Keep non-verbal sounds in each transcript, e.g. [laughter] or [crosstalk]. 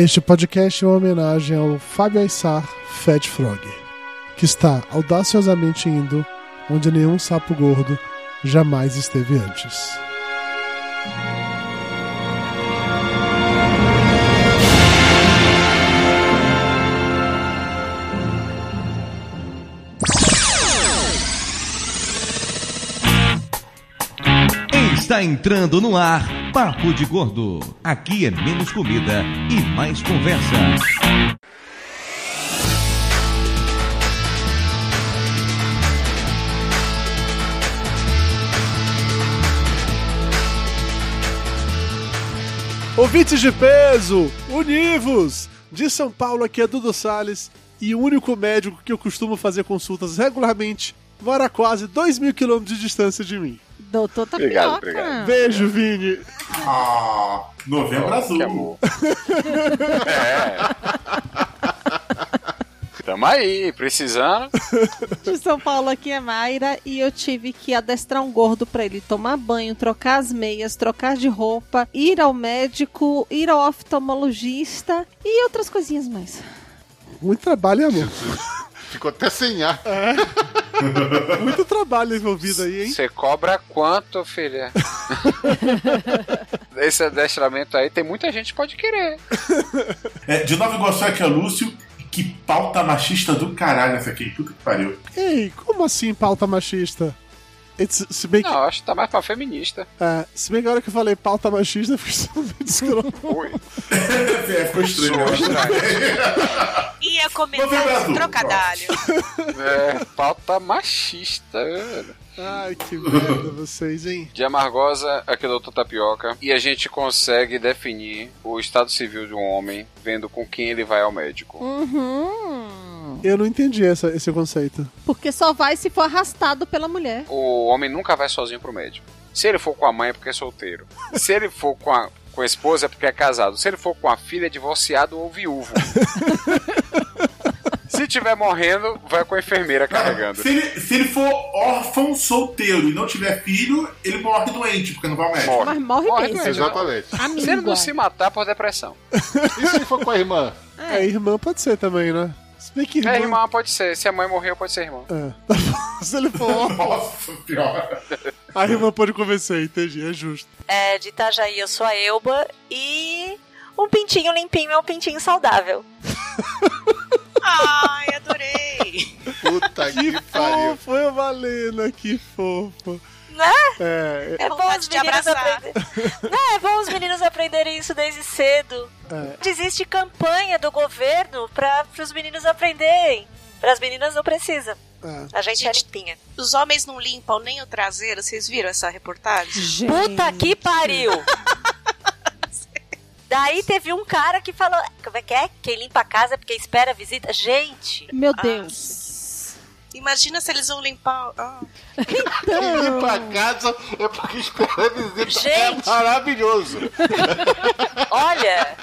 Este podcast é uma homenagem ao Fábio Aissar Fat Frog, que está audaciosamente indo onde nenhum sapo gordo jamais esteve antes. Está entrando no ar Papo de Gordo. Aqui é menos comida e mais conversa. Ouvintes de peso, univos! De São Paulo, aqui é Dudu Salles e o único médico que eu costumo fazer consultas regularmente mora a quase 2 mil quilômetros de distância de mim. Doutor Tapioca. Obrigado, obrigado. Beijo, Vini. Ah, novembro azul. Que amor. [laughs] é. Tamo aí, precisando. De São Paulo aqui é Mayra e eu tive que adestrar um gordo pra ele tomar banho, trocar as meias, trocar de roupa, ir ao médico, ir ao oftalmologista e outras coisinhas mais. Muito trabalho, amor? [laughs] Ficou até sem ar. [laughs] Muito trabalho envolvido aí, hein? Você cobra quanto, filha? [laughs] Esse adestramento aí tem muita gente que pode querer. É, de Nova Iguaçu aqui é Lúcio. Que pauta machista do caralho essa aqui. Puta que pariu. Ei, como assim pauta machista? Esse- Se bem que, Não, acho que tá mais pra feminista. é, se bem que a hora que eu falei pauta machista, [laughs] um vídeo escroto. Ui, É, ficou estranho. sou estranho. Ia começar esse trocadalho. [laughs] É, pauta machista, velho. Ai, que merda vocês, hein? De Amargosa, aqui é o Dr. Tapioca. E a gente consegue definir o estado civil de um homem vendo com quem ele vai ao médico. Uhum. Eu não entendi essa, esse conceito. Porque só vai se for arrastado pela mulher. O homem nunca vai sozinho pro médico. Se ele for com a mãe é porque é solteiro. Se ele for com a, com a esposa é porque é casado. Se ele for com a filha é divorciado ou viúvo. [laughs] Se tiver morrendo, vai com a enfermeira carregando. Se ele, se ele for órfão solteiro e não tiver filho, ele morre doente, porque não vai ao médico. Morre. Mas morre Morre doente. Exatamente. Amigo. Se ele não se matar por depressão. E se for com a irmã? É, irmã pode ser também, né? Se bem que irmã... É, irmã pode ser. Se a mãe morreu, pode ser irmão. É. [laughs] Se ele for [laughs] Nossa, pior. a irmã pode convencer, entendi, é justo. É, de Itajaí, eu sou a Elba e um pintinho limpinho é um pintinho saudável. [laughs] Ai, adorei. Puta Que que pariu. fofo, é Valena, que fofo. Né? É, É bom vontade os meninos abraçar. aprenderem. Não, é bom os meninos aprenderem isso desde cedo. é. Existe campanha do governo para os meninos aprenderem. Para as meninas não precisa. é. A gente, é Gente, limpinha. Os homens não limpam nem o traseiro, vocês viram essa reportagem? Gente. Puta que pariu! [laughs] Daí teve um cara que falou: Como é que é? Quem limpa a casa é porque espera a visita. Gente, Meu Ah, Deus. Imagina se eles vão limpar. ah. Quem ir pra casa é porque espera a visita. Gente. É maravilhoso. olha.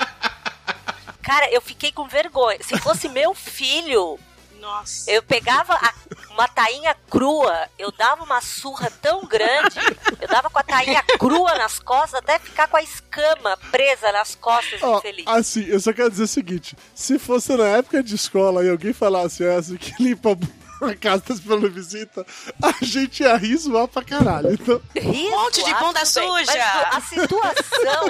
Cara, eu fiquei com vergonha. Se fosse meu filho, Nossa. eu pegava a- uma tainha crua, eu dava uma surra tão grande, eu dava com a tainha crua nas costas, até ficar com a escama presa nas costas, Ó, infeliz. assim, eu só quero dizer o seguinte: se fosse na época de escola e alguém falasse essa que limpa a casa tá esperando visita, a gente ia rir zoar pra caralho. Então, Rir, monte de bunda suja. Mas a situação.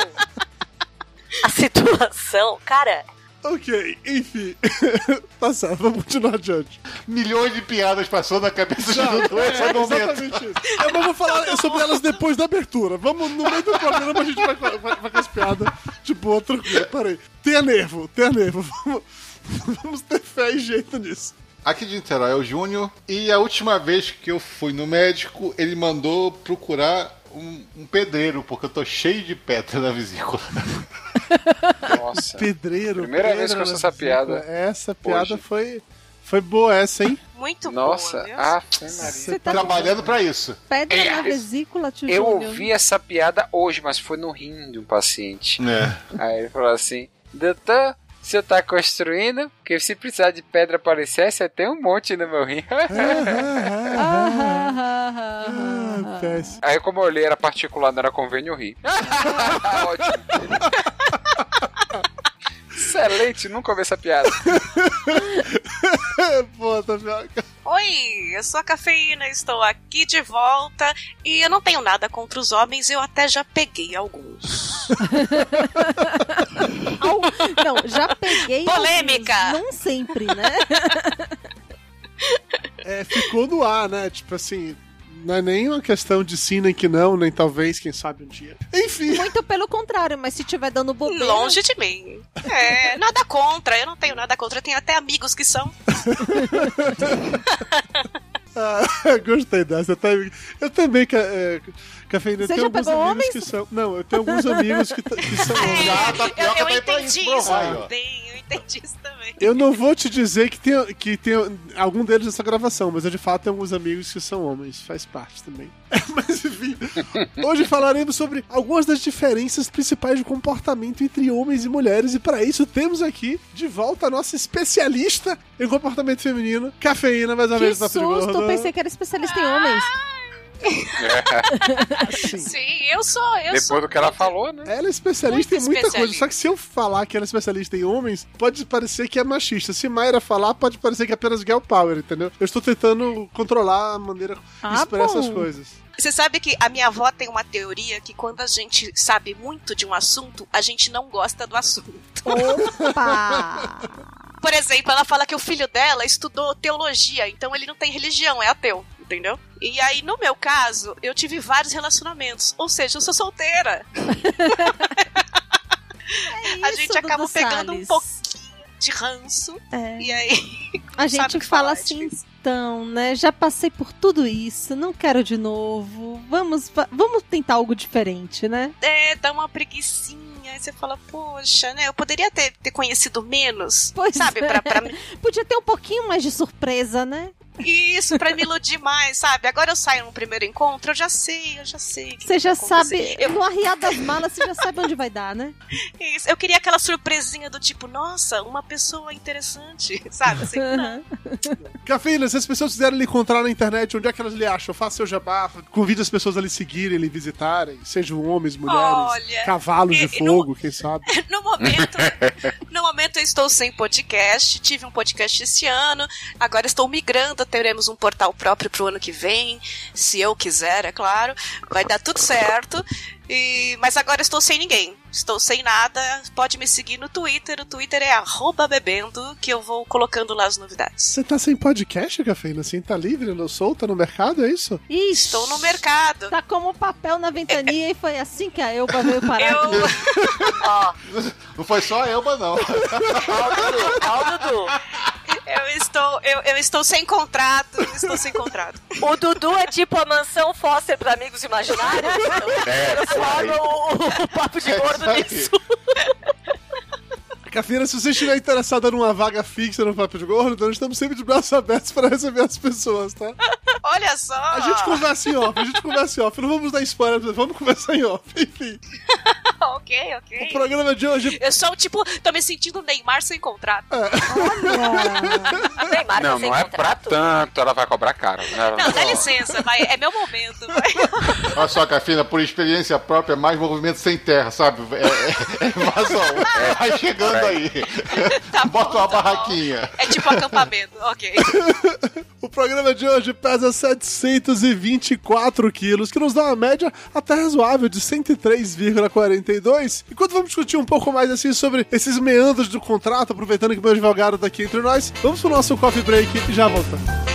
[laughs] a situação, cara. ok, enfim. [laughs] tá certo, vamos continuar adiante. Milhões de piadas passou na cabeça de Dudu É, momento. exatamente isso. Eu vou falar sobre elas depois da abertura. Vamos, no meio do programa, a gente vai, vai, vai com as piadas de boa, tranquila. Peraí. Tenha nervo, tenha nervo. Vamos, [laughs] vamos ter fé e jeito nisso. Aqui de Niterói é o Júnior. E a última vez que eu fui no médico, ele mandou procurar um, um pedreiro, porque eu tô cheio de pedra na vesícula. [laughs] Nossa. [laughs] Pedreiro. Primeira pedra vez que eu ouço essa piada. Essa piada Hoje. foi, foi boa, essa, hein? Muito Nossa, boa. viu? ah, Maria. Você tá Trabalhando pra isso. pedra É. na vesícula, tio Eu Júnior. ouvi essa piada hoje, mas foi no rim de um paciente. É. Aí ele falou assim: Doutor, o senhor tá construindo? Porque se precisar de pedra para alicerce, tem um monte no meu rim. [laughs] Aí, como eu olhei, era particular, não era convênio, eu ri. [laughs] Ótimo. Gente, nunca ouvi essa piada. [laughs] Pô, tapioca. Oi, eu sou a Cafeína, estou aqui de volta e eu não tenho nada contra os homens, eu até já peguei alguns. [laughs] Não, já peguei. Polêmica. alguns, Não sempre, né? É, ficou no ar, né? Tipo assim, não é nem uma questão de sim, nem que não, nem talvez, quem sabe um dia. Enfim. Muito pelo contrário, mas se tiver dando bobeira. Longe de mim. É, nada contra, eu não tenho nada contra, eu tenho até amigos que são. [laughs] Ah, gostei dessa. Eu também, eu também é, cafeína, eu Você tenho já alguns pegou amigos homens? que são. Não, eu tenho alguns amigos que, t- que são [laughs] homens. Já, eu, tapioca eu tá aí pra entendi isso, isso também, eu entendi isso também. Eu não vou te dizer que tem, que tem algum deles nessa gravação, mas eu de fato tenho alguns amigos que são homens, faz parte também. [laughs] mas enfim, hoje falaremos sobre algumas das diferenças principais de comportamento entre homens e mulheres, e para isso temos aqui de volta a nossa especialista em comportamento feminino, cafeína, mais uma Que vez na de susto, pensei que era especialista em homens. Sim. Sim, eu sou, eu Depois sou. do que ela falou, né? Ela é especialista Muito em muita coisa. Só que se eu falar que ela é especialista em homens, pode parecer que é machista. Se Mayra falar, pode parecer que é apenas girl power, entendeu? Eu estou tentando controlar a maneira que Ah, expressa as coisas. Você sabe que a minha avó tem uma teoria que quando a gente sabe muito de um assunto, a gente não gosta do assunto. Opa! Por exemplo, ela fala que o filho dela estudou teologia, então ele não tem religião, é ateu, entendeu? E aí, no meu caso, eu tive vários relacionamentos, ou seja, eu sou solteira. [laughs] [laughs] a isso, gente acaba Dudu pegando um Salles. pouquinho de ranço, É. e aí. A [laughs] gente fala é assim, então, né? Já passei por tudo isso, não quero de novo. Vamos, va- vamos tentar algo diferente, né? É, dá uma preguicinha, aí você fala, poxa, né? Eu poderia ter, ter conhecido menos, Pois sabe? é. Pra, pra, Podia ter um pouquinho mais de surpresa, né? Isso, pra me iludir mais, sabe? Agora eu saio no primeiro encontro, eu já sei, eu já sei. Você já sabe, no arriar das malas, você já sabe onde vai dar, né? Isso, eu queria aquela surpresinha do tipo, nossa, uma pessoa interessante, [laughs] sabe? Assim, não. Cafeína, se as pessoas quiserem lhe encontrar na internet, onde é que elas lhe acham? Faça seu jabá, convide as pessoas a lhe seguirem, lhe visitarem, sejam homens, mulheres, Olha, cavalos de e- e não- fogo, quem sabe. [laughs] No momento, no momento eu estou sem podcast, tive um podcast esse ano, agora estou migrando, teremos um portal próprio pro ano que vem, se eu quiser, é claro, vai dar tudo certo. E, mas agora estou sem ninguém, estou sem nada. Pode me seguir no Twitter, o Twitter é arroba bebendo, que eu vou colocando lá as novidades. Você tá sem podcast, Cafeína? Assim, tá livre, não solta no mercado, é isso? Isso. Estou no mercado. Tá como papel na ventania [laughs] e foi assim que a Elba veio parar Eu. Ó, Não foi só a Elba, não. ó o Dudu, ó o Dudu. Eu estou, eu, eu estou sem contrato, estou sem contrato. O Dudu é tipo a mansão Foster para amigos imaginários. É, Transforma o, o papo de gordo É isso aí. nisso. Cafeína, se você estiver interessada numa vaga fixa no Papo de Gordo, nós estamos sempre de braços abertos para receber as pessoas, tá? [laughs] Olha só! A gente conversa em off, a gente conversa em off. Não vamos dar spoiler, vamos conversar em off. Enfim, [laughs] ok, o ok. programa de hoje Eu sou, tipo, tô me sentindo Neymar sem contrato. Neymar tá Não, sem não é pra tanto, ela vai cobrar caro. Ela- Não, dá licença, vai, é meu momento. Vai. [laughs] Olha só, Cafina, por experiência própria, é mais movimento sem terra, sabe? É, é, é invasão. Vai chegando aí. [laughs] Tá Bota bom, uma tá bom. barraquinha. É tipo acampamento, ok. [laughs] O programa de hoje pesa 724 quilos, que nos dá uma média até razoável de 103,42. Enquanto vamos discutir um pouco mais assim sobre esses meandros do contrato, aproveitando que meu advogado tá aqui entre nós, vamos pro nosso coffee break e já voltamos.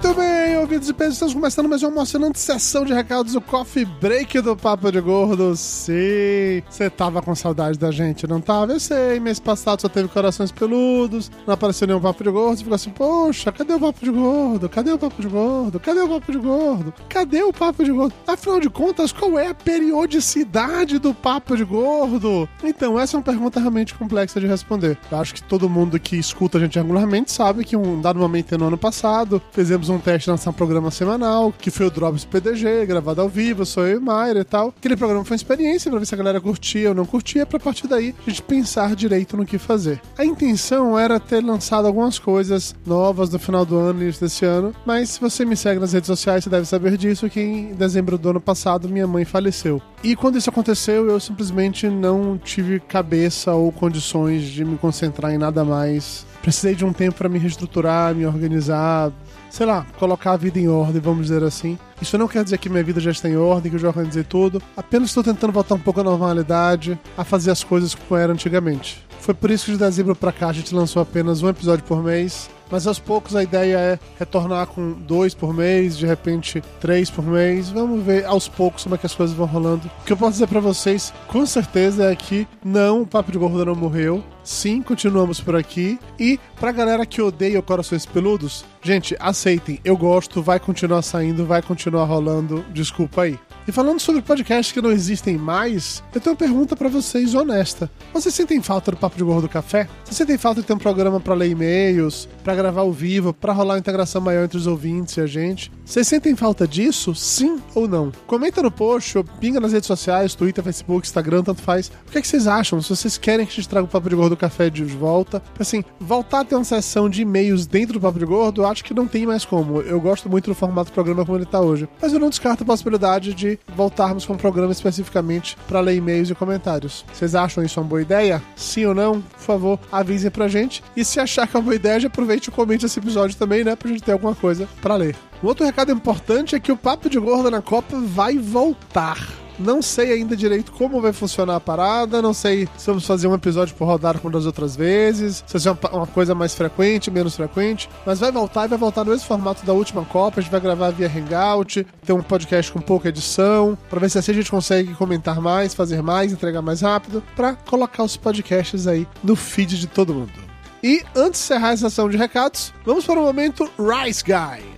Muito bem, ouvidos e pesos, estamos começando mais uma emocionante sessão de recados, o Coffee Break do Papo de Gordo. Sim, você tava com saudade da gente, não tava? Eu sei, mês passado só teve corações peludos, não apareceu nenhum Papo de Gordo, você ficou assim, poxa, cadê o Papo de Gordo? Cadê o Papo de Gordo? Cadê o Papo de Gordo? Cadê o Papo de Gordo? Afinal de contas, qual é a periodicidade do Papo de Gordo? Então, essa é uma pergunta realmente complexa de responder. Eu acho que todo mundo que escuta a gente regularmente sabe que um dado momento no ano passado, fizemos um teste de lançar um programa semanal, que foi o Drops PDG, gravado ao vivo, sou eu e Mayra e tal. Aquele programa foi uma experiência pra ver se a galera curtia ou não curtia, pra partir daí a gente pensar direito no que fazer. A intenção era ter lançado algumas coisas novas no final do ano e início desse ano, mas se você me segue nas redes sociais, você deve saber disso, que em dezembro do ano passado minha mãe faleceu. E quando isso aconteceu, eu simplesmente não tive cabeça ou condições de me concentrar em nada mais. Precisei de um tempo para me reestruturar, me organizar, sei lá, colocar a vida em ordem, vamos dizer assim. Isso não quer dizer que minha vida já está em ordem, que eu já organizei tudo. Apenas estou tentando voltar um pouco à normalidade, a fazer as coisas como era antigamente. Foi por isso que de dezembro pra cá a gente lançou apenas um episódio por mês. Mas aos poucos a ideia é retornar com dois por mês, de repente três por mês. Vamos ver aos poucos como é que as coisas vão rolando. O que eu posso dizer para vocês, com certeza, é que não, o Papo de Gordo não morreu. Sim, continuamos por aqui. E pra galera que odeia Corações Peludos, gente, aceitem. Eu gosto, vai continuar saindo, vai continuar rolando. Desculpa aí. E falando sobre podcasts que não existem mais, eu tenho uma pergunta para vocês honesta. Vocês sentem falta do Papo de Gordo Café? Vocês sentem falta de ter um programa para ler e-mails, para gravar ao vivo, para rolar uma integração maior entre os ouvintes e a gente? Vocês sentem falta disso? Sim ou não? Comenta no post, ou pinga nas redes sociais, Twitter, Facebook, Instagram, tanto faz. O que, é que vocês acham? Se vocês querem que a gente traga o Papo de Gordo Café de volta. Assim, voltar a ter uma sessão de e-mails dentro do Papo de Gordo, acho que não tem mais como. Eu gosto muito do formato do programa como ele tá hoje. Mas eu não descarto a possibilidade de voltarmos com um programa especificamente para ler e-mails e comentários. Vocês acham isso uma boa ideia? Sim ou não? Por favor, avisem pra gente. E se achar que é uma boa ideia, já aproveite e comente esse episódio também, né? Pra gente ter alguma coisa para ler. Um outro recado importante é que o Papo de Gordo na Copa vai voltar. Não sei ainda direito como vai funcionar a parada, não sei se vamos fazer um episódio por rodar como das outras vezes, se vai ser uma, uma coisa mais frequente, menos frequente, mas vai voltar e vai voltar no mesmo formato da última Copa. A gente vai gravar via Hangout, ter um podcast com pouca edição, para ver se assim a gente consegue comentar mais, fazer mais, entregar mais rápido, para colocar os podcasts aí no feed de todo mundo. E antes de encerrar essa sessão de recados, vamos para o momento Rice Guy.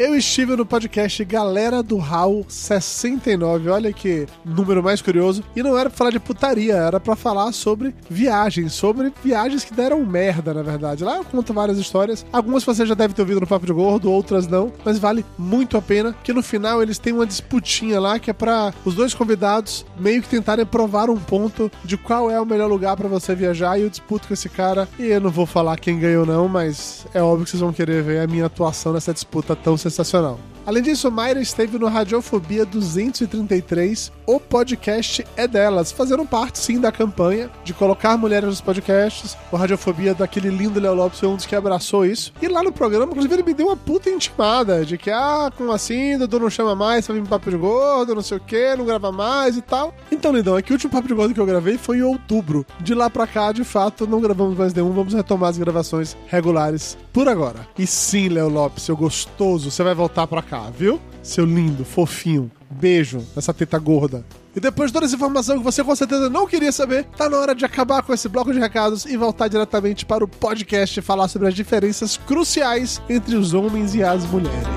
Eu estive no podcast Galera do Hall 69. Olha que número mais curioso. E não era pra falar de putaria, era pra falar sobre viagens, sobre viagens que deram merda, na verdade. Lá eu conto várias histórias. Algumas você já deve ter ouvido no Papo de Gordo, outras não. Mas vale muito a pena que no final eles têm uma disputinha lá que é pra os dois convidados meio que tentarem provar um ponto de qual é o melhor lugar pra você viajar. E eu disputo com esse cara. E eu não vou falar quem ganhou, não, mas é óbvio que vocês vão querer ver a minha atuação nessa disputa tão sensacional. Além disso, Mayra esteve no Radiofobia 233, o podcast é delas, fazendo parte sim da campanha de colocar mulheres nos podcasts. O Radiofobia daquele lindo Léo Lopes foi um dos que abraçou isso. E lá no programa, inclusive, ele me deu uma puta intimada de que, ah, como assim, Dudu não chama mais pra vir Papo de Gordo, não sei o que, não grava mais e tal. Então, lindão, é que o último Papo de Gordo que eu gravei foi em outubro. De lá pra cá, de fato, não gravamos mais nenhum, vamos retomar as gravações regulares por agora. E sim, Léo Lopes, seu gostoso, você vai voltar pra cá, viu? Seu lindo, fofinho. Beijo nessa teta gorda. E depois de toda essa informação que você com certeza não queria saber, tá na hora de acabar com esse bloco de recados e voltar diretamente para o podcast e falar sobre as diferenças cruciais entre os homens e as mulheres.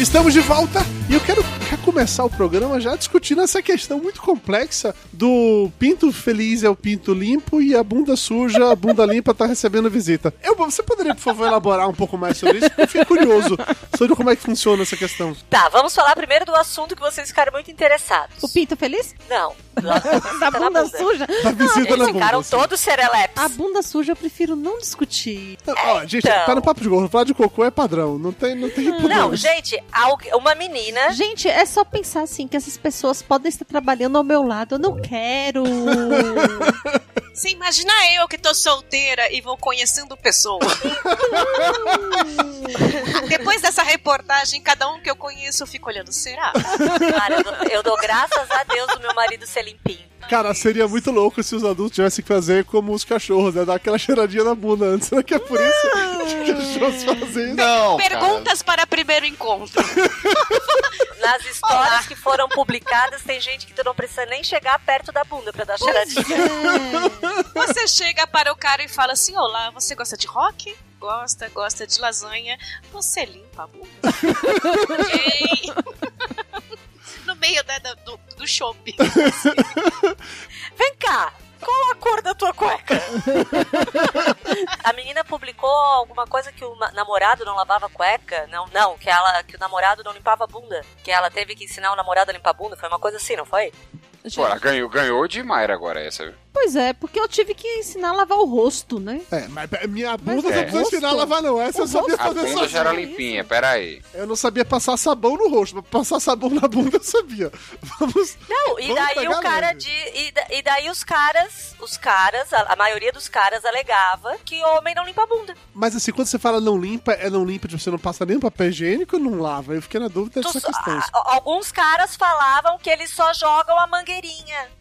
Estamos de volta e eu quero começar o programa já discutindo essa questão muito complexa do pinto feliz é o pinto limpo e a bunda suja, a bunda limpa tá recebendo visita. Eu, você poderia, por favor, elaborar um pouco mais sobre isso? Eu fiquei curioso sobre como é que funciona essa questão. Tá, vamos falar primeiro do assunto que vocês ficaram muito interessados. O pinto feliz? Não. [laughs] da bunda suja? Da visita na Eles ficaram bunda. todos serelepes. A bunda suja eu prefiro não discutir. Ó, gente, Então. tá no papo de gordo. Falar de cocô é padrão. Não tem, não tem pudor. Não, gente, uma menina. Gente, é só pensar assim que essas pessoas podem estar trabalhando ao meu lado. Eu não quero. [laughs] Você imagina eu que tô solteira e vou conhecendo pessoas. [laughs] Depois dessa reportagem, cada um que eu conheço eu fico olhando, será? [laughs] Cara, eu dou, eu dou graças a Deus do meu marido ser limpinho. Cara, seria muito louco se os adultos tivessem que fazer como os cachorros, né? Dar aquela cheiradinha na bunda antes. Será que é por isso que os cachorros fazem isso? Não, Perguntas para primeiro encontro. [laughs] Nas histórias que foram publicadas, tem gente que tu não precisa nem chegar perto da bunda pra dar cheiradinha. Você chega para o cara e fala assim: Olá, você gosta de rock? Gosta, gosta de lasanha. Você limpa a bunda? ok. [laughs] No meio da- da- do, do shopping. [laughs] Vem cá, qual a cor da tua cueca? [laughs] a menina publicou alguma coisa que o namorado não lavava cueca? Não, não, que ela que o namorado não limpava a bunda. Que ela teve que ensinar o namorado a limpar a bunda. Foi uma coisa assim, não foi? Pô, ela ganhou, ganhou de Mayra agora essa. viu? Pois é, porque eu tive que ensinar a lavar o rosto, né? É, mas minha bunda É. não precisa ensinar a lavar, não. Essa eu sabia A fazer bunda sozinho. já era limpinha, peraí. Eu não sabia passar sabão no rosto, mas passar sabão na bunda eu sabia. Vamos. Não, e Vamos daí o cara leve. de. E, da- e daí os caras, os caras, a, a maioria dos caras alegava que homem não limpa a bunda. Mas assim, quando você fala não limpa, é não limpa, tipo, você não passa nem papel higiênico ou não lava? Eu fiquei na dúvida dessa Tu- questão. a- a- alguns caras falavam que eles só jogam a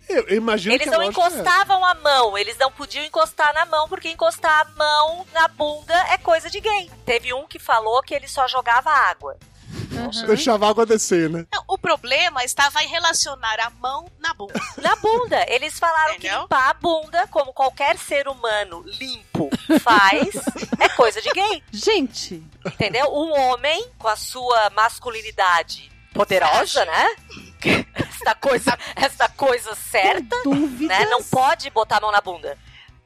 Eu, eu imagino Eles que a não lógica é encostavam a mão, eles não podiam encostar na mão, porque encostar a mão na bunda é coisa de gay. Teve um que falou que ele só jogava água. Deixava a água descer, né? Não, o problema estava em relacionar a mão na bunda. [laughs] Na bunda. Eles falaram que limpar a bunda, como qualquer ser humano limpo faz, é coisa de gay. Gente. Entendeu? Um homem com a sua masculinidade poderosa, né? [laughs] Esta coisa, esta coisa certa, né? Não pode botar a mão na bunda.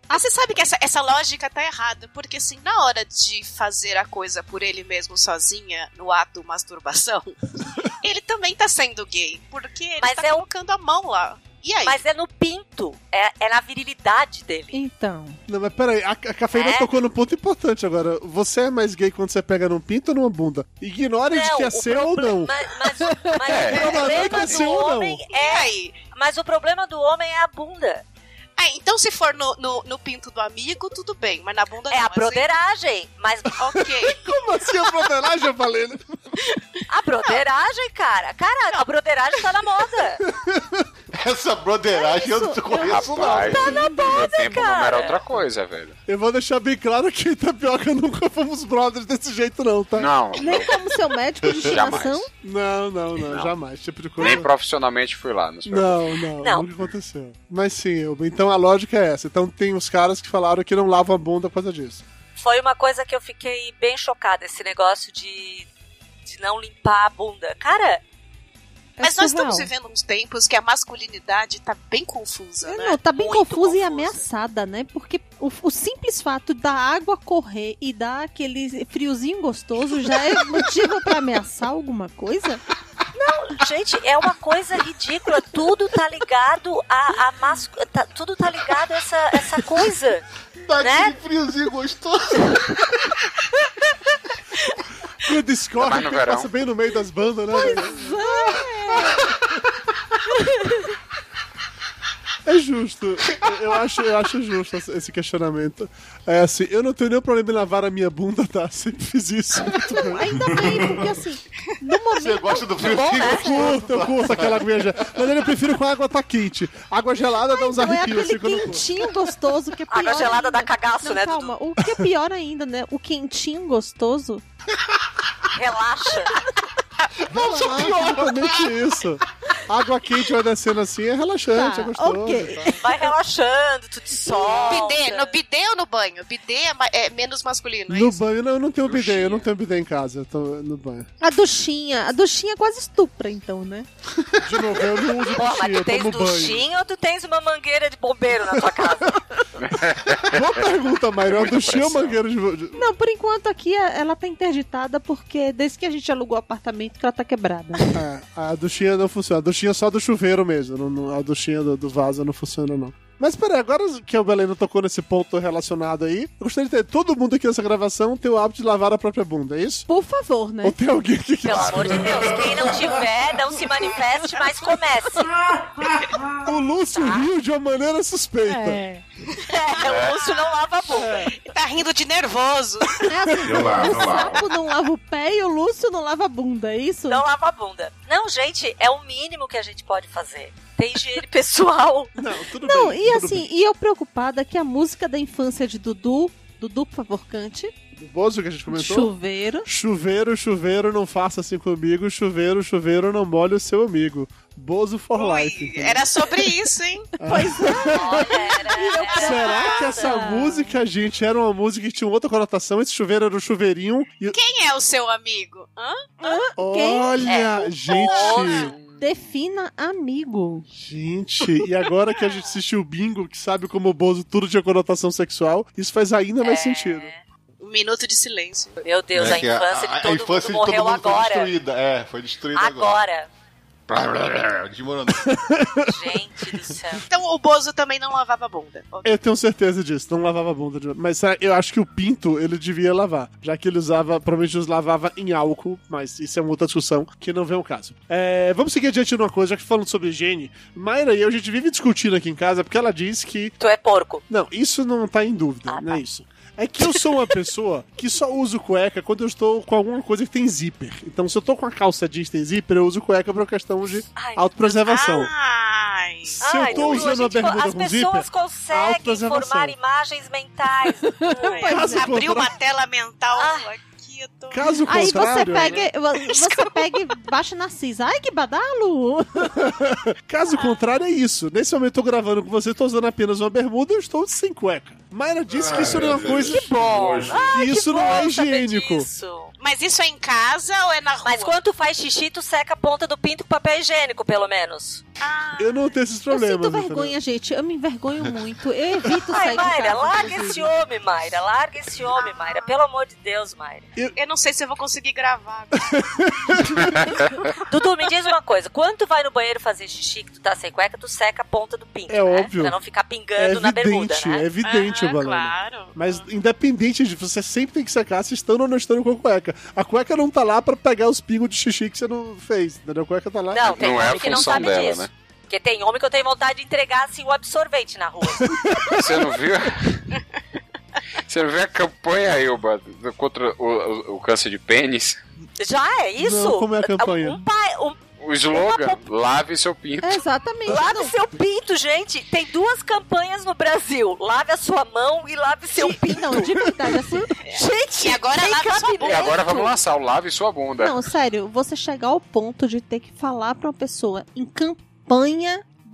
Ah, você sabe que essa, essa lógica tá errada, porque assim, na hora de fazer a coisa por ele mesmo sozinha, no ato masturbação, [laughs] ele também tá sendo gay, porque ele Mas tá é o- colocando a mão lá. E aí? Mas é no pinto, é, é na virilidade dele. Então. Não, mas peraí, a, a cafeína É? tocou num ponto importante agora. Você é mais gay quando você pega num pinto ou numa bunda? Ignore de Não, que é seu ou não. Mas, mas, mas [laughs] É. o não é problema seu do homem é. Mas o problema do homem é a bunda. Ah, então se for no, no, no pinto do amigo, tudo bem, mas na bunda É não. a broderagem, mas. [laughs] Ok. Como assim a broderagem, eu falei? né? A broderagem, cara. Cara, a broderagem tá na moda. [laughs] Essa broderagem eu não conheço, não. Rapaz, Tá na moda, tempo não era cara. outra coisa, velho. Eu vou deixar bem claro que em Tapioca nunca fomos brothers desse jeito, não, tá? Não, Nem como seu médico de estimação. Não, não, não, Não. jamais. Tipo de coisa. nem profissionalmente fui lá. Não, Não, não, Não. nunca aconteceu. Mas sim, eu- então a lógica é essa. Então tem os caras que falaram que não lavam a bunda por causa disso. Foi uma coisa que eu fiquei bem chocada, esse negócio de, de não limpar a bunda. Cara, Mas nós estamos vivendo uns tempos que a masculinidade tá bem confusa, né? Não, tá bem Muito confusa e ameaçada, né? Porque o, o simples fato da água correr e dar aquele friozinho gostoso já é motivo pra ameaçar alguma coisa? Não, gente, é uma coisa ridícula. Tudo tá ligado a, a tá- tudo tá ligado a essa, essa coisa. Dá Né? aquele friozinho gostoso. E o Discord passa bem no meio das bandas, né? velho? É justo. Eu acho, eu acho justo esse questionamento. É assim, eu não tenho nenhum problema em lavar a minha bunda, tá? [laughs] Sempre fiz isso. Muito bem. Ainda bem, porque assim, no momento. Você gosta do Bom, né? Eu curto, eu curto aquela aguinha gelada. Mas eu prefiro com a água tá quente. Água gelada dá uns é arrepios aquele assim quentinho gostoso que é pior Água gelada ainda. dá cagaço, Não, né, Calma, o que é pior ainda, né? O quentinho gostoso. Relaxa. Nossa, exatamente isso. Água quente vai descendo assim, é relaxante, Tá, é gostoso. ok. tá? Vai relaxando, tu te solta. Bidê, no bidê ou no banho? Bidê é, é menos masculino, é No isso? banho, não, eu não tenho bidê, eu não tenho bidê em casa, eu tô no banho. A duchinha. A duchinha quase estupra, então, né? De novo, eu não uso Pô, mas duchinha, tu eu tens tomo banho. duchinho ou tu tens uma mangueira de bombeiro na tua casa? [laughs] Boa pergunta, Mário, é uma Muita duchinha ou mangueira de... Não, por enquanto aqui a- ela tá interditada porque desde que a gente alugou o apartamento que ela tá quebrada. [laughs] É, a duchinha não funciona, a duchinha só do chuveiro mesmo, não, não- a duchinha do, do vaso não funciona não. Mas peraí, agora que o Beleno tocou nesse ponto relacionado aí, eu gostaria de ter todo mundo aqui nessa gravação ter o hábito de lavar a própria bunda, é isso? Por favor, né? Ou tem alguém que Pelo amor de Deus, quem não tiver, não se manifeste, mas comece. [laughs] O Lúcio riu de uma maneira suspeita. É. É, o Lúcio não lava a bunda. Tá rindo de nervoso. É assim, Eu lavo, o sapo não lava o pé e o Lúcio não lava a bunda, é isso? Não lava a bunda. Não, gente, é o mínimo que a gente pode fazer. Tem higiene pessoal. [laughs] Não, tudo Não, bem. e tudo assim, e eu preocupada que a música da infância de Dudu, Dudu, por favor, cante. bem. O Bozo que a gente comentou. Chuveiro. Chuveiro, chuveiro, não faça assim comigo. Chuveiro, chuveiro, não molhe o seu amigo. Bozo for life. entendeu? Era sobre isso, hein? [laughs] Pois é. Olha, era, era Será que essa música, gente, era uma música que tinha outra conotação? Esse chuveiro era o chuveirinho. E... Quem é o seu amigo? Hã? Olha, É, o gente. Defina amigo. Gente, e agora que a gente assistiu o bingo, que sabe como o Bozo tudo tinha conotação sexual, isso faz ainda mais sentido. Um minuto de silêncio. Meu Deus, a É que infância de a todo infância mundo de todo morreu mundo foi agora. destruída. É, foi destruída agora. Agora. Desmoronou. [laughs] Gente do céu. Então o Bozo também não lavava a bunda. Eu tenho certeza disso, não lavava a bunda. de- Mas sabe, eu acho que o pinto ele devia lavar, já que ele usava, provavelmente os lavava em álcool, mas isso é uma outra discussão que não vem ao caso. É, vamos seguir adiante numa coisa, já que falando sobre higiene, Mayra e eu, a gente vive discutindo aqui em casa, porque ela diz que. Tu é porco. Não, isso não tá em dúvida, Ah, não tá. é isso. É que eu sou uma pessoa que só uso cueca quando eu estou com alguma coisa que tem zíper. Então, se eu tô com a calça jeans tem zíper, eu uso cueca por questão de Ai, autopreservação. Ai. Se eu tô Dudu, usando a gente, bermuda As com pessoas zíper, conseguem autopreservação. formar imagens mentais. [laughs] Caso Abriu uma tela mental Ah. Caso Aí você contrário, pega, [laughs] você pega e baixa na cisa. Ai, que badalo! [laughs] caso contrário é isso. Nesse momento eu tô gravando com você, tô usando apenas uma bermuda, eu estou sem cueca. Mayra disse que isso não é uma coisa que bom. que isso não é higiênico. Mas isso é em casa ou é na rua? Mas quando tu faz xixi, tu seca a ponta do pinto com papel higiênico, pelo menos. Ah, Eu não tenho esses Eu problemas. sinto entendeu? vergonha, gente. Eu me envergonho muito. Eu [laughs] evito Ai, sair de Mayra, casa. larga esse homem, Mayra. Larga esse homem, Mayra. Pelo amor de Deus, Mayra. eu não sei se eu vou conseguir gravar. [laughs] Dudu, me diz uma coisa. Quando tu vai no banheiro fazer xixi que tu tá sem cueca, tu seca a ponta do pinto, É né? óbvio. Pra não ficar É pingando na bermuda, evidente, né? é evidente Aham, o balão. Claro. Mas independente de você sempre tem que secar se estando ou não estando com a cueca. A cueca não tá lá pra pegar os pingos de xixi que você não fez, entendeu? A cueca tá lá. Não, tem Não é a não função sabe dela, disso. né? Porque tem homem que eu tenho vontade de entregar assim o absorvente na rua. [laughs] Você não viu? Você não viu a campanha, Ilba, contra o, o- o câncer de pênis? Já é isso? Não, como é a campanha? Um pai, um, O slogan, lave seu pinto. É, exatamente. lave Não, seu pinto, gente. Tem duas campanhas no Brasil. Lave a sua mão e lave seu pinto. Não, de verdade, assim. [laughs] Gente, E agora lave sua cabimento. E agora vamos lançar o lave sua bunda. Não, sério, você chegar ao ponto de ter que falar pra uma pessoa em campanha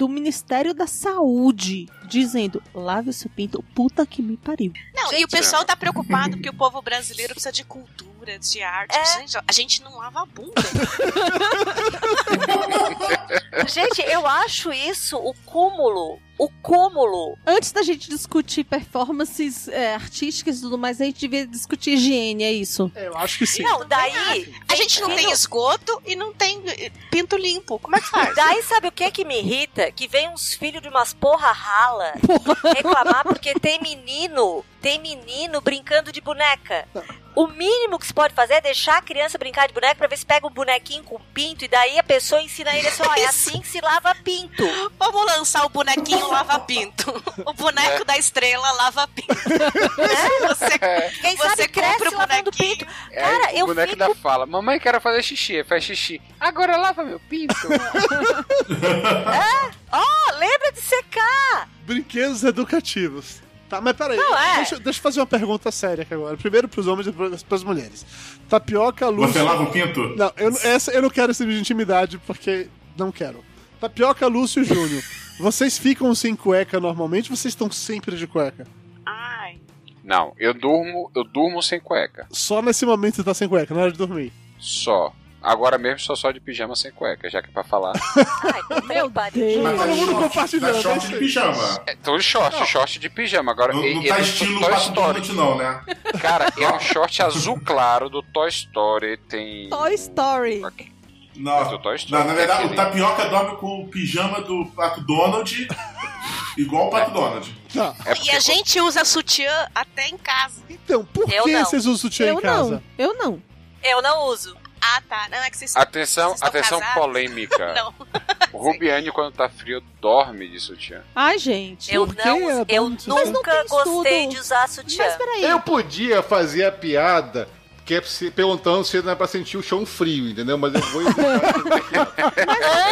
do Ministério da Saúde, dizendo, lave o seu pinto, puta que me pariu. Não, e o pessoal tá preocupado que o povo brasileiro precisa de cultura, de arte. É. Gente, a gente não lava a bunda. [laughs] Gente, eu acho isso o cúmulo. O cúmulo. Antes da gente discutir performances é, artísticas e tudo mais, a gente devia discutir higiene, é isso. É, eu acho que sim. Não, daí. A gente não tem esgoto e não tem eh, pinto limpo. Como é que faz? Daí sabe o que que me irrita? Que vem uns filhos de umas porra rala reclamar porque tem menino, tem menino brincando de boneca. O mínimo que se pode fazer é deixar a criança brincar de boneca pra ver se pega um bonequinho com pinto e daí a pessoa ensina ele assim, ó, é [laughs] assim que se lava pinto. Vamos lançar o bonequinho lava-pinto. O boneco da estrela lava-pinto. [laughs] Você, Quem você sabe cresce o lavando bonequinho. pinto. É, Cara, o eu boneco fico... da fala, mamãe quero fazer xixi, faz xixi. Agora lava meu pinto. [laughs] Ó, lembra de secar. Brinquedos educativos. Tá, mas peraí, Não, é. deixa, deixa eu fazer uma pergunta séria aqui agora. Primeiro pros homens e depois pras mulheres. Tapioca, Lúcio... Você lava o pinto? Não, eu, essa eu não quero esse nível de intimidade, porque não quero. Tapioca, Lúcio e Júnior. Vocês ficam sem cueca normalmente ou vocês estão sempre de cueca? Ai. Não, eu durmo, eu durmo sem cueca. Só nesse momento você tá sem cueca, na hora de dormir. Só. Agora mesmo sou só de pijama sem cueca, já que é pra falar. [laughs] Ai, meu Deus. Mas Todo mundo compartilhando, tá é short de pijama. É, tô de short, short de pijama. Agora, Não, não e tá estilo Toy Story. Não, né? Cara, é um short azul claro do Toy Story. Tem. Toy Story. Não, Do Toy Story, não, na verdade, aquele- o Tapioca dorme com o pijama do Pato Donald Igual o Pato Donald. Tá. E a gente usa sutiã até em casa. Então, por Eu que não. vocês usam sutiã Eu em casa? não, eu não. Eu não uso. Ah, tá. Não, é que vocês Atenção, vocês atenção casados? polêmica. [laughs] Não. O Rubiane, quando tá frio, dorme de sutiã. Ai, gente. Eu não é Eu nunca gostei estudo. de usar sutiã. Mas peraí. Eu podia fazer a piada que é se- perguntando se não é pra sentir o chão frio, entendeu? Mas eu vou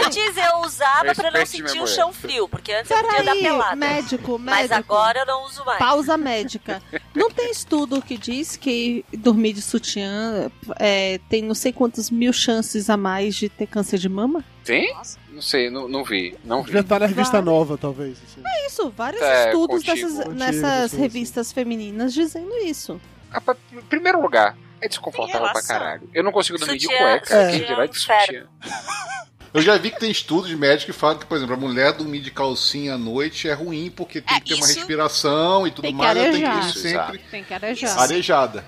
Antes eu usava pra não sentir o chão frio, porque antes eu podia dar Peraí, pelada. médico, médico. Mas agora eu não uso mais. Pausa médica. Não tem estudo que diz que dormir de sutiã é, tem não sei quantas mil chances a mais de ter câncer de mama? Tem? Não sei, não, não vi. Não vi. Devia estar na revista nova, talvez. assim. É isso, vários É, estudos contigo. dessas, Contigo, nessas sim, revistas femininas dizendo isso. Ah, pra- em primeiro lugar, é desconfortável pra caralho. Eu não consigo dormir de Sutiã, cueca. É. Quem dirá de sutiã? [laughs] Eu já vi que tem estudos médicos que falam que, por exemplo, a mulher dormir de calcinha à noite é ruim porque tem É, que ter uma respiração e tudo mais. Ela tem que ir Isso, sempre Tem que arejar. arejada.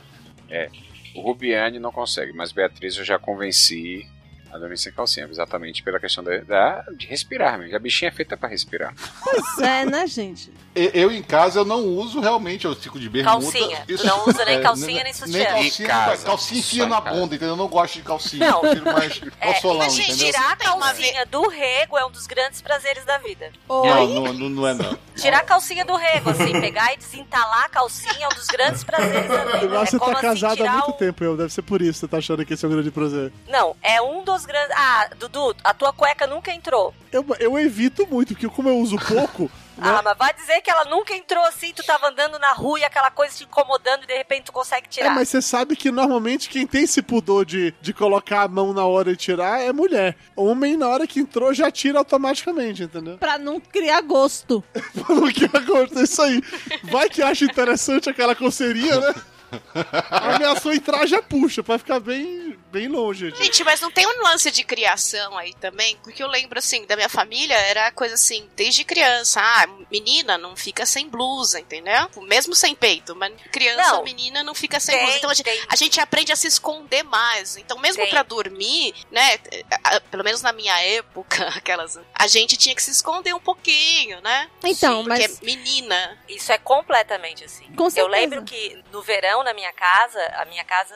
O Rubiane não consegue, mas Beatriz eu já convenci a dormir sem calcinha, exatamente pela questão da, da- de respirar, mesmo. A bichinha é feita pra respirar. Pois é, né, gente? Eu em casa eu não uso realmente, eu fico de bermuda. Calcinha. Tu não usa nem calcinha, nem sutiã. Nem calcinha, casa. calcinha enfia na casa. bunda, entendeu? Eu não gosto de calcinha, Não. eu prefiro mais [laughs] É, ao solão, mas, gente, entendeu? Tirar a calcinha do rego é um dos grandes prazeres da vida. Não, não, não, não é não. Tirar a calcinha do rego, assim, pegar e desentalar a calcinha é um dos grandes prazeres da vida. Eu acho é você como tá assim, casado há muito um- tempo, eu. Deve ser por isso que você tá achando que esse é um grande prazer. Não, é um dos grandes. Ah, Dudu, a tua cueca nunca entrou. Eu, eu evito muito, porque como eu uso pouco, [laughs] né? Ah, mas vai dizer que ela nunca entrou assim, tu tava andando na rua e aquela coisa te incomodando e de repente tu consegue É, tirar. mas você sabe que normalmente quem tem esse pudor de, de colocar a mão na hora e tirar é mulher. Homem, na hora que entrou, já tira automaticamente, entendeu? Pra não criar gosto. Falou que agora é isso aí. Vai que acha interessante aquela coceirinha, né? [laughs] Ameaçou entrar, já puxa, pra ficar bem, bem longe. gente. Gente, mas não tem um lance de criação aí também? Porque eu lembro, assim, da minha família, era coisa assim, desde criança. Ah, menina não fica sem blusa, entendeu? Mesmo sem peito, mas criança, Não. menina não fica sem Tem, blusa. Então a gente, a gente aprende a se esconder mais. Então, mesmo Tem. pra dormir, né? Pelo menos na minha época, [laughs] aquelas. A gente tinha que se esconder um pouquinho, né? Então, Porque mas- é menina. Isso é completamente assim. Com Eu certeza. lembro que no verão, na minha casa, a minha casa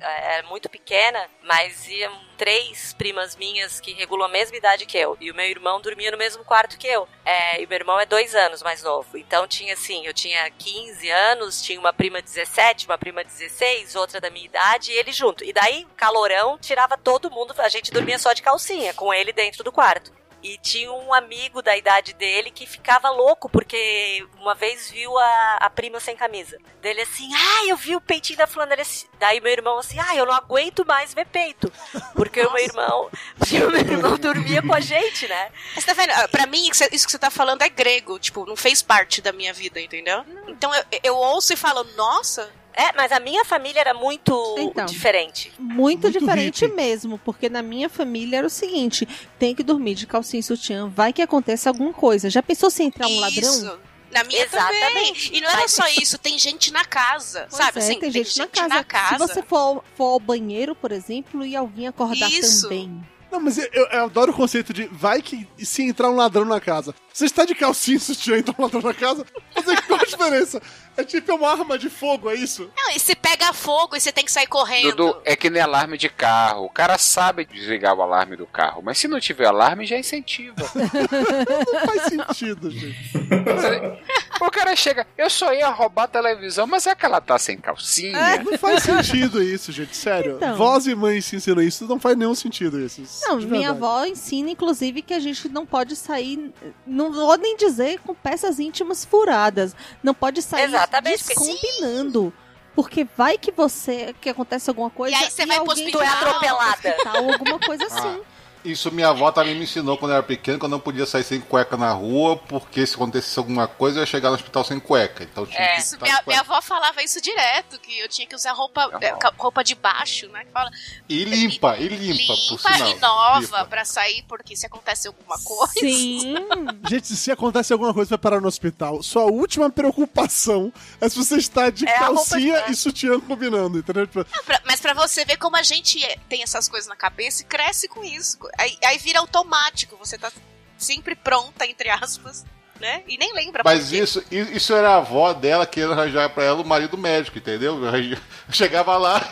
era muito pequena, mas iam três primas minhas que regulam a mesma idade que eu. E o meu irmão dormia no mesmo quarto que eu. É, e o meu irmão é dois anos mais novo. Então tinha assim, eu tinha 15 anos, tinha uma prima 17, uma prima 16, outra da minha idade, e ele junto. E daí, calorão, tirava todo mundo, a gente dormia só de calcinha, com ele dentro do quarto. E tinha um amigo da idade dele que ficava louco, porque uma vez viu a, a prima sem camisa. Dele assim, ah, eu vi o peitinho da fulana. Assim- Daí meu irmão assim, ah, eu não aguento mais ver peito. Porque o meu irmão, [laughs] o meu irmão dormia com a gente, né? Mas tá vendo? Ah, Pra mim, isso que você tá falando é grego. Tipo, não fez parte da minha vida, entendeu? Então eu, eu ouço e falo, nossa. É, mas a minha família era muito Então. diferente. Muito, Muito diferente hippie. mesmo, porque na minha família era o seguinte: tem que dormir de calcinha e sutiã, vai que acontece alguma coisa. Já pensou se entrar um ladrão? Isso. Na minha também. Exatamente. E não era Mas- só isso, tem gente na casa, Pois sabe? é, assim, tem gente, na, casa. Se você for, for ao banheiro, por exemplo, e alguém acordar Isso. também. Não, mas eu, eu adoro o conceito de vai que se entrar um ladrão na casa. Você está de calcinha e sutiã e entra um ladrão na casa, mas qual a diferença? É tipo uma arma de fogo, é isso? Não, e se pega fogo e você tem que sair correndo. Dudu, é que nem alarme de carro. O cara sabe desligar o alarme do carro, mas se não tiver alarme, já incentiva. Não [laughs] faz sentido, gente. [laughs] o cara chega, eu só ia roubar a televisão, mas é que ela tá sem calcinha. Não faz sentido isso, gente. Sério. Então. Vós e mães se ensinam isso, não faz nenhum sentido isso. Não, minha avó ensina, inclusive, que a gente não pode sair, não vou nem dizer com peças íntimas furadas. Não pode sair Exatamente, porque- descombinando. Porque vai que você, que acontece alguma coisa E aí você vai pro alguém hospital. Tu é vai pro atropelada. hospital, alguma coisa assim. Isso minha avó também me ensinou quando eu era pequeno, que eu não podia sair sem cueca na rua, porque se acontecesse alguma coisa eu ia chegar no hospital sem cueca. Então tinha É. que Isso, minha, minha avó falava isso direto, que eu tinha que usar roupa, é, roupa de baixo, né? Que fala, E limpa, e limpa, por limpa sinal. e nova Limpa. pra sair, porque se acontecer alguma coisa. Sim. [laughs] Gente, se acontece alguma coisa, vai parar no hospital. Sua última preocupação é se você está de É calcinha de- e sutiã combinando, entendeu? Não, pra- mas pra você ver como a gente é- tem essas coisas na cabeça e cresce com isso. Aí, aí vira automático, você tá sempre pronta, entre aspas, né? E nem lembra Mas isso, isso era a avó dela querendo arranjar pra ela o marido médico, entendeu? Eu chegava lá. [laughs]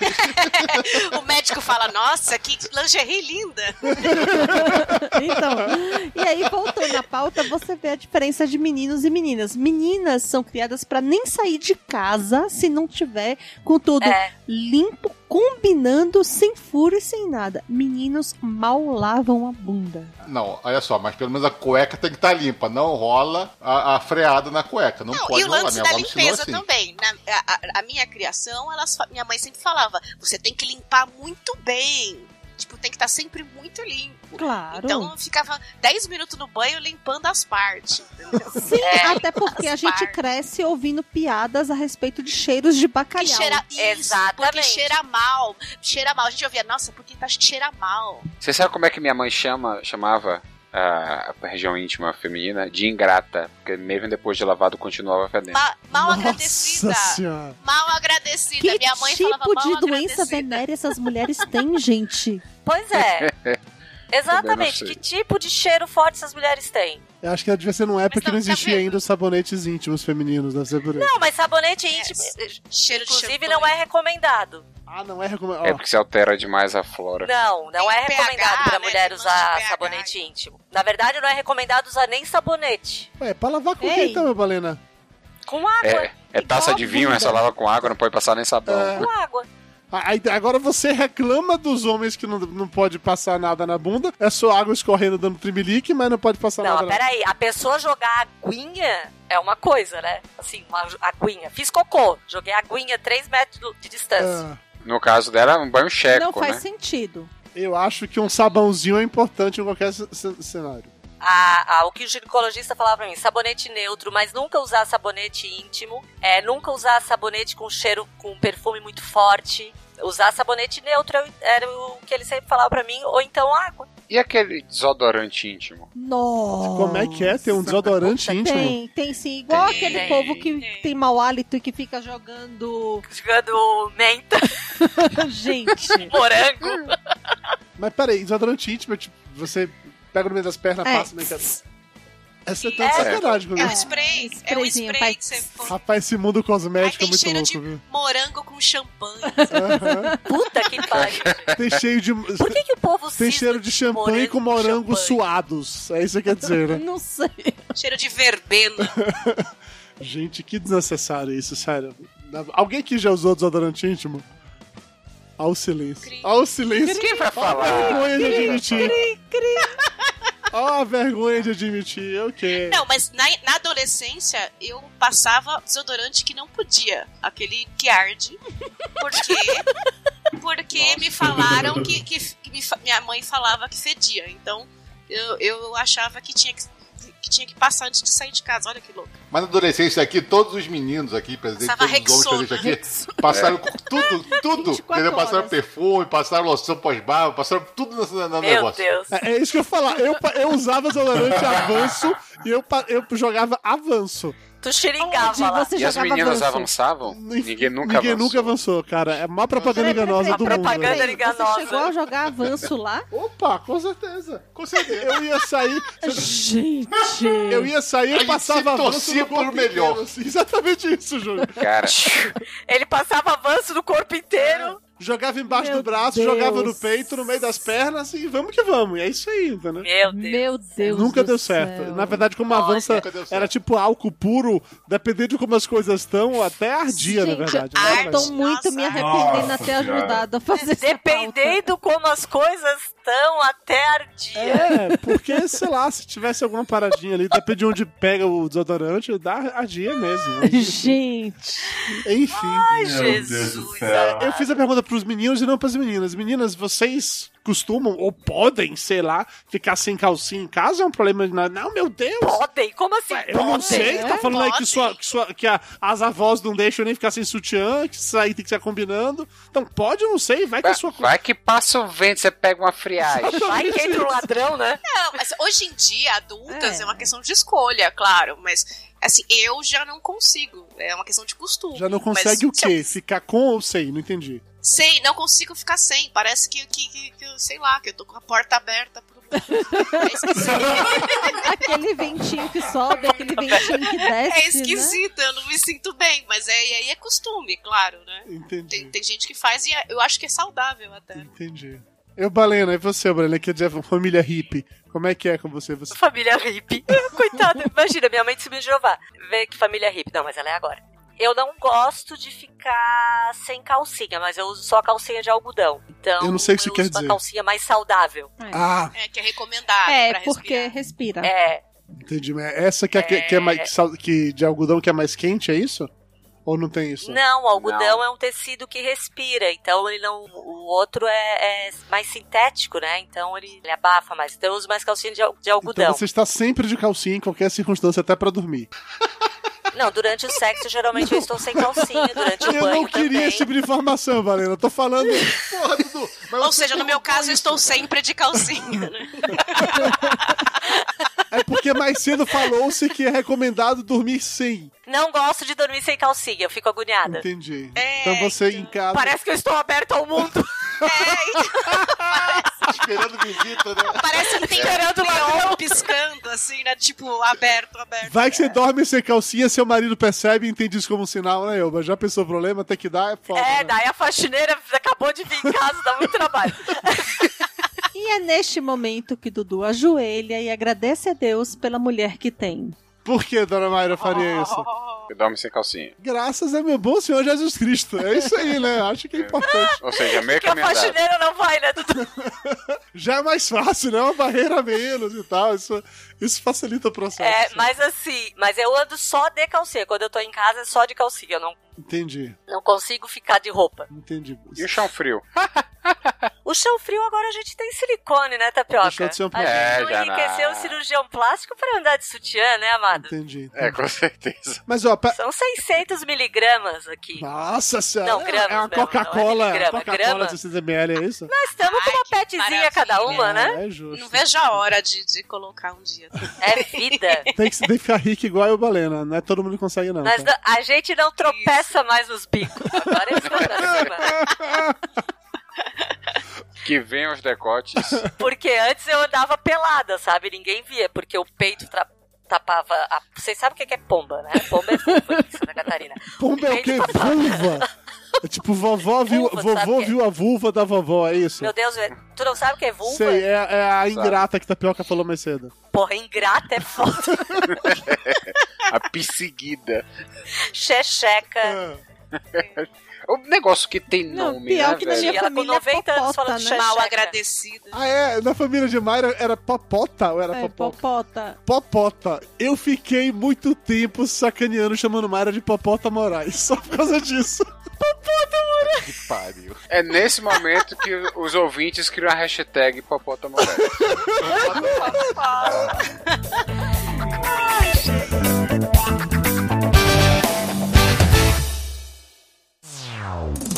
O médico fala, nossa, que lingerie linda. [laughs] Então, e aí voltando à pauta, você vê a diferença de meninos e meninas. Meninas são criadas pra nem sair de casa se não tiver com tudo É. limpo, combinando, sem furo e sem nada. Meninos mal lavam a bunda. Não, olha só, mas pelo menos a cueca tem que estar limpa. Não rola a, a freada na cueca. Não, Não, pode e o rolar. lance Minha da limpeza assim. também. Na, a, a- minha criação, elas, minha mãe sempre falava: você tem que limpar muito bem. Tipo, tem que estar sempre muito limpo. Claro. Então eu ficava 10 minutos no banho limpando as partes. entendeu? [laughs] Sim, É, até porque a gente partes. cresce ouvindo piadas a respeito de cheiros de Que bacalhau. cheira isso, Exatamente. porque cheira mal. Cheira mal. A gente ouvia, nossa, porque tá cheira mal. Você sabe como é que minha mãe chama, chamava a, a região íntima feminina de ingrata? Porque mesmo depois de lavado continuava fedendo. Ma- mal Nossa agradecida. senhora. Mal agradecida. Que minha mãe falava tipo mal de doença venérea essas mulheres têm, gente? Pois é. [laughs] Exatamente. não. Que tipo de cheiro forte essas mulheres têm? Eu acho que devia ser numa época Mas que não não, tá existia vendo? ainda os sabonetes íntimos femininos, deve ser por aí. Não, mas sabonete É, íntimo, Cheiro de inclusive, não é recomendado. Ah, não é recomendado. É porque se altera demais a flora. Não, não Tem é recomendado pra né? mulher usar sabonete íntimo. Na verdade, não é recomendado usar nem sabonete. Ué, pra lavar com o que então, balena? Com água. É, é taça de vinho, essa lava com água, não pode passar nem sabão. É. Com água. Ah, Aí, agora você reclama dos homens que não, não pode passar nada na bunda, é só água escorrendo dando trimelique, mas não pode passar Não, nada na peraí. A pessoa jogar aguinha é uma coisa, né? Assim, uma aguinha. Fiz cocô. Joguei aguinha 3 metros de distância. Ah, No caso dela, um banho checo, não faz né? sentido. eu acho que um sabãozinho é importante em qualquer cenário. A- a- o que o ginecologista falava pra mim, sabonete neutro, mas nunca usar sabonete íntimo, é, nunca usar sabonete com cheiro, com perfume muito forte. Usar sabonete neutro é o- era o que ele sempre falava pra mim, ou então água. E aquele desodorante íntimo? Nossa. Como é que é? Tem um desodorante íntimo? Tem, tem sim. Igual Tem, aquele tem, povo que tem. tem mau hálito e que fica jogando. Jogando menta, [laughs] Gente. morango. Mas peraí, desodorante íntimo, é tipo, você pega no meio das pernas, É. passa meio que... Essa é É. tanta sacanagem É um spray. É um spray que você põe. Rapaz, esse mundo cosmético é muito cheiro louco, de viu? morango com champanhe. Aham. Puta que pariu. Tem cheio de... Por que, que o povo Tem cheiro de champanhe com morangos suados. É isso que quer dizer, né? [laughs] Não sei. cheiro de verbena. [laughs] Gente, que desnecessário isso, sério. Alguém que já usou desodorante íntimo? Ao silêncio. Ao silêncio. Quem vai Ó a falar? vergonha de admitir. Ó a vergonha de admitir, ok. Não, mas na, na adolescência eu passava desodorante que não podia. Aquele que arde. Por quê? Porque me falaram que, que, que me minha mãe falava que fedia. Então eu, eu achava que tinha que, que tinha que passar antes de sair de casa. Olha que louco. Mas na adolescência aqui, todos os meninos aqui, Passava todos os homens Rexona. presentes aqui, passaram com tudo, [laughs] tudo. 24 Entendeu? Passaram horas. perfume, passaram loção pós-barba, passaram tudo na, na Meu negócio. Deus. É, é isso que eu ia falar. Eu, eu usava desodorante [laughs] avanço e eu, eu jogava avanço. Tu xeringava lá. você E as meninas avançavam? Ninguém nunca Ninguém avançou. nunca avançou, cara. É a maior propaganda Peraí, enganosa peraí, do peraí, mundo. propaganda enganosa. Você chegou a jogar avanço lá? Opa, com certeza. Com certeza. Eu ia sair. Gente. Eu ia sair e passava avanço torcia no corpo pelo melhor. inteiro, assim. Exatamente isso, Júlio. Cara, [laughs] Ele passava avanço do corpo inteiro. Jogava embaixo Meu do braço, Deus. jogava no peito, no meio das pernas e vamos que vamos. E é isso aí, entendeu? Meu Deus. Meu Deus. Nunca deu certo. céu. Na verdade, como avança era tipo álcool puro, dependendo de como as coisas estão, até ardia, na Gente, verdade. eu né? tô Nossa. muito me arrependendo Nossa a ter Senhora. ajudado a fazer pauta. Dependendo como as coisas estão, até ardia. É, porque, sei lá, se tivesse alguma paradinha ali, depende de onde pega o desodorante, dá ardia mesmo. [laughs] Gente. Enfim. Ai, Meu Deus Jesus. do céu. Eu fiz a pergunta pros meninos e não pras meninas. Meninas, vocês costumam ou podem, sei lá, ficar sem calcinha em casa? É um problema. na- Não, meu Deus! Podem? Como assim? Eu não podem? sei, tá falando aí que, Podem. sua, que, sua- que a- as avós não deixam nem ficar sem sutiã, que isso aí tem que ser combinando. Então pode, eu não sei, vai que a vai, sua. vai que passa o vento, você pega uma friagem. [laughs] Vai que entra um ladrão, né? Não, mas hoje em dia, adultas, É. é. uma questão de escolha, claro. Mas, assim, eu já não consigo. É uma questão de costume. Já não Mas consegue o se eu- quê? Ficar com ou sem? Não entendi. Sei, não consigo ficar sem. Parece que, que, que, que sei lá, que eu tô com a porta aberta pro [laughs] aquele ventinho que sobe, aquele ventinho que desce. É esquisito, eu não me sinto bem, mas é, aí é costume, claro, né? Entendi. Tem, tem gente que faz e é- eu acho que é saudável até. Entendi. Eu, Balena, e você, Balena, que é de família hippie? Como é que é com você? você... Família hippie. [laughs] Coitada, imagina, minha mãe de de Jeová. Vê que família hippie. Não, mas ela é agora. Eu não gosto de ficar sem calcinha, mas eu uso só calcinha de algodão. Então, Eu não sei o que você eu quer uso dizer. uma calcinha mais saudável. Ah, É, que é recomendado É, pra porque respirar. respira. É, entendi. Mas essa que é, que, que é mais, que de algodão que é mais quente, é isso? Ou não tem isso? Não, o algodão é um tecido que respira, então ele não. O outro é, é mais sintético, né? Então ele, ele abafa mais. Então eu uso mais calcinha de, de algodão. Então você está sempre de calcinha em qualquer circunstância, até pra dormir. [laughs] Não, durante o sexo geralmente eu estou sem calcinha, durante o Eu banho não queria também. esse tipo de informação, Valena. Eu tô falando. Porra, Dudu. Ou seja, no meu caso, eu estou sempre de calcinha, né? [laughs] É porque mais cedo falou-se que é recomendado dormir sem. Não gosto de dormir sem calcinha, eu fico agoniada. Entendi. É, então você em casa. Parece que eu estou aberta ao mundo. [laughs] [laughs] Esperando visita, né? Parece que tem Esperando um neon piscando, assim, né? Tipo, aberto, aberto. Vai que você dorme sem calcinha, seu marido percebe e entende isso como um sinal, né, Elba? Já pensou o problema? Tem que dar, é foda. É, né? daí a faxineira acabou de vir em casa, dá muito trabalho. [laughs] E é neste momento que Dudu ajoelha e agradece a Deus pela mulher que tem. Por que Dona Mayra faria isso? Que dorme sem calcinha. Graças a meu bom Senhor Jesus Cristo. É isso aí, né? Acho que é importante. Ou seja, meio Que a faxineira não vai, né? [laughs] Já é mais fácil, né? Uma barreira menos e tal. Isso, isso facilita o processo. É, mas assim, mas eu ando só de calcinha. Quando eu tô em casa é só de calcinha. Eu não, Entendi, não consigo ficar de roupa. entendi. E o chão frio? [laughs] O chão frio agora a gente tem silicone, né, Tapioca? Deixou de ser um a problema. gente É, não enriqueceu o cirurgião plástico para andar de sutiã, né, amado? Entendi. É, com certeza. Mas, ó, pa- São 600 miligramas aqui. Nossa senhora. Não, gramas é uma não é Coca-Cola. Coca-Cola de 600ml, é isso? Nós estamos com uma petzinha cada uma, né? É justo. Não vejo a hora de, de colocar um dia. É vida. [laughs] Tem que, tem que ficar rico igual eu, Balena. Não é todo mundo que consegue, não. Tá? não- a gente não tropeça mais nos bicos. Agora eles estão pra cima. Que venham os decotes. [laughs] Porque antes eu andava pelada, sabe? Ninguém via, porque o peito tra- tapava. A... Vocês sabem o que é pomba, né? Pomba é vulva aqui em Santa Catarina. Pomba é o quê? Vulva? [laughs] É tipo, vovó viu, Vulva, vovô sabe que é? viu a vulva da vovó, é isso? Meu Deus, é- tu não sabe o que é vulva? Sei, é, é a ingrata que Tapioca falou mais cedo. Porra, ingrata é foda. [laughs] A pisseguida. Checheca. O negócio que tem Não, nome, pior né, que na velho? minha E ela com família 90 anos popota, falando né? Mal agradecida. Ah, é? Na família de Mayra era popota ou era É, popota? popota. Popota. Eu fiquei muito tempo sacaneando, chamando Mayra de Popota Moraes. Só por causa disso. [laughs] Que pariu. É nesse momento que os ouvintes criam a hashtag Popota Moraes. [laughs] Wow.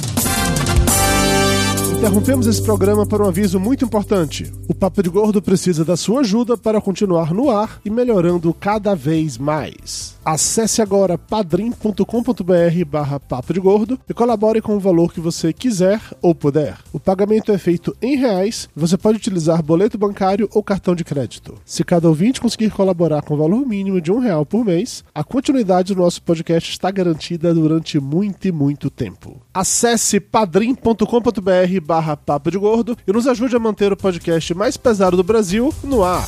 Interrompemos esse programa para um aviso muito importante. O Papo de Gordo precisa da sua ajuda para continuar no ar e melhorando cada vez mais. Acesse agora padrim.com.br barra Papo de Gordo e colabore com o valor que você quiser ou puder. O pagamento é feito em reais e você pode utilizar boleto bancário ou cartão de crédito. Se cada ouvinte conseguir colaborar com o valor mínimo de um real por mês, a continuidade do nosso podcast está garantida durante muito e muito tempo. Acesse padrim.com.br barra Papo de Gordo e nos ajude a manter o podcast mais pesado do Brasil no ar.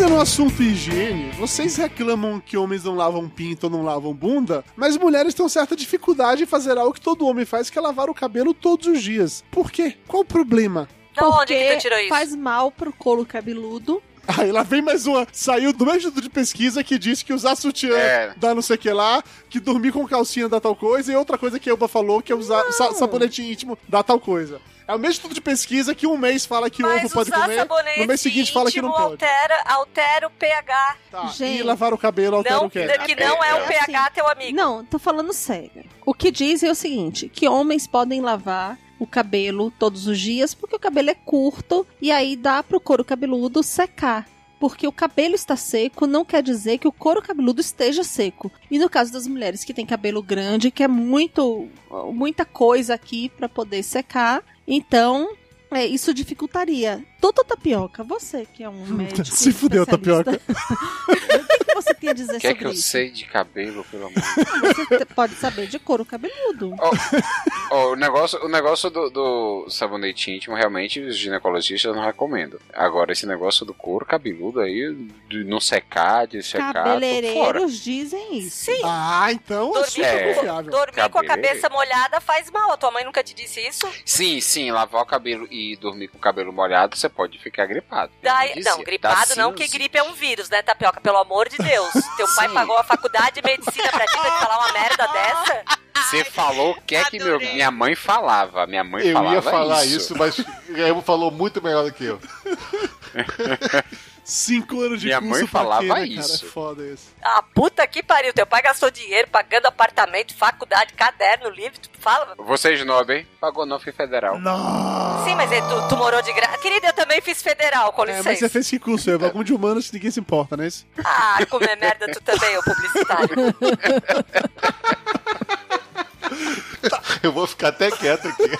Ainda no assunto higiene, vocês reclamam que homens não lavam pinto ou não lavam bunda, mas mulheres têm certa dificuldade em fazer algo que todo homem faz, que é lavar o cabelo todos os dias. Por quê? Qual o problema? Da onde Porque que tu tirou isso? faz mal pro couro cabeludo. Aí lá vem mais uma. Saiu do mesmo de pesquisa que disse que usar sutiã É. dá não sei o que lá, que dormir com calcinha dá tal coisa, e outra coisa que a Elba falou que é usar sa sabonete íntimo dá tal coisa. É o mesmo instituto de pesquisa que um mês fala que Mas ovo pode usar comer, no mês seguinte fala que não pode. Altera, altera o pH. Tá, Gente. E lavar o cabelo altera Não, o quê? que não é o É pH assim. teu amigo. Não, tô falando sério. O que diz é o seguinte: que homens podem lavar o cabelo todos os dias, porque o cabelo é curto e aí dá pro couro cabeludo secar. Porque o cabelo está seco não quer dizer que o couro cabeludo esteja seco. E no caso das mulheres que têm cabelo grande, que é muito muita coisa aqui para poder secar, então é, isso dificultaria. Doutor Tapioca, você que é um médico. Se fudeu, tapioca. O que você tem a dizer O que é sobre que eu isso? sei de cabelo, pelo amor de Deus? Você pode saber de couro cabeludo. Ó, o negócio, o negócio do, do sabonete íntimo, realmente, os ginecologistas não recomendam. Agora, esse negócio do couro cabeludo aí, de não secar, de secar. Cabeleireiros dizem isso. Sim. Ah, então é super É. confiável. Dormir com a cabeça molhada faz mal. A tua mãe nunca te disse isso? Sim, sim, lavar o cabelo e dormir com o cabelo molhado, você pode ficar gripado. Dizia, não, gripado não, sim, que sim. gripe é um vírus, né, Tapioca? Pelo amor de Deus. [laughs] Teu pai Sim. pagou a faculdade de medicina pra ti pra te falar uma merda [laughs] dessa? Você falou o que é que meu- minha mãe falava. Minha mãe Eu falava ia falar isso. isso, mas [laughs] Guilherme falou muito melhor do que eu. Cinco anos de Minha curso mãe pra falava quê, né, isso. Cara? É foda isso. Ah, puta que pariu. Teu pai gastou dinheiro pagando apartamento, faculdade, caderno, livro. Tu fala. Vocês nobem, pagou não, fui federal. Sim, mas é, tu, tu morou de graça. Querida, eu também fiz federal, com É, licença. mas você fez que curso? É bagulho de humanos ninguém se importa, não é isso? Ah, comer merda tu também, ô publicitário. Eu vou ficar até quieto aqui. [laughs]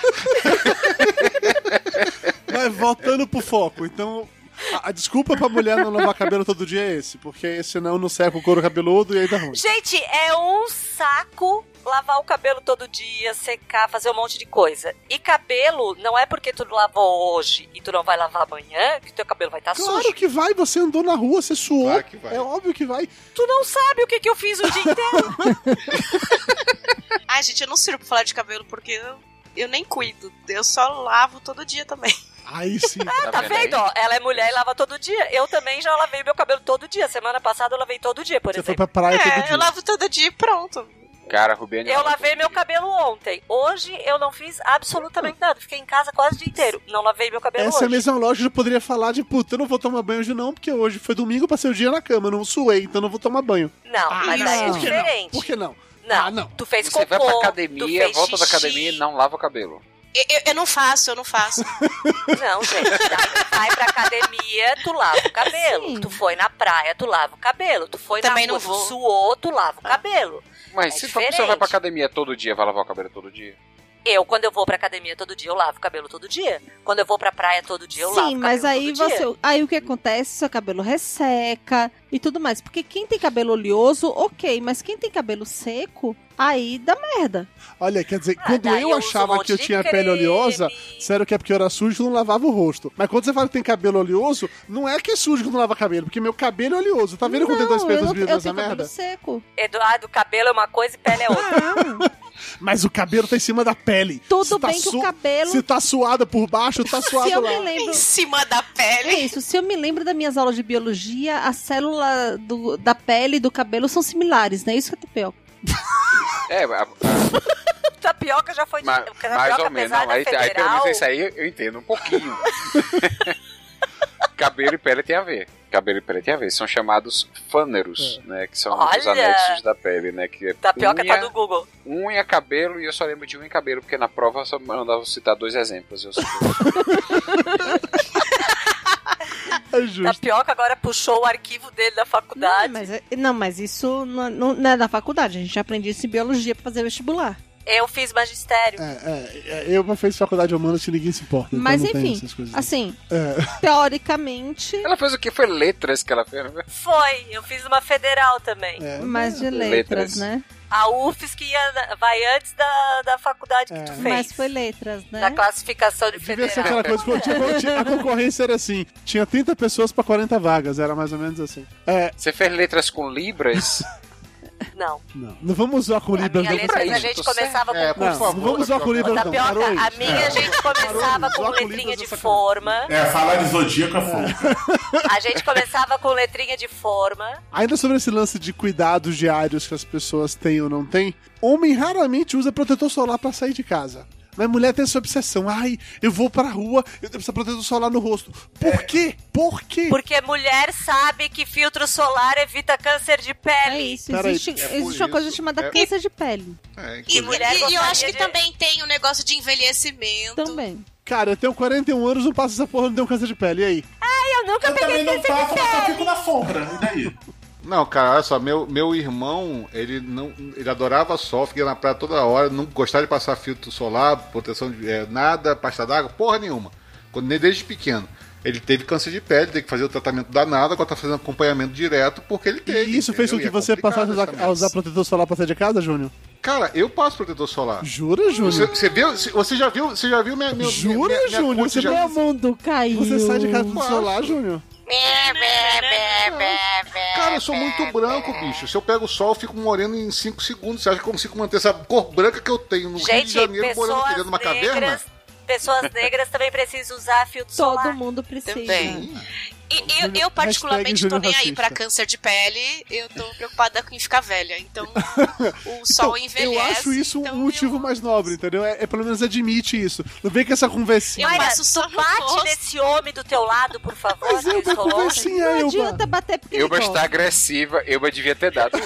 Mas voltando pro foco, então. A, a desculpa pra mulher não lavar cabelo todo dia é esse, porque senão não seca o couro cabeludo e aí dá ruim. Gente, é um saco lavar o cabelo todo dia, secar, fazer um monte de coisa. E cabelo, não é porque tu lavou hoje e tu não vai lavar amanhã que teu cabelo vai estar Claro sujo. que vai, você andou na rua, você suou. Claro que vai. É óbvio que vai. Tu não sabe o que, que eu fiz o dia inteiro. [laughs] Ai, gente, eu não sirvo pra falar de cabelo porque eu, eu nem cuido. Eu só lavo todo dia também. Aí sim. Tá vendo? ó? Ela é mulher e lava todo dia. Eu também já lavei meu cabelo todo dia. Semana passada eu lavei todo dia, por Você foi exemplo. pra praia todo É, dia. eu lavo todo dia e pronto. Cara, Rubiane. Eu lavei meu cabelo ontem. Hoje eu não fiz absolutamente nada. Fiquei em casa quase o dia inteiro. Não lavei meu cabelo Essa é a hoje. mesma lógica eu poderia falar de puta, eu não vou tomar banho hoje não, porque hoje foi domingo, passei o dia na cama, eu não suei, então não vou tomar banho. Não, mas aí é por que não? diferente. Por que não? Não, Ah, não. tu fez Você vai cocô, pra tu academia, volta da xixi. academia e não lava o cabelo. Eu, eu- eu não faço, eu não faço. Não, gente. Daí tu vai pra academia, tu lava o cabelo. Sim. Tu foi na praia, tu lava o cabelo. Tu foi Também na não rua, vou. tu suou, tu lava o cabelo. Mas É se a pessoa vai diferente. pra academia todo dia, vai lavar o cabelo todo dia. Eu, quando eu vou pra academia todo dia, eu lavo o cabelo todo dia. Quando eu vou pra praia todo dia, eu lavo Sim, o mas cabelo aí todo dia. você. Aí o que acontece? Seu cabelo resseca e tudo mais. Porque quem tem cabelo oleoso, ok, mas quem tem cabelo seco, aí dá merda. Olha, quer dizer, Ah, quando eu um achava monte que eu de tinha pele creme. oleosa, sério que é porque eu era sujo e não lavava o rosto. Mas quando você fala que tem cabelo oleoso, não é que é sujo que não lava cabelo, porque meu cabelo é oleoso. Tá vendo quando tem dois Não, peitos eu, não, brilhando eu nessa merda? seco. Eduardo, cabelo é uma coisa e pele é outra. [laughs] Mas o cabelo tá em cima da pele. Tudo Se tá bem que o cabelo- Se tá suada por baixo, tá [laughs] Se suado eu lá. me lembro. Em cima da É pele. isso, se eu me lembro das minhas aulas de biologia, as células do- da pele e do cabelo são similares, né? Isso que é tapioca. [laughs] É, a- a- [laughs] Tapioca já foi de. ma- tapioca, mais ou menos. Não, aí, aí pelo federal, menos isso aí eu entendo um pouquinho. [laughs] cabelo e pele tem a ver. Cabelo e pele tem a ver. São chamados fâneros, né? Que são os Olha! anexos da pele, né? Que é Tapioca unha, tá no Google. unha, cabelo, e eu só lembro de unha e cabelo, porque na prova só mandava citar dois exemplos. Eu só... É justo. Tapioca agora puxou o arquivo dele da Não, faculdade. mas, é- não, mas isso não, não- não é da faculdade. A gente aprende isso em biologia pra fazer vestibular. Eu fiz magistério. É, é, é, eu não fiz faculdade de humanas que ninguém se importa. então Mas tem enfim, essas coisas. assim, É. teoricamente, ela fez o que? Foi letras que ela fez, né? Foi, eu fiz uma federal também. É. mais de letras, letras. né? A UFES que ia, vai antes da, da faculdade que É. tu fez. Mas foi letras, né? Da classificação de Devia ser federal. aquela coisa que tinha- a concorrência era assim: tinha 30 pessoas pra 40 vagas, era mais ou menos assim. É, Você fez letras com libras? [laughs] Não. não, não vamos usar com A Libras, minha não. letra, isso, a gente começava É, com por Não, favor. não vamos usar com Libras, não. Tapioca, Parou a minha a gente começava com letrinha de é forma. É, falar de zodíaco é fogo. A gente começava com letrinha de forma. Ainda sobre esse lance de cuidados diários que as pessoas têm ou não têm, homem raramente usa protetor solar pra sair de casa. Mas mulher tem essa obsessão. Ai, eu vou pra rua, eu tenho que passar protetor solar no rosto. Por quê? Por quê? Porque mulher sabe que filtro solar evita câncer de pele. É isso, Peraí, existe, é por existe uma coisa chamada É- câncer de pele. É, E, inclusive- mulher e- e eu gostaria acho que de- também tem um negócio de envelhecimento. Também. Cara, eu tenho 41 anos, não passo essa porra, não tenho câncer de pele. E aí? Eu nunca Eu peguei também não câncer de faço, mas só pele. fico na sombra. E daí? Não, cara, olha só, meu, meu irmão, ele não. Ele adorava sol, fica na praia toda hora, não gostava de passar filtro solar, proteção de é, nada, pasta d'água, porra nenhuma. Quando, desde pequeno. Ele teve câncer de pele, teve que fazer o tratamento danado, agora tá fazendo acompanhamento direto porque ele teve. E isso fez com entendeu? que é você passasse a usar, protetor solar pra sair de casa, Júnior? Cara, eu passo protetor solar. Jura, Você, Júnior? você viu? Você já viu? Você já viu minha, minha, Jura, minha, minha Júnior? Você já- Meu mundo caiu. Você sai de casa do Passo. solar, Júnior? Cara, eu sou muito branco, bicho. Se eu pego o sol, eu fico moreno em 5 segundos. Você acha que eu consigo manter essa cor branca que eu tenho no Rio de Gente, Janeiro, morando pessoas querendo uma caverna? pessoas negras também precisam usar filtro Todo solar. mundo precisa. Também. E eu, eu particularmente, tô nem aí pra câncer de pele. Eu tô preocupada com ficar velha. Então, o [laughs] sol envelhece. eu acho isso então um motivo mais nobre, entendeu? É, é pelo menos admite isso. Não vem com essa conversinha. Eu passo só bate nesse homem do teu lado, por favor. Mas uma solonge. conversinha, Não Elba. adianta bater porque Elba está agressiva, Elba devia ter dado. [laughs]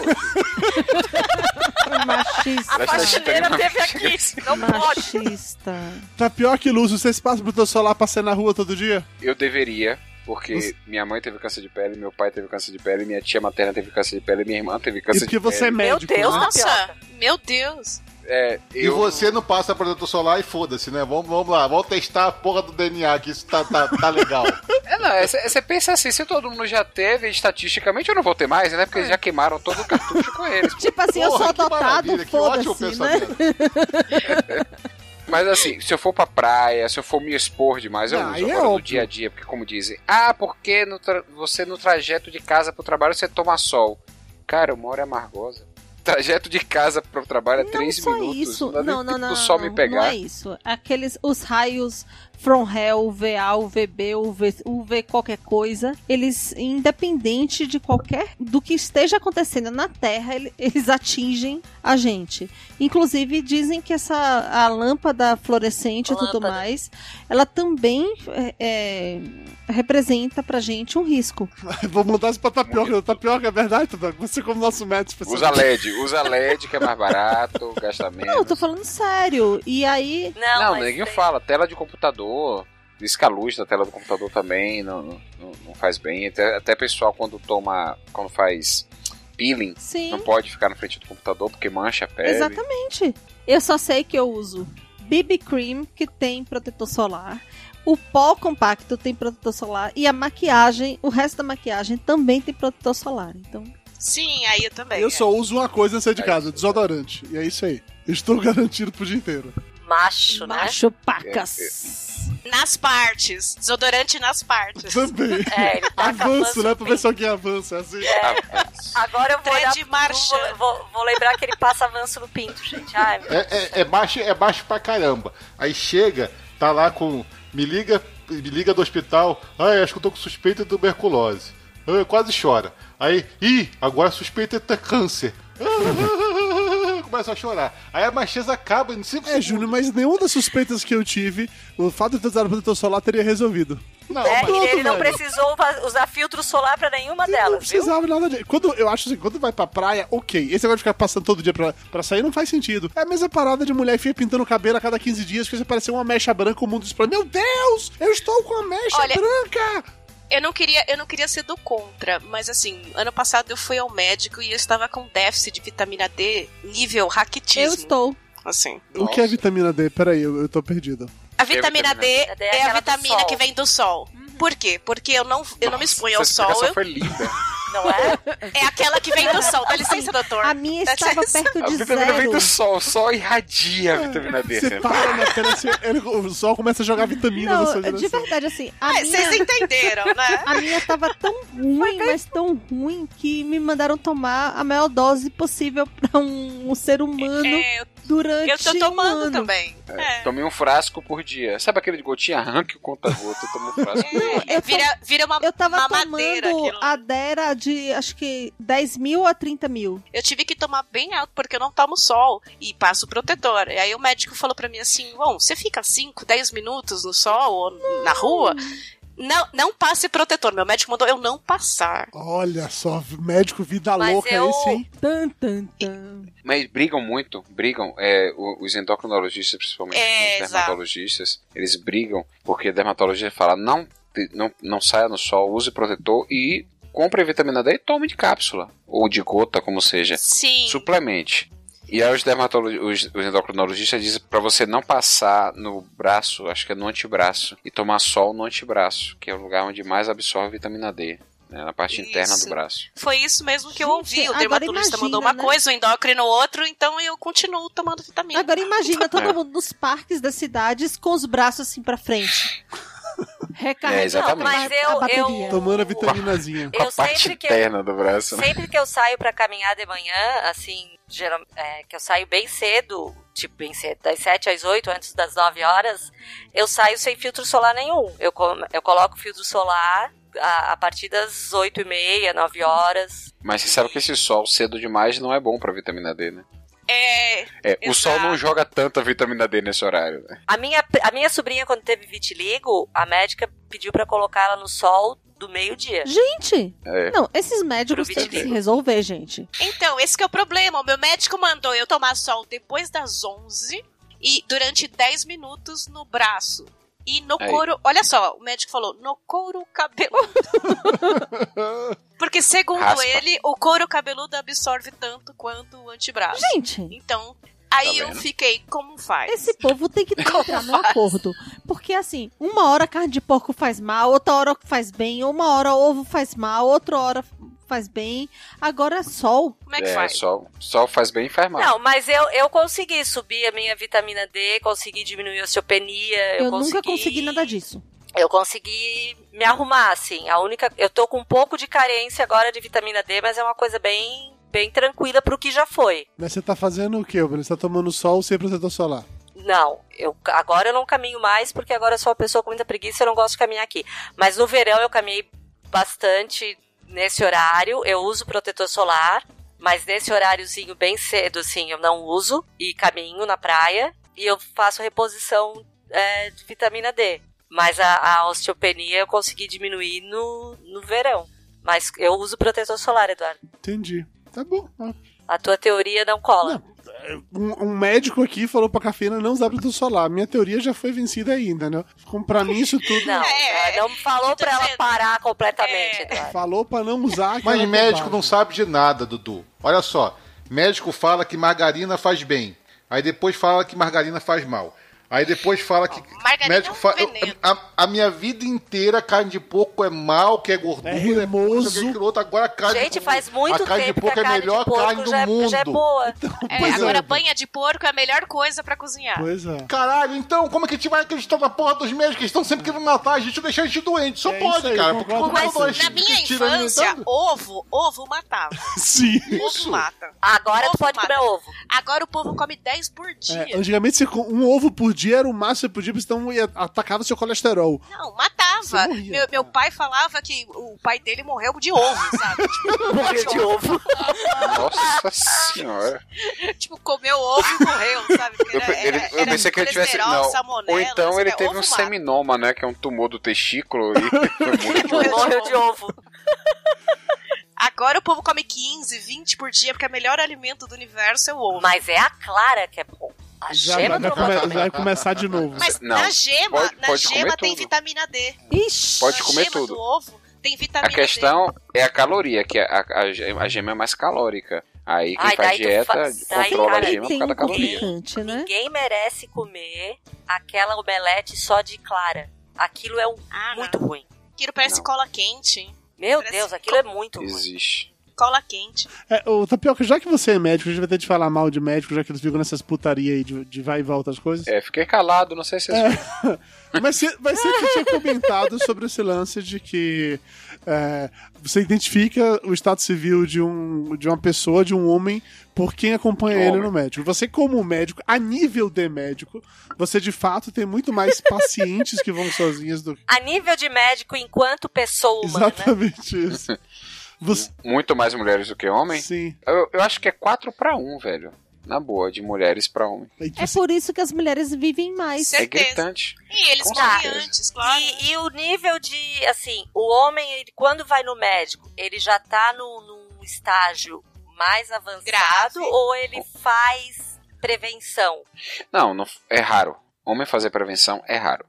Machista. A faxineira teve aqui. Não pode. Machista. Tá pior que luz. Vocês passam protetor solar pra sair na rua todo dia? Eu deveria, porque minha mãe teve câncer de pele, meu pai teve câncer de pele, minha tia materna teve câncer de pele, minha irmã teve E câncer porque de você é pele. médico, Deus, né? Nossa, meu Deus. É, E eu, você não passa protetor solar e foda-se, né? Vamos, vamos lá, vamos testar a porra do DNA, que isso tá, tá, tá legal. [laughs] É, não, é, Você pensa assim, se todo mundo já teve, estatisticamente eu não vou ter mais, né? Porque eles já queimaram todo o cartucho com eles. Tipo assim, eu Porra, sou que adotado, maravilha, que ótimo foda-se, né? [laughs] Mas assim, se eu for pra praia, se eu for me expor demais, eu Ah, uso é agora no óbvio. dia a dia, porque como dizem, ah, porque no você no trajeto de casa pro trabalho você toma sol. Cara, eu moro em Amargosa. Trajeto de casa pro trabalho é Não 3 só minutos. isso. Não, não, tempo não. do sol não, me pegar. Não é isso. Aqueles, os raios from hell, VA, UVB, UV, UV qualquer coisa, eles, independente de qualquer, do que esteja acontecendo na Terra, ele- eles atingem a gente. Inclusive, dizem que essa, a lâmpada fluorescente e tudo Lâmpada. mais, ela também é, é, representa pra gente um risco. [laughs] Vou mudar isso pra tapioca. Tapioca é verdade, Tapioca? Você como nosso médico. Usa LED, usa LED que é mais barato, [laughs] gasta menos. Não, eu tô falando sério. E aí, Não, Não, mas ninguém tem- fala, tela de computador, pisca a luz da tela do computador também, não, não, não faz bem. Até, até pessoal quando toma, quando faz peeling, sim. não pode ficar na frente do computador porque mancha a pele. Exatamente. Eu só sei que eu uso BB Cream, que tem protetor solar. O pó compacto tem protetor solar. E a maquiagem, o resto da maquiagem também tem protetor solar. Então, Sim, aí eu também. Eu é. só uso uma coisa antes de sair de casa, desodorante. E é isso aí. Eu Estou [laughs] garantido pro dia inteiro. Macho, né? macho pacas. Nas partes. Desodorante nas partes. Também. É, ele taca Avanço, né? Pra ver se alguém avança. Assim. Agora eu vou Thread marcha. Vou, vou- vou lembrar que ele passa avanço no pinto, gente. Ai, meu É, é, é baixo, é baixo pra caramba. Aí chega, tá lá com. Me liga, me liga do hospital. Ai, acho que eu tô com suspeita de tuberculose. Ai, quase chora. Aí, ih, agora suspeita é ter câncer. Começa a chorar. Aí a macheza acaba em 5 É, Júnior, mas nenhuma das suspeitas que eu tive, o fato de ter usado protetor solar teria resolvido. Não, É, mas- e ele não velho. precisou usar filtro solar pra nenhuma não delas, viu? precisava nada de. Quando eu acho assim, quando vai pra praia, ok. Esse negócio de ficar passando todo dia pra, pra sair não faz sentido. É a mesma parada de mulher fica pintando o cabelo a cada 15 dias, que você parecer uma mecha branca, o mundo explode. Meu Deus! Eu estou com a mecha Olha, branca! Eu não queria, eu não queria ser do contra, mas assim, ano passado eu fui ao médico e eu estava com déficit de vitamina D nível raquitismo. Eu estou. Assim. O que é vitamina D? Peraí, eu, eu tô perdido. A vitamina D vitamina D? É é a vitamina que vem do sol. Por quê? Porque eu não, eu não me exponho ao sol. eu- foi linda. [laughs] Não é? É aquela que vem do sol. Dá licença, doutor. A minha estava licença. perto A de vitamina vem zero. do sol, o sol irradia a vitamina D. Você para na pele, assim, ele- o sol começa a jogar vitamina na sua Não, de verdade, assim, a Ah, minha... Vocês entenderam, né? [laughs] A minha tava tão ruim, mas tão ruim, que me mandaram tomar a maior dose possível pra um, um ser humano. É, eu, durante Eu tô um tomando ano. também. É, Tome um frasco por dia. Sabe aquele de gotinha? Arranque o conta-gota, toma um frasco. É, vira, vira uma, Eu tava uma tomando aquilo. a Dera de, acho que, 10 mil a 30 mil. Eu tive que tomar bem alto porque eu não tomo sol e passo protetor. E aí o médico falou pra mim assim: Bom, você fica 5, 10 minutos no sol ou na rua? Não, não passe protetor. Meu médico mandou eu não passar. Olha só, médico vida Mas louca eu- esse, hein? Tan, tan, tan. Mas brigam muito, brigam. É, os endocrinologistas, principalmente É, os exato. dermatologistas, eles brigam porque a dermatologista fala: não, não, não saia no sol, use protetor e compre vitamina D e tome de cápsula. Ou de gota, como seja. Sim. Suplemente. E aí os dermatologistas, os, os endocrinologistas dizem pra você não passar no braço, acho que é no antebraço, e tomar sol no antebraço, que é o lugar onde mais absorve vitamina D, né, na parte interna do Isso. braço. Foi isso mesmo que eu ouvi. O dermatologista imagina, mandou uma né? coisa, o endócrino outro, então eu continuo tomando vitamina. Agora imagina todo É. mundo nos parques das cidades com os braços assim pra frente. [laughs] Recarregando É, exatamente. Mas eu- eu- Tomando a vitaminazinha. Eu a parte sempre que interna do braço. né? Sempre que eu saio pra caminhar de manhã, assim, geral, é, que eu saio bem cedo, tipo bem cedo, das 7 às 8, antes das 9 horas, eu saio sem filtro solar nenhum. Eu, eu coloco filtro solar a, a partir das 8 e meia, 9 horas. Mas você sabe que esse sol cedo demais não é bom pra vitamina D, né? É. É, o sol não joga tanta vitamina D nesse horário, né? A minha, a minha sobrinha, quando teve vitiligo, a médica pediu pra colocar ela no sol do meio-dia. Gente, É. não, esses médicos têm que se resolver, gente. Então, esse que é o problema. O meu médico mandou eu tomar sol depois das 11 e durante 10 minutos no braço. E no Aí. couro. Olha só, o médico falou, no couro cabeludo. [laughs] Porque, segundo Raspa. ele, o couro cabeludo absorve tanto quanto o antebraço. Gente, Então, aí Tá eu fiquei, como faz? esse povo tem que [laughs] entrar num faz? acordo. Porque assim, uma hora carne de porco faz mal, outra hora faz bem, uma hora ovo faz mal, outra hora faz bem. Agora sol. Como é que É, faz? sol, sol faz bem e faz mal. Não, mas eu, eu consegui subir a minha vitamina D, consegui diminuir a osteopenia. Eu, Eu, nunca consegui nada disso. Eu consegui me arrumar, assim. A única. Eu tô com um pouco de carência agora de vitamina D, mas é uma coisa bem, bem tranquila pro que já foi. Mas você tá fazendo o quê, Bruno? Você tá tomando sol sem protetor solar. Não, eu agora eu não caminho mais porque agora eu sou uma pessoa com muita preguiça e eu não gosto de caminhar aqui. Mas no verão eu caminhei bastante nesse horário. Eu uso protetor solar, mas nesse horáriozinho bem cedo, assim, eu não uso e caminho na praia e eu faço reposição é, de vitamina D. Mas a, a osteopenia eu consegui diminuir no, no verão. Mas eu uso protetor solar, Eduardo. Entendi. Tá bom. A tua teoria não cola. Um, um médico aqui falou pra cafeína não usar protetor solar. Minha teoria já foi vencida entendeu? Com- Pra mim isso tudo Não, É, não falou pra ela parar completamente, É. Falou pra não usar. Mas médico não sabe de nada, Dudu. Olha só, médico fala que margarina faz bem. Aí depois fala que margarina faz mal. Aí depois fala que. Margarina médico é um fala. A, a minha vida inteira carne de porco é mal, que é gordura, É é remoso. aquilo outro. Agora a carne Gente, de faz muito A carne de tempo porco que a é a de melhor porco carne do já, mundo. já é boa. É, Pois agora é. banha de porco é a melhor coisa pra cozinhar. Pois é. Caralho, então, como é que a gente vai acreditar na porra dos médicos que estão sempre querendo matar a gente ou deixar a gente doente? Só É pode, aí, cara. Porque com nós. Na minha infância, alimentando- ovo, ovo matava. [laughs] Sim. Ovo mata. Agora tu pode mata. comer ovo. Agora o povo come 10 por dia. É, antigamente, você, um ovo por dia era o máximo que você podia, porque senão ia, atacava seu colesterol. Não, matava. Morria. Meu, meu pai falava que o pai dele morreu de ovo, sabe? [laughs] Tipo, Morreu de ovo. Nossa senhora. tipo, comeu ovo e morreu, sabe? Porque era- ele- era- eu era pensei que ele tivesse. Não. Ou então ele teve um mata. seminoma, né? Que é um tumor do testículo e. [laughs] Morreu de ovo. Agora o povo come 15, 20 por dia, porque o melhor alimento do universo é o ovo. Mas é a clara que é bom. A Já gema vai, do come- vai começar de novo. Mas Não, na gema, pode- na pode gema tem tudo. vitamina D. Ixi. Pode na comer gema tudo. do ovo tem A vitamina D. questão é a caloria, que a, a, a gema é mais calórica. Aí quem Ai, faz dieta faz- daí, controla cara, a gema por tem causa um da caloria. picante, né? Ninguém merece comer aquela omelete só de clara. Aquilo é um- Ah, não. muito ruim. Aquilo parece Não. cola quente. Meu Parece Deus, aquilo é muito ruim. Existe. Cola quente. É, ô, Tapioca, já que você é médico, a gente vai ter de falar mal de médico, já que eles ficam nessas putaria aí de, de vai e volta as coisas. É, fiquei calado, não sei se É. [laughs] Mas você, mas você que tinha comentado sobre esse lance de que é, você identifica o estado civil de, um, de uma pessoa, de um homem, por quem acompanha ele no médico. Você, como médico, a nível de médico, você de fato tem muito mais pacientes que vão sozinhas do que. A nível de médico enquanto pessoa humana. Exatamente isso. [laughs] Você... Muito mais mulheres do que homens? Sim. Eu, eu acho que é 4 pra 1, velho. Na boa, de mulheres pra homem. É por isso que as mulheres vivem mais. É gritante. E eles Com morrem certeza. antes, claro. E, e o nível de, assim, o homem, ele, quando vai no médico, ele já tá no, num estágio mais avançado Grave. ou ele faz prevenção? Não, não, é raro. Homem fazer prevenção é raro.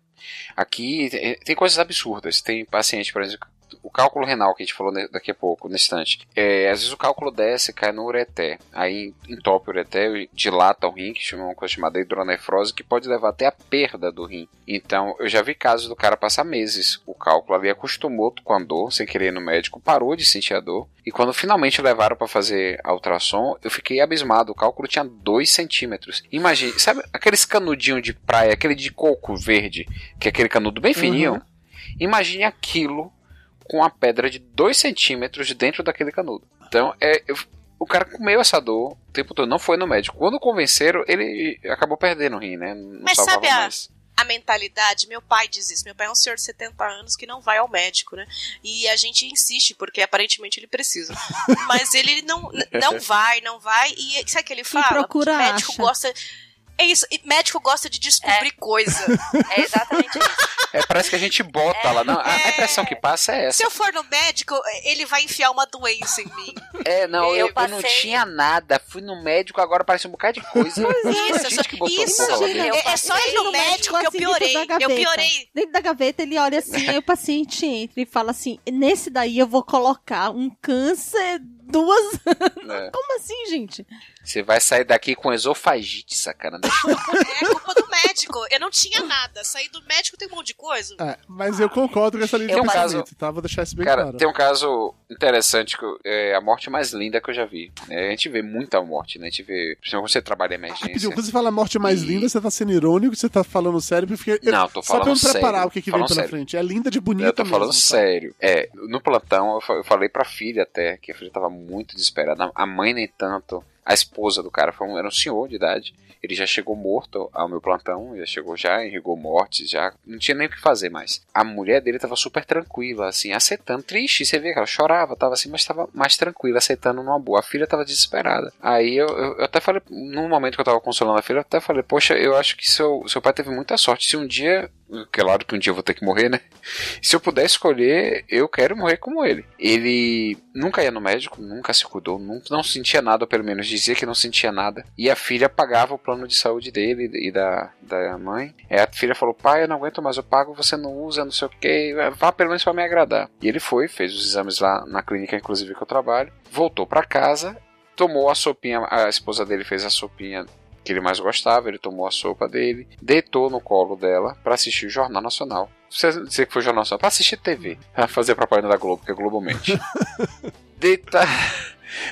Aqui tem, tem coisas absurdas. Tem paciente, por exemplo, o cálculo renal que a gente falou daqui a pouco, no instante. É, às vezes o cálculo desce, cai no ureté. Aí entope o ureté, e dilata o rim, que chama uma coisa chamada hidronefrose, que pode levar até a perda do rim. Então, eu já vi casos do cara passar meses o cálculo ali, acostumou com a dor, sem querer ir no médico, parou de sentir a dor. E quando finalmente levaram para fazer a ultrassom, eu fiquei abismado. O cálculo tinha 2 centímetros. Imagine, sabe aqueles canudinhos de praia, aquele de coco verde, que é aquele canudo bem fininho? Uhum. Imagine aquilo com a pedra de 2 centímetros dentro daquele canudo. Então, é, eu- o cara comeu essa dor o tempo todo, não foi no médico. Quando convenceram, ele acabou perdendo o rim, né? Não Mas sabe a, mais. a mentalidade? Meu pai diz isso. Meu pai é um senhor de 70 anos que não vai ao médico, né? E a gente insiste, porque aparentemente ele precisa. [laughs] Mas ele não, não [laughs] vai, não vai. E sabe o que ele fala? procura, Que médico acha. gosta. É isso, e médico gosta de descobrir coisa. [laughs] É exatamente isso. É, parece que a gente bota lá. Não, a, a impressão que passa é essa. Se eu for no médico, ele vai enfiar uma doença em mim. [laughs] É, não, Eu eu, eu não passei- tinha nada. Fui no médico, agora parece um bocado de coisa. Foi Isso, a gente que botou isso. É, é só ir no médico que eu assim, piorei. dentro da Eu gaveta. piorei. Dentro da gaveta, ele olha assim, aí o paciente entra e fala assim: nesse daí eu vou colocar um câncer, duas. É. Como assim, gente? Você vai sair daqui com esofagite, sacana. [laughs] É culpa do médico. Eu não tinha nada. Saí do médico tem um monte de coisa. É, mas eu concordo com essa linha Tem de um pensamento, caso- tá? Vou deixar isso bem Cara, claro. tem um caso interessante que é a morte mais linda que eu já vi. É, a gente vê muita morte, né? A gente vê. Principalmente quando você trabalha em emergência. Rapidinho, quando você fala morte mais linda, você tá sendo irônico, você tá falando sério, porque eu- Não, tô só pra eu falando me preparar sério, o que, que vem falando pela sério. frente. É linda de bonita Eu tô falando mesmo, tá? sério. É, no plantão eu falei pra filha até, que a filha tava muito desesperada. A mãe nem tanto. A esposa do cara foi um- era um senhor de idade. Ele já chegou morto ao meu plantão, já chegou já em rigor mortis, já não tinha nem o que fazer mais. A mulher dele tava super tranquila, assim, aceitando, triste. Você vê que ela chorava, tava assim, mas tava mais tranquila, aceitando numa boa. A filha tava desesperada. Aí eu, eu, eu até falei, no momento que eu tava consolando a filha, eu até falei, poxa, eu acho que seu, seu pai teve muita sorte. Se um dia, claro que um dia eu vou ter que morrer, né? Se eu puder escolher, eu quero morrer como ele. Ele nunca ia no médico, nunca se cuidou, não, não sentia nada, pelo menos dizia que não sentia nada. E a filha pagava o plano de saúde dele e da, da mãe. Aí a filha falou: pai, eu não aguento mais, eu pago, você não usa, não sei o que, vá pelo menos pra me agradar. E ele foi, fez os exames lá na clínica, inclusive, que eu trabalho, voltou pra casa, tomou a sopinha, a esposa dele fez a sopinha que ele mais gostava, ele tomou a sopa dele, deitou no colo dela pra assistir o Jornal Nacional. Você dizer que foi o Jornal Nacional, pra assistir TV, pra fazer propaganda da Globo, que é Globomente. [laughs] Deita...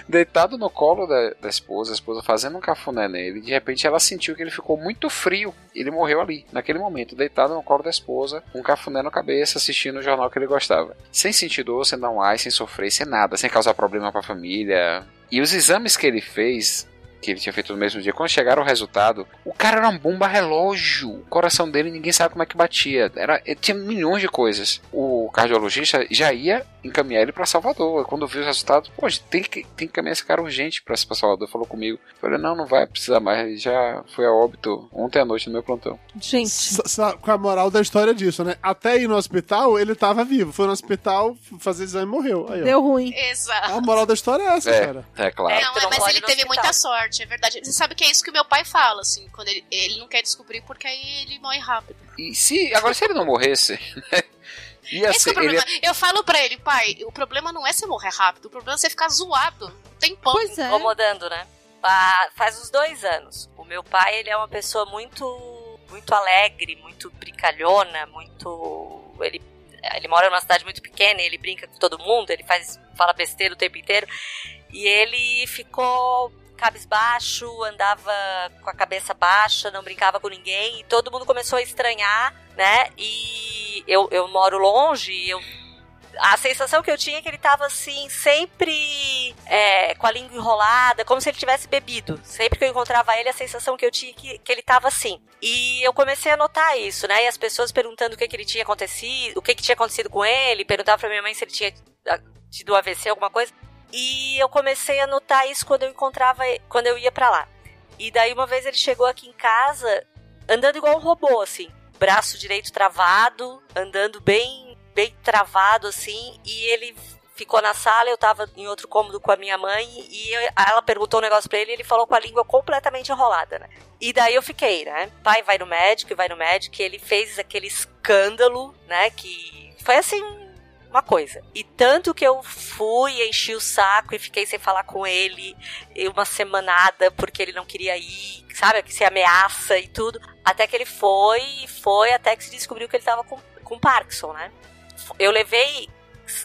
Deitado no colo da, da esposa, a esposa fazendo um cafuné nele, de repente ela sentiu que ele ficou muito frio. Ele morreu ali, naquele momento, deitado no colo da esposa, com um cafuné na cabeça, assistindo o jornal que ele gostava. Sem sentir dor, sem dar um ai, sem sofrer, sem nada, sem causar problema pra família. E os exames que ele fez, que ele tinha feito no mesmo dia, quando chegaram o resultado, o cara era uma bomba relógio. O coração dele ninguém sabe como é que batia. Era, tinha milhões de coisas. O cardiologista já ia encaminhar ele para Salvador. Quando viu os resultados, pô, tem que, tem que encaminhar esse cara urgente para Salvador. Falou comigo. Eu falei, não, não vai precisar mais. Ele já foi a óbito ontem à noite no meu plantão. Gente. S- sa- Com a moral da história disso, né? Até ir no hospital, ele tava vivo. Foi no hospital fazer exame e morreu. Aí. Deu ruim. Exato. A moral da história é essa, É, cara. é claro. Não, é, mas ele teve muita sorte, é verdade. Você sabe que é isso que o meu pai fala, assim, quando ele, ele não quer descobrir porque aí ele morre rápido. E se, agora, se ele não morresse, [laughs] né? Ia Esse que é o ele problema. Eu falo pra ele, pai, o problema não é você morrer rápido, o problema é você ficar zoado. Um tempão. Pois é. incomodando, né? Ah, faz uns dois anos. O meu pai, ele é uma pessoa muito, muito alegre, muito brincalhona, muito. Ele Ele mora numa cidade muito pequena, ele brinca com todo mundo, ele faz fala besteira o tempo inteiro. E ele ficou cabisbaixo, andava com a cabeça baixa, não brincava com ninguém, e todo mundo começou a estranhar, né? E eu, eu moro longe, eu a sensação que eu tinha é que ele tava assim, sempre é, com a língua enrolada, como se ele tivesse bebido. Sempre que eu encontrava ele, a sensação que eu tinha é que, que ele tava assim. E eu comecei a notar isso, né? E as pessoas perguntando o que, que ele tinha acontecido, o que, que tinha acontecido com ele, perguntavam pra minha mãe se ele tinha ah, tido AVC, alguma coisa. E eu comecei a notar isso quando eu encontrava, quando eu ia para lá. E daí uma vez ele chegou aqui em casa andando igual um robô, assim, braço direito travado, andando bem bem travado assim, e ele ficou na sala, eu tava em outro cômodo com a minha mãe, e eu, ela perguntou um negócio pra ele e ele falou com a língua completamente enrolada, né? E daí eu fiquei, né? Pai vai no médico, vai no médico, e ele fez aquele escândalo, né? Que foi assim, uma coisa. E tanto que eu fui, enchi o saco e fiquei sem falar com ele uma semanada porque ele não queria ir, sabe? Que se ameaça e tudo. Até que ele foi, foi, até que se descobriu que ele tava com, com Parkinson, né? eu levei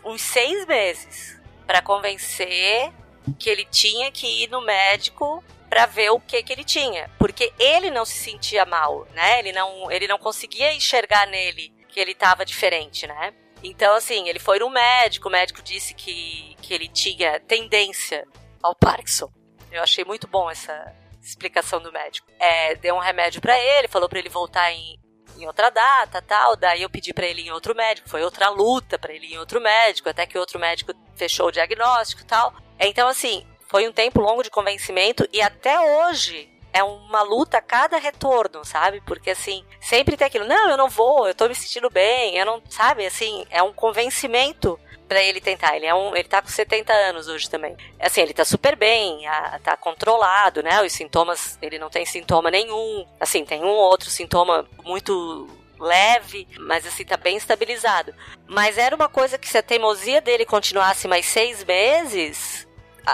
uns seis meses para convencer que ele tinha que ir no médico para ver o que que ele tinha, porque ele não se sentia mal, né? Ele não, ele não conseguia enxergar nele que ele estava diferente, né? Então assim, ele foi no médico, o médico disse que, que ele tinha tendência ao Parkinson. Eu achei muito bom essa explicação do médico. É, deu um remédio para ele, falou para ele voltar em, em outra data, tal. Daí eu pedi para ele em outro médico, foi outra luta para ele em outro médico, até que outro médico fechou o diagnóstico, tal. Então assim, foi um tempo longo de convencimento e até hoje é uma luta a cada retorno, sabe? Porque assim, sempre tem aquilo, não, eu não vou, eu tô me sentindo bem, eu não, sabe? Assim, é um convencimento para ele tentar. Ele é um, ele tá com 70 anos hoje também. Assim, ele tá super bem, a, tá controlado, né? Os sintomas, ele não tem sintoma nenhum. Assim, tem um outro sintoma muito leve, mas assim, tá bem estabilizado. Mas era uma coisa que se a teimosia dele continuasse mais seis meses,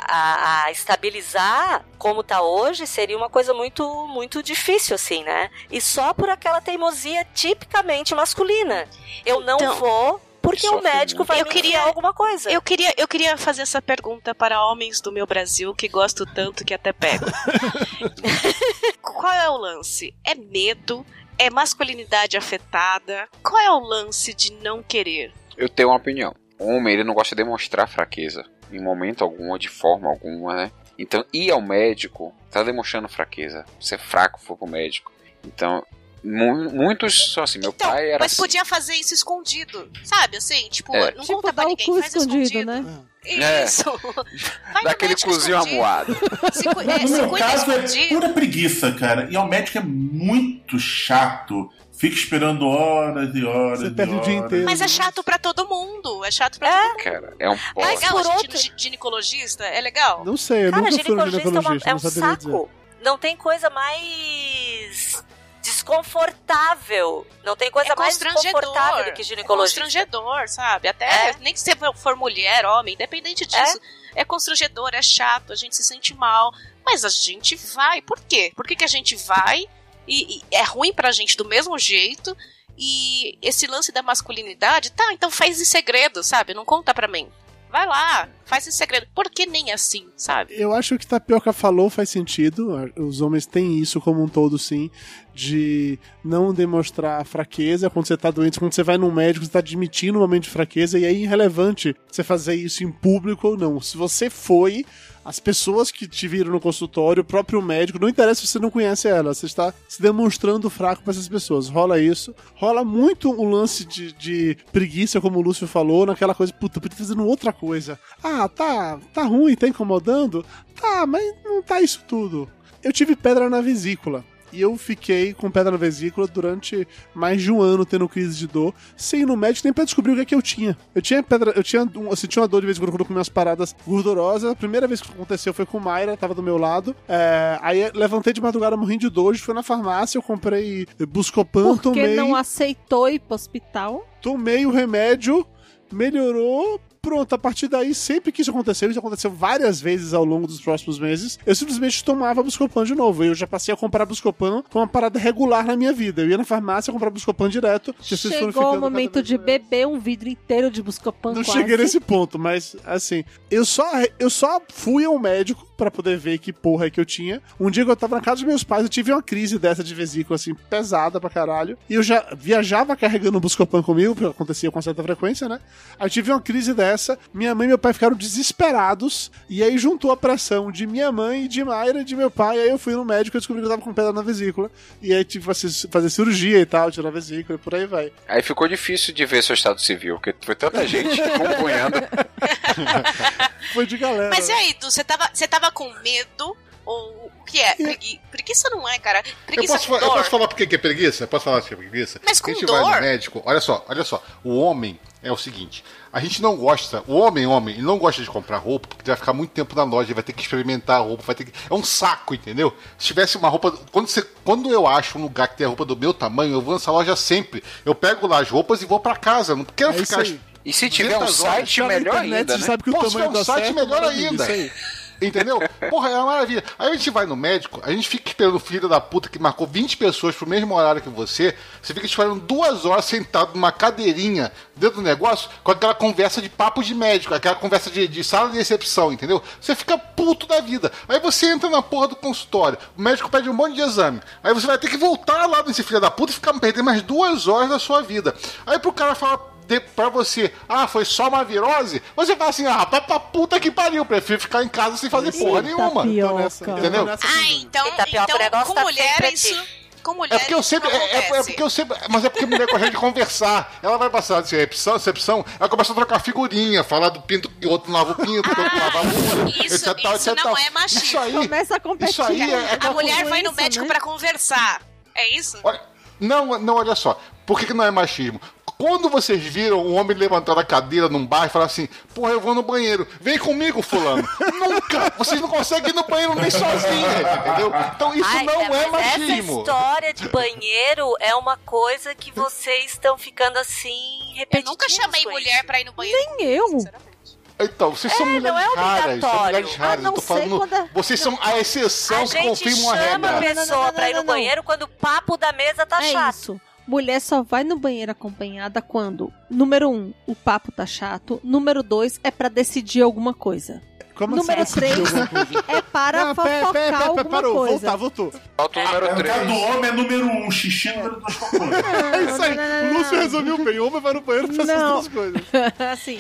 a, a, estabilizar como tá hoje seria uma coisa muito muito difícil assim, né? E só por aquela teimosia tipicamente masculina. Eu não Então- vou porque o médico vai eu me queria alguma coisa. Eu queria, eu queria fazer essa pergunta para homens do meu Brasil que gosto tanto que até pego. [laughs] Qual é o lance? É medo? É masculinidade afetada? Qual é o lance de não querer? Eu tenho uma opinião. O homem, ele não gosta de demonstrar fraqueza. Em momento algum, ou de forma alguma, né? Então, ir ao médico tá demonstrando fraqueza. Ser fraco, for pro médico. Então, mu- muitos são assim. Meu pai era Mas assim. podia fazer isso escondido, sabe? Assim, tipo, É. não Tipo, conta pra dar o ninguém, faz escondido, escondido. né? É. Isso. No Daquele cozinho amuado. Se, cu- é, No se meu cuida caso é escondido. pura preguiça, cara. E ao médico é muito chato. Fica esperando horas e horas. Você e perde o dia horas. inteiro. Mas é chato pra todo mundo. É chato pra todo mundo. Cara, é um É pó. legal por a gente outro- ginecologista? É legal? Não sei, eu Cara, nunca no ginecologista é, uma- ginecologista, é um dizer. saco. Não tem coisa mais desconfortável. Não tem coisa é mais desconfortável do que É ginecologista. constrangedor, sabe? Até É. nem que você for mulher, homem, independente disso. É. constrangedor, é chato, a gente se sente mal. Mas a gente vai. Por quê? Por que, que a gente vai e, e é ruim pra gente do mesmo jeito? E esse lance da masculinidade, tá, então faz em segredo, sabe? Não conta pra mim. Vai lá, faz em segredo. Por que nem assim, sabe? Eu acho que Tapioca falou faz sentido. Os homens têm isso como um todo, sim, de não demonstrar fraqueza quando você tá doente. Quando você vai num médico, você tá admitindo um momento de fraqueza, e é irrelevante você fazer isso em público ou não. Se você foi, as pessoas que te viram no consultório, o próprio médico, não interessa se você não conhece ela, você está se demonstrando fraco para essas pessoas. Rola isso. Rola muito o lance de, de preguiça, como o Lúcio falou, naquela coisa, puta, podia estar fazendo outra coisa. Ah, tá, tá ruim, tá incomodando? Tá, mas não tá isso tudo. Eu tive pedra na vesícula. E eu fiquei com pedra na vesícula durante mais de um ano tendo crise de dor, sem ir no médico nem pra descobrir o que é que eu tinha. Eu tinha pedra, eu tinha, um- eu sentia uma dor de vez em quando quando eu comia umas paradas gordurosas. A primeira vez que aconteceu foi com Mayra, tava do meu lado. É, aí levantei de madrugada morrendo de dor, fui na farmácia, eu comprei Buscopan, Porque tomei não aceitou ir pro hospital. tomei o remédio, melhorou, pronto, a partir daí, sempre que isso aconteceu, isso aconteceu várias vezes ao longo dos próximos meses, eu simplesmente tomava Buscopan de novo. Eu já passei a comprar Buscopan como uma parada regular na minha vida. Eu ia na farmácia comprar Buscopan direto. Chegou o momento de beber um vidro inteiro de Buscopan não quase. cheguei nesse ponto, mas assim, eu só, eu só fui ao médico pra poder ver que porra é que eu tinha. Um dia que eu tava na casa dos meus pais, eu tive uma crise dessa de vesícula, assim, pesada pra caralho. E eu já viajava carregando o Buscopan comigo, porque acontecia com certa frequência, né? Aí eu tive uma crise dessa, minha mãe e meu pai ficaram desesperados, e aí juntou a pressão de minha mãe, de Mayra e de meu pai, aí eu fui no médico e descobri que eu tava com pedra na vesícula. E aí tive que fazer, fazer cirurgia e tal, tirar a vesícula e por aí vai. Aí ficou difícil de ver seu estado civil, porque foi tanta gente [laughs] compunhando. [laughs] Foi de galera. Mas e aí, Du, você tava, você tava com medo? Ou o que é? Pregui... Preguiça não é, cara. Eu Preguiça posso, com fa- eu dor. posso falar por que é preguiça? Eu posso falar por que é preguiça? Mas com a gente dor? vai no médico, olha só, olha só. O homem é o seguinte: a gente não gosta, o homem, homem, ele não gosta de comprar roupa porque vai ficar muito tempo na loja, ele vai ter que experimentar a roupa, vai ter que. É um saco, entendeu? Se tivesse uma roupa. Quando, você, quando eu acho um lugar que tem a roupa do meu tamanho, eu vou nessa loja sempre. Eu pego lá as roupas e vou pra casa. Não quero É ficar. aí. E se tiver um 200 horas. site, Tá melhor internet, ainda, você né? sabe que o tamanho ver um dá site certo, melhor maravilha, ainda. isso aí. Entendeu? Porra, é uma maravilha. Aí a gente vai no médico, a gente fica esperando o filho da puta que marcou 20 pessoas pro mesmo horário que você. Você fica esperando duas horas sentado numa cadeirinha dentro do negócio com aquela conversa de papo de médico, aquela conversa de, de sala de recepção, entendeu? Você fica puto da vida. Aí você entra na porra do consultório, o médico pede um monte de exame. Aí você vai ter que voltar lá nesse filho da puta e ficar perdendo mais duas horas da sua vida. Aí pro cara falar de, pra você, ah, foi só uma virose, você fala assim, ah, pra, pra puta que pariu, prefiro ficar em casa sem fazer porra Eita, nenhuma. Entendeu? Ah, então, Eita, pior, então o negócio com tá mulher pra isso. Com mulher É porque eu sempre. É, é- é porque eu sempre. Mas é porque mulher gosta de conversar. Ela vai passar de recepção, recepção, ela começa a trocar figurinha, falar do pinto que o outro lava o pinto, que o outro lava a bunda. Isso- etc, isso etc, não tal. é machismo. Isso aí. Começa a competir. Isso aí é, é A mulher vai no médico né? pra conversar. É isso? Olha, não, não, olha só. Por que, que não é machismo? Quando vocês viram um homem levantar a cadeira num bar e falar assim, porra, eu vou no banheiro, vem comigo, fulano. [laughs] Nunca! Vocês não conseguem ir no banheiro nem sozinha, entendeu? Então isso Ai, não é mas Essa machismo. história de banheiro é uma coisa que vocês estão ficando assim Eu repetitivos. nunca chamei mulher pra ir no banheiro. Nem eu. Sinceramente. Então, vocês são É, não mulheres é raras, são obrigatório. mulheres raras. A não eu tô falando. quando é- Vocês são a exceção A que gente confirmam a chama a regra. Não, não, pessoa não, pra ir não, no não. banheiro quando o papo da mesa tá é chato. isso. Mulher só vai no banheiro acompanhada quando, número um, o papo tá chato. Número dois, é pra decidir alguma coisa. Como Número assim, decidiu três, alguma [laughs] coisa? é para Não, fofocar pera, pera, pera, alguma parou, coisa. voltar, voltou. Falta o É, número o caso 3. do homem é número um, xixi é número dois cocô. [laughs] É isso aí. não, não, o não, Lúcio resumiu bem. O homem vai no banheiro pra essas Não. duas coisas. [laughs] assim,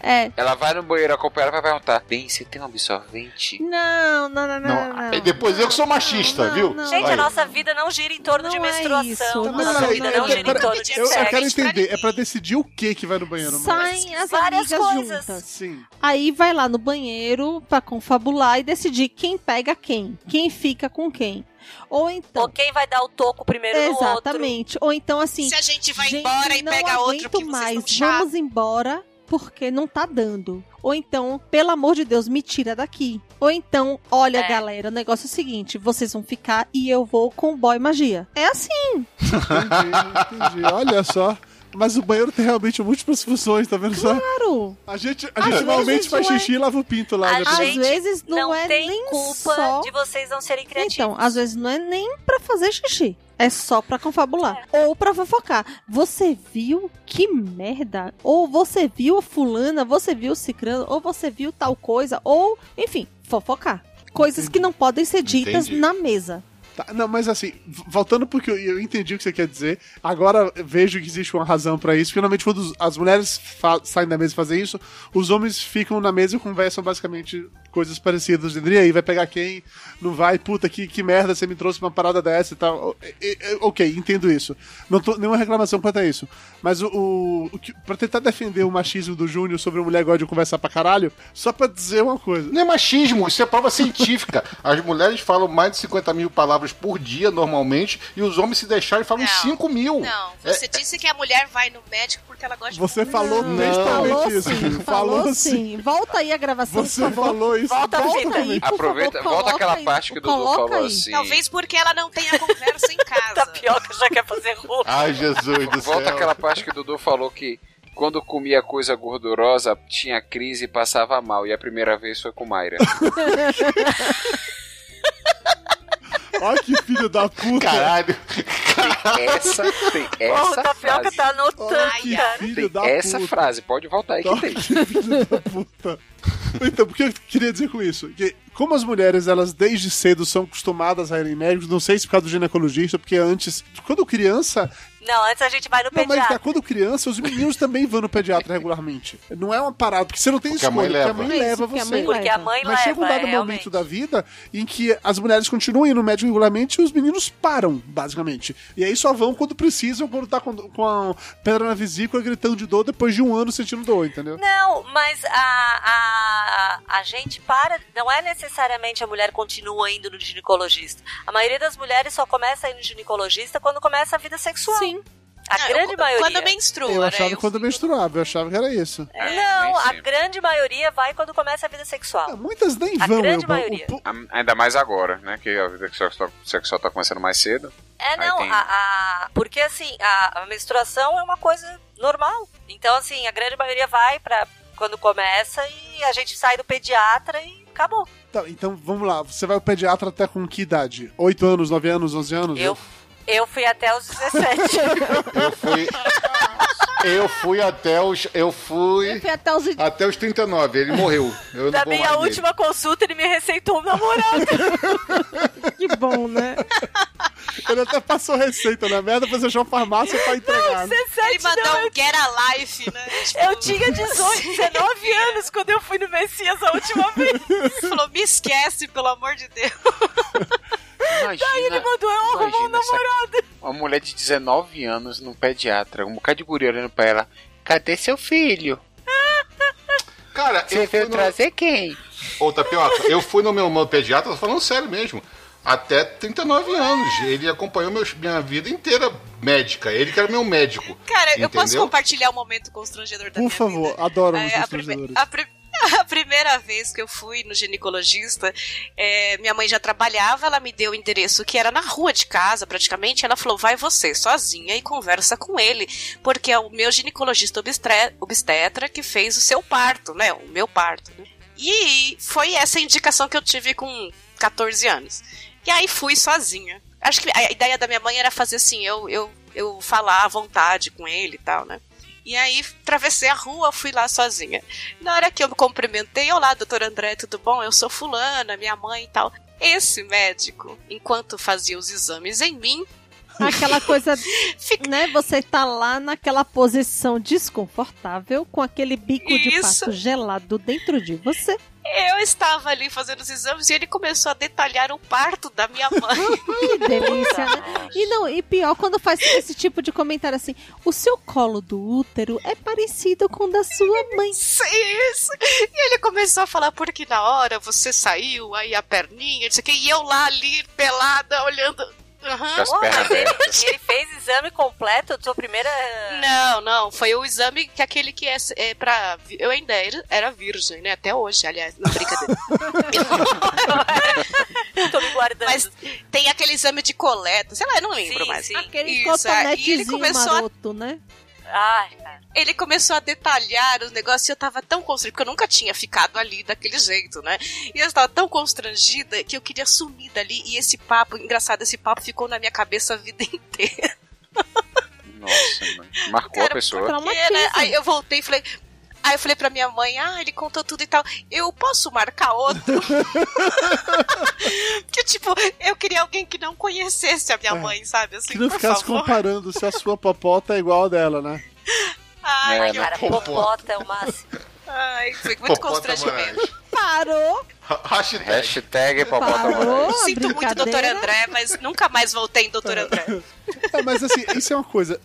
é... Ela vai no banheiro acompanhada pra perguntar: Bem, você tem um absorvente? Não, não, não, não, Não, depois eu que sou machista, não, viu? não. Gente, a nossa vida não gira em torno de é menstruação. isso, a não, nossa não, vida não, gira em torno de eu, quero entender. É pra decidir o que que vai no banheiro. Saem as Várias coisas. Sim. Aí vai lá no banheiro pra confabular e decidir quem pega quem, quem fica com quem. Ou então. Ou quem vai dar o toco primeiro no outro. Exatamente. Ou então assim. Se a gente vai gente, embora e não pega outro vocês mais, vamos embora porque não tá dando. Ou então, pelo amor de Deus, me tira daqui. Ou então, olha, É. galera, o negócio é o seguinte: vocês vão ficar e eu vou com o boy magia. É assim. Entendi, entendi. Olha só. Mas o banheiro tem realmente múltiplas funções, tá vendo só? Claro. A gente, a gente normalmente faz é- xixi e lava o pinto lá. A né? Às vezes não, não é tem nem culpa só. de vocês não serem criativos. Então, às vezes não é nem pra fazer xixi. É só pra confabular. Ou pra fofocar. Você viu que merda? Ou você viu a fulana, você viu o cicrano, ou você viu tal coisa, ou, enfim, fofocar. Coisas que não podem ser ditas Entendi. na mesa. Tá, não, mas assim, voltando porque eu, eu entendi o que você quer dizer, agora vejo que existe uma razão pra isso. Finalmente, quando as mulheres saem da mesa e fazem isso, os homens ficam na mesa e conversam basicamente coisas parecidas. E aí, vai pegar quem? Não vai? Puta, que, que merda, você me trouxe uma parada dessa e tal. E- e- Ok, entendo isso. Não tô nenhuma reclamação quanto a isso. Mas o, o, o que, pra tentar defender o machismo do Júnior sobre a mulher que gosta de conversar pra caralho, só pra dizer uma coisa. Não é machismo, isso é prova científica. [laughs] As mulheres falam mais de 50 mil palavras por dia, normalmente, e os homens se deixarem falam Não, 5 mil. Não, É- você disse que a mulher vai no médico porque ela gosta Você de falou Não, textualmente falou isso. sim, falou sim. Volta aí a gravação, Você falou isso. Volta, Volta aí, Aproveita, favor, volta aquela aí. parte que o Dudu falou aí. assim. Talvez porque ela não tenha conversa em [laughs] casa. Tapioca já quer fazer roupa. Ai, Jesus do Volta céu. aquela parte que o Dudu falou que quando comia coisa gordurosa tinha crise e passava mal. E a primeira vez foi com Mayra. [laughs] Olha que filho da puta. Caralho. Essa, tem Porra, o essa Tapioca frase. tá anotando, que cara. filho Tem da essa puta. frase, pode voltar aí que Olha tem. que [laughs] filho da puta. Então, o que eu queria dizer com isso? Que como as mulheres, elas desde cedo são acostumadas a irem médicos, não sei se por causa do ginecologista, porque antes, quando criança, Não, antes a gente vai no Não, mas pediatra. tá, quando criança, os meninos também vão no pediatra regularmente. Não é uma parada, porque você não tem Porque a mãe escolha, porque a leva. mãe leva isso, porque a você. mãe Porque a mãe Mas chega um leva, dado é, momento da vida em que as mulheres continuam indo no médico regularmente e os meninos param, basicamente. E aí só vão quando precisam, quando tá com, com a pedra na vesícula, gritando de dor, depois de um ano sentindo dor, entendeu? Não, mas a, a, a gente para. Não é necessariamente a mulher continua indo no ginecologista. A maioria das mulheres só começa a ir no ginecologista quando começa a vida sexual. Sim. A Ah, grande eu- maioria. Quando menstrua, Eu né? achava Eu quando fui- menstruava, eu achava que era isso. Não, nem a grande maioria vai quando começa a vida sexual. Ah, muitas nem A vão. grande eu- maioria. o- o- A- Ainda mais agora, né? Que a vida sexual, sexual tá começando mais cedo. É, não, tem- a, a- porque assim, a, a menstruação é uma coisa normal. Então, assim, a grande maioria vai pra quando começa e a gente sai do pediatra e acabou. Tá, então vamos lá, você vai ao pediatra até com que idade? 8 anos, 9 anos, 11 anos? Eu, eu fui até os 17. Eu fui. Eu fui até os. Eu fui. Eu fui até os Até os 39, ele morreu. Eu não da minha mais nele. última consulta, ele me receitou um namorado. [laughs] Que bom, né? Ele até passou receita na merda, depois achou uma farmácia pra entregar. né? 17 Ele mandou não, um eu, Get a Life, né? Tipo, eu tinha 18, 19 [laughs] anos quando eu fui no Messias a última vez. falou, me esquece, pelo amor de Deus. [laughs] Imagina, Aí ele mandou eu arrumar um essa- namorado. uma mulher de 19 anos num pediatra, um bocado de guri olhando pra ela. Cadê seu filho? [laughs] Cara, Você eu fui veio no... trazer quem? Ô, Tapioca, eu fui no meu, meu pediatra, tô falando sério mesmo. Até 39 anos. Ele acompanhou meus- minha vida inteira médica. Ele que era meu médico. Cara, eu posso Entendeu? compartilhar um momento constrangedor da Por minha favor, vida? adoro É, os a, prime- constrangedores. a pri- [laughs] a primeira vez que eu fui no ginecologista, é, minha mãe já trabalhava, ela me deu o endereço que era na rua de casa, praticamente. Ela falou: vai você sozinha e conversa com ele, porque é o meu ginecologista obstetra que fez o seu parto, né? O meu parto. né? E foi essa indicação que eu tive com 14 anos. E aí fui sozinha. Acho que a ideia da minha mãe era fazer assim, eu, eu, eu falar à vontade com ele e tal, né? E aí, atravessei a rua, fui lá sozinha. Na hora que eu me cumprimentei, olá, doutor André, tudo bom? Eu sou fulana, minha mãe e tal. Esse médico, enquanto fazia os exames em mim, Aquela coisa, [laughs] né? Você tá lá naquela posição desconfortável, com aquele bico de Isso. pato gelado dentro de você. Eu estava ali fazendo os exames e ele começou a detalhar o parto da minha mãe. [laughs] Que delícia, né? E não, e pior quando faz esse tipo de comentário assim: o seu colo do útero é parecido com o da sua mãe. Isso, isso. E ele começou a falar, porque na hora você saiu, aí a perninha, não sei o que, e eu lá ali, pelada, olhando. Aham. Com as Pô, pernas mas ele, abertas. ele fez exame completo da sua primeira. Não, não, foi o exame que aquele que é, é pra. Eu ainda era, era virgem, né? Até hoje, aliás, não brincadeira. [laughs] Tô me guardando. Mas tem aquele exame de coleta, sei lá, eu não lembro Sim, mais. sim. Aquele Isso, cotonetezinho ele começou a maroto, né? Ai, cara. ele começou a detalhar os negócios e eu tava tão constrangida, porque eu nunca tinha ficado ali daquele jeito, né? E eu estava tão constrangida que eu queria sumir dali. E esse papo, engraçado, esse papo ficou na minha cabeça a vida [laughs] inteira. Nossa, mano. Marcou a pessoa. Traumatiza. né? Aí eu voltei e falei. Aí eu falei pra minha mãe, ah, ele contou tudo e tal. Eu posso marcar outro? [laughs] Porque, tipo, eu queria alguém que não conhecesse a minha É. mãe, sabe? Assim, Que não por ficasse favor. comparando se a sua popota é igual a dela, né? Ai, É, que né? Cara, Popota. popota é o máximo. Ai, foi muito Popota constrangimento. Moraes. Parou, Ha- Hashtag. Hashtag Popota. Moraes. Sinto muito, doutor. André, mas nunca mais voltei em doutor André. É, mas assim, isso é uma coisa.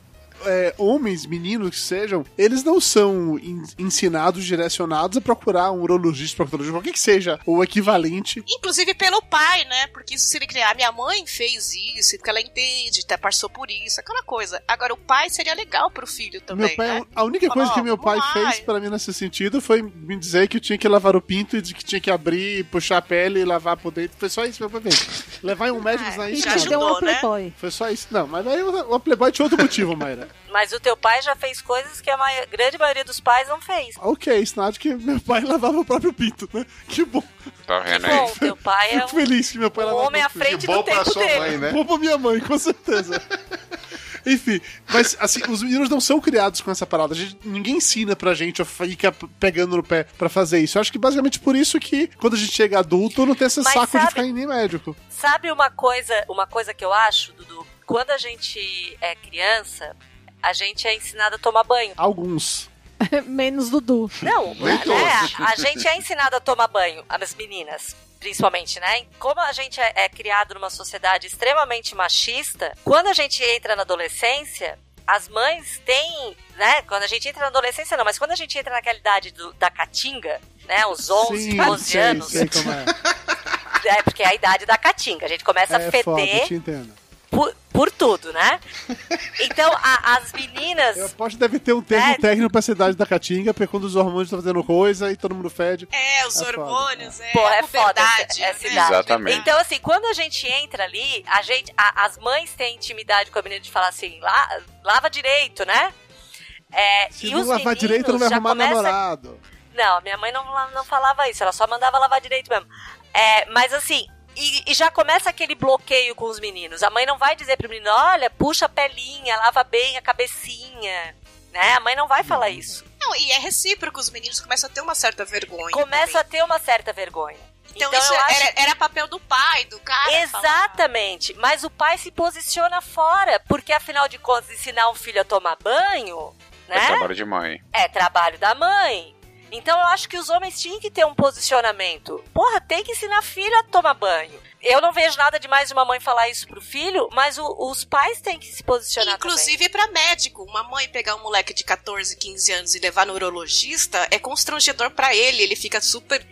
É, homens, meninos que sejam, eles não são en- ensinados, direcionados a procurar um urologista, proctologista, qualquer que seja o equivalente. Inclusive pelo pai, né? Porque isso seria que a minha mãe fez isso, porque ela entende, até passou por isso, aquela coisa. Agora o pai seria legal pro filho também, meu pai, né? A única coisa Fala, que meu pai lá. fez pra mim nesse sentido foi me dizer que eu tinha que lavar o pinto e de que tinha que abrir, puxar a pele e lavar por dentro. Foi só isso que meu pai fez. Levar em um médico não é isso, né? Foi só isso. Não, mas aí o o Playboy tinha outro motivo, Mayra. Mas o teu pai já fez coisas que a grande maioria dos pais não fez. Ok, sinal de que meu pai lavava o próprio pinto, né? Que bom. Tá vendo Bom, aí? teu pai é Fico um, feliz que meu pai um lavava homem à frente do tempo dele. né? Bom pra minha mãe, com certeza. [laughs] Enfim, mas assim, os meninos não são criados com essa parada. A gente- ninguém ensina pra gente ou fica pegando no pé pra fazer isso. Eu acho que basicamente por isso que quando a gente chega adulto não tem esse Mas saco de sabe- ficar em nem médico. Sabe uma coisa, uma coisa que eu acho, Dudu? Quando a gente é criança, a gente é ensinado a tomar banho. Alguns. [laughs] Menos Dudu. Não, Nem né? todos. A gente é ensinado a tomar banho, as meninas. Principalmente, né? Como a gente é, é criado numa sociedade extremamente machista, quando a gente entra na adolescência, as mães têm, né? Quando a gente entra na adolescência, não, mas quando a gente entra naquela idade do- da caatinga, né? Os 11, Sim, 12 sei, anos. sei é. [laughs] É, porque é a idade da caatinga. A gente começa a É foda, feder te entendo. Por, por tudo, né? [laughs] Então, a- as meninas. Eu aposto que deve ter um termo É. técnico pra essa idade da caatinga, porque quando os hormônios estão fazendo coisa e todo mundo fede. É, os É foda. hormônios, é, Porra, a é foda essa, puberdade, essa né? idade. Exatamente. Então, assim, quando a gente entra ali, a gente, a- as mães têm intimidade com a menina de falar assim, "La- lava direito, né? É, Se e não os lavar direito, não vai arrumar começa- namorado. Não, minha mãe não, não falava isso, ela só mandava lavar direito mesmo. É, mas assim, e, e já começa aquele bloqueio com os meninos. A mãe não vai dizer pro menino, olha, puxa a pelinha, lava bem a cabecinha. Né? A mãe não vai falar isso. Não, e é recíproco, os meninos começam a ter uma certa vergonha. Começa a ter uma certa vergonha. Então, Então isso eu acho- era, era papel do pai, do cara. falar. Exatamente. Mas o pai se posiciona fora, porque afinal de contas, ensinar um filho a tomar banho, É né? trabalho de mãe. É trabalho da mãe. Então eu acho que os homens tinham que ter um posicionamento. Porra, tem que ensinar filho a tomar banho. Eu não vejo nada demais de uma mãe falar isso pro filho, mas o- os pais têm que se posicionar Inclusive pra médico. Uma mãe pegar um moleque de 14, 15 anos e levar no urologista é constrangedor pra ele. Ele fica super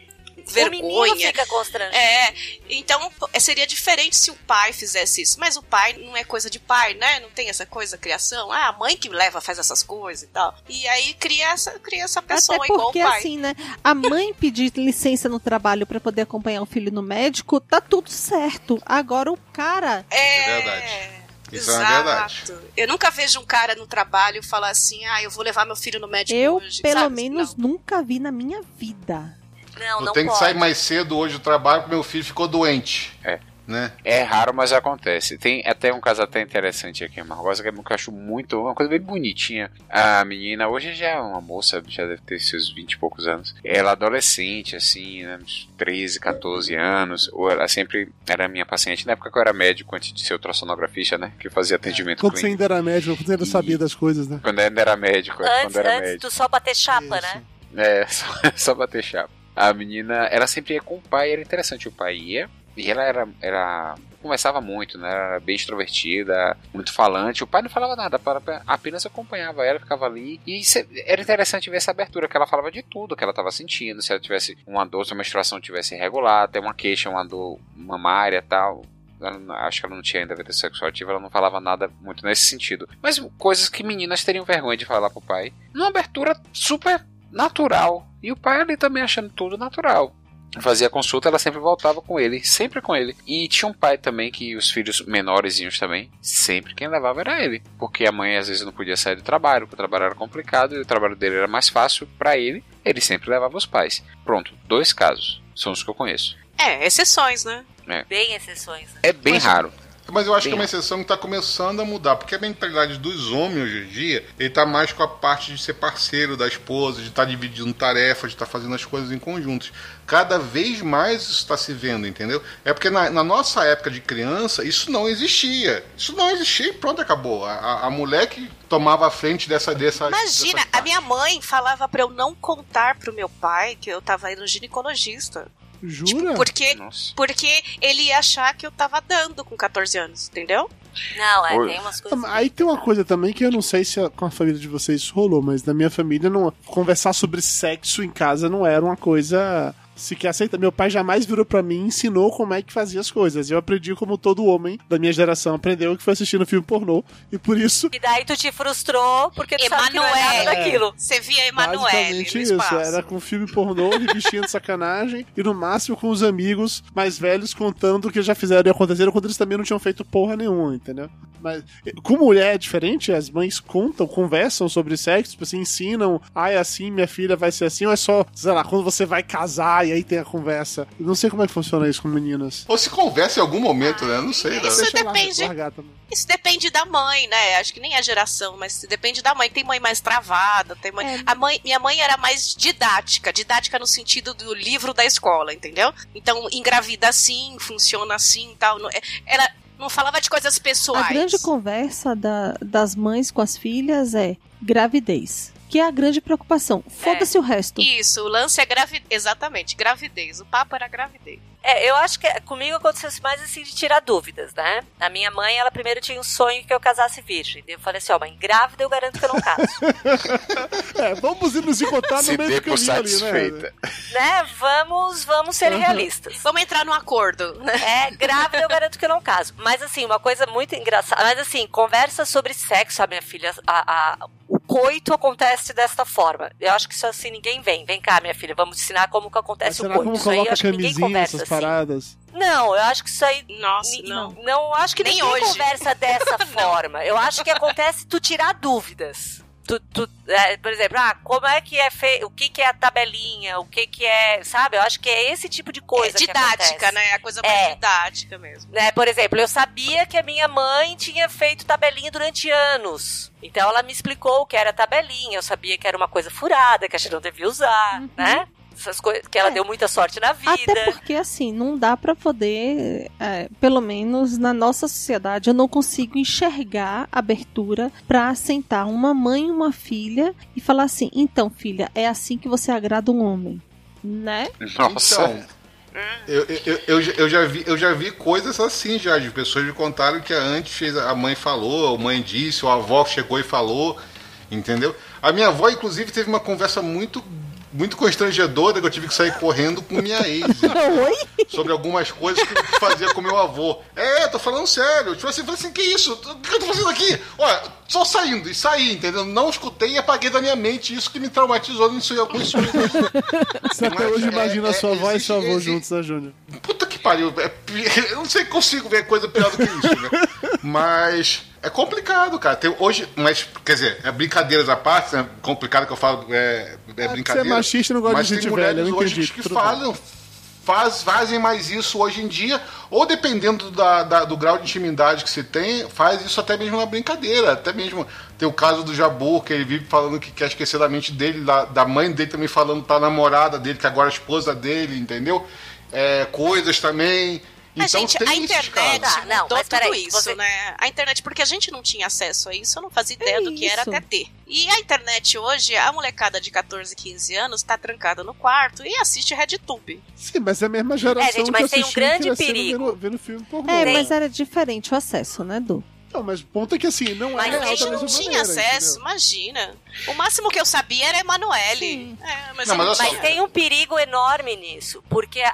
vergonha. O menino fica constrangido. É, então p- seria diferente se o pai fizesse isso. Mas o pai não é coisa de pai, né? Não tem essa coisa, criação. Ah, a mãe que leva faz essas coisas e tal. E aí cria essa, cria essa pessoa Até igual porque, o pai. assim, né? A mãe [laughs] pedir licença no trabalho pra poder acompanhar o filho no médico, tá tudo certo. Agora o cara. É verdade. Isso é Exato. verdade. Eu nunca vejo um cara no trabalho falar assim, ah, eu vou levar meu filho no médico Eu, hoje. pelo sabe? menos, nunca vi na minha vida. Não, Eu não tenho que sair mais cedo hoje do trabalho porque meu filho ficou doente. É. Né? É raro, mas acontece. Tem até um caso até interessante aqui em Margosa, que eu acho muito. Uma coisa bem bonitinha. A menina, hoje já é uma moça, já deve ter seus 20 e poucos anos. Ela é adolescente, assim, né, uns 13, 14 anos. Ou ela sempre era minha paciente. Na época que eu era médico, antes de ser ultrassonografista, né? Que fazia atendimento Quando você clínico. ainda era médico, quando você ainda sabia das coisas, né? Quando eu ainda era médico. é, Antes, quando era antes médico. do só bater chapa, né? É, [laughs] só, só bater chapa. A menina, ela sempre ia com o pai, era interessante. O pai ia, e ela era. era conversava muito, né? Era bem extrovertida, muito falante. O pai não falava nada, apenas acompanhava ela, ficava ali. E era interessante ver essa abertura, que ela falava de tudo que ela estava sentindo. Se ela tivesse uma dor, se a menstruação tivesse irregular, até uma queixa, uma dor mamária tal. Acho que ela não tinha ainda vida sexual ativa, ela não falava nada muito nesse sentido. Mas coisas que meninas teriam vergonha de falar pro pai. Numa abertura super natural. E o pai ali também achando tudo natural. Fazia consulta, ela sempre voltava com ele, sempre com ele. E tinha um pai também que os filhos menorzinhos também, sempre quem levava era ele. Porque a mãe às vezes não podia sair do trabalho, porque o trabalho era complicado e o trabalho dele era mais fácil para ele. Ele sempre levava os pais. Pronto, dois casos. São os que eu conheço. É, exceções, né? É, Bem exceções. né? é bem Mas- raro. Mas eu acho Bem que é uma exceção que está começando a mudar, porque a mentalidade dos homens hoje em dia, ele tá mais com a parte de ser parceiro da esposa, de estar dividindo tarefas, de estar fazendo as coisas em conjuntos. Cada vez mais isso está se vendo, entendeu? É porque na, na nossa época de criança, isso não existia. Isso não existia e pronto, acabou. A, a- a mulher que tomava a frente dessa. dessa Imagina, dessa a minha mãe falava pra eu não contar pro meu pai que eu tava indo no ginecologista. Jura? Porque, porque ele ia achar que eu tava dando com 14 anos, entendeu? Não, é, Oi. tem umas coisas. Aí tem uma coisa também que eu não sei se com a família de vocês isso rolou, mas na minha família não conversar sobre sexo em casa não era uma coisa se quer aceitar. Meu pai jamais virou pra mim e ensinou como é que fazia as coisas. Eu aprendi como todo homem da minha geração aprendeu que foi assistindo filme pornô. E por isso. E daí tu te frustrou porque tu sabe que não é nada Emanuele. daquilo. Você via Emanuele no Basicamente isso, era com filme pornô, revistinha de sacanagem e no máximo com os amigos mais velhos contando o que já fizeram e aconteceram quando eles também não tinham feito porra nenhuma, entendeu? Mas com mulher é diferente, as mães contam, conversam sobre sexo, tipo assim, ensinam, ah, é assim, minha filha vai ser assim, ou é só, sei lá, quando você vai casar e aí tem a conversa. Eu não sei como é que funciona isso com meninas. Ou se conversa em algum momento, né? Não sei. né? Isso lá- depende. largar. Isso depende da mãe, né? Acho que nem a geração, mas depende da mãe. Tem mãe mais travada, tem mãe. A mãe, minha mãe era mais didática, didática no sentido do livro da escola, entendeu? Então engravida assim, funciona assim, e tal. Não- é- Ela não falava de coisas pessoais. A grande conversa da- das mães com as filhas é gravidez. Que é a grande preocupação. Foda-se o resto. Isso, o lance é gravidez. Exatamente, gravidez. O papo era gravidez. É, eu acho que comigo aconteceu mais assim de tirar dúvidas, né? A minha mãe, ela primeiro tinha um sonho que eu casasse virgem. Eu falei assim, ó, mãe, grávida eu garanto que eu não caso. [laughs] É, vamos nos encontrar no meio do caminho ali, né? satisfeita. né? Vamos, vamos ser Uhum. realistas. Vamos entrar num acordo, né? É, grávida eu garanto que eu não caso. Mas assim, uma coisa muito engraçada. Mas assim, conversa sobre sexo, a minha filha. A, a- o coito acontece desta forma. Eu acho que isso assim ninguém vem. Vem cá, minha filha, vamos ensinar como que acontece Será o coito. como Isso aí coloca acho que ninguém conversa essas assim. paradas? Não, eu acho que isso aí. Nossa, não. Não, acho que Nem ninguém hoje. conversa [laughs] dessa forma. Eu acho que acontece tu tirar dúvidas. Tu, tu- é, por exemplo, ah, como é que é feito, o que, que é a tabelinha, o que, que é, sabe? Eu acho que é esse tipo de coisa. é didática, né? A coisa mais É. didática mesmo. Né, por exemplo, eu sabia que a minha mãe tinha feito tabelinha durante anos. Então ela me explicou o que era tabelinha. Eu sabia que era uma coisa furada, que a gente não devia usar, né? Essas coisas que ela deu muita sorte na vida. Até porque, assim, não dá pra poder, é, pelo menos na nossa sociedade, eu não consigo enxergar abertura pra sentar uma mãe e uma filha e falar assim: então, filha, é assim que você agrada um homem. Né? Nossa. Então, eu, eu, eu, eu já- vi, eu já vi coisas assim já, de pessoas me contaram que antes fez- a mãe falou, a mãe disse, ou a avó chegou e falou, entendeu? A minha avó, inclusive, teve uma conversa muito muito constrangedora que eu tive que sair correndo com minha ex. [laughs] Sobre algumas coisas que eu fazia com meu avô. É, tô falando sério. Tipo assim, eu falei assim, que isso? O que eu tô fazendo aqui? Olha, só saindo, e saí, entendeu? Não escutei e apaguei da minha mente isso que me traumatizou nisso alguns sonhos. Você até hoje é- imagina é- sua avó e seu avô existe- juntos, né, Júnior? Puta que pariu. é [laughs] eu não sei se consigo ver coisa pior do que isso, né? Mas é complicado, cara. Tem, hoje, mas, quer dizer, é brincadeiras à parte, né? complicado que eu falo, é, é brincadeira. você é machista e não gosta mas de gente tem mulheres velha, eu hoje entendi, que falam, faz, fazem mais isso hoje em dia, ou dependendo da, da- do grau de intimidade que se tem, faz isso até mesmo na brincadeira. Até mesmo tem o caso do Jabur, que ele vive falando que quer esquecer da mente dele, da, da mãe dele também falando pra namorada dele, que agora é a esposa dele, entendeu? É, coisas também. Mas, Então gente, tem a internet. Tá, não, mudou mas tudo peraí, isso, você- né? A internet, porque a gente não tinha acesso a isso, eu não fazia ideia É do que era isso. até ter. E a internet hoje, a molecada de 14, 15 anos tá trancada no quarto e assiste RedTube. Sim, mas é a mesma geração É, gente, que mas tem um grande perigo. Vendo, vendo filme pornô. É, né? mas era diferente o acesso, né, Du? Não, mas o ponto é que assim, não Mas é A real gente da não mesma tinha maneira, acesso, entendeu? imagina. O máximo que eu sabia era Emanuele. É, mas Não, mas não. Mas tem um perigo enorme nisso, porque a,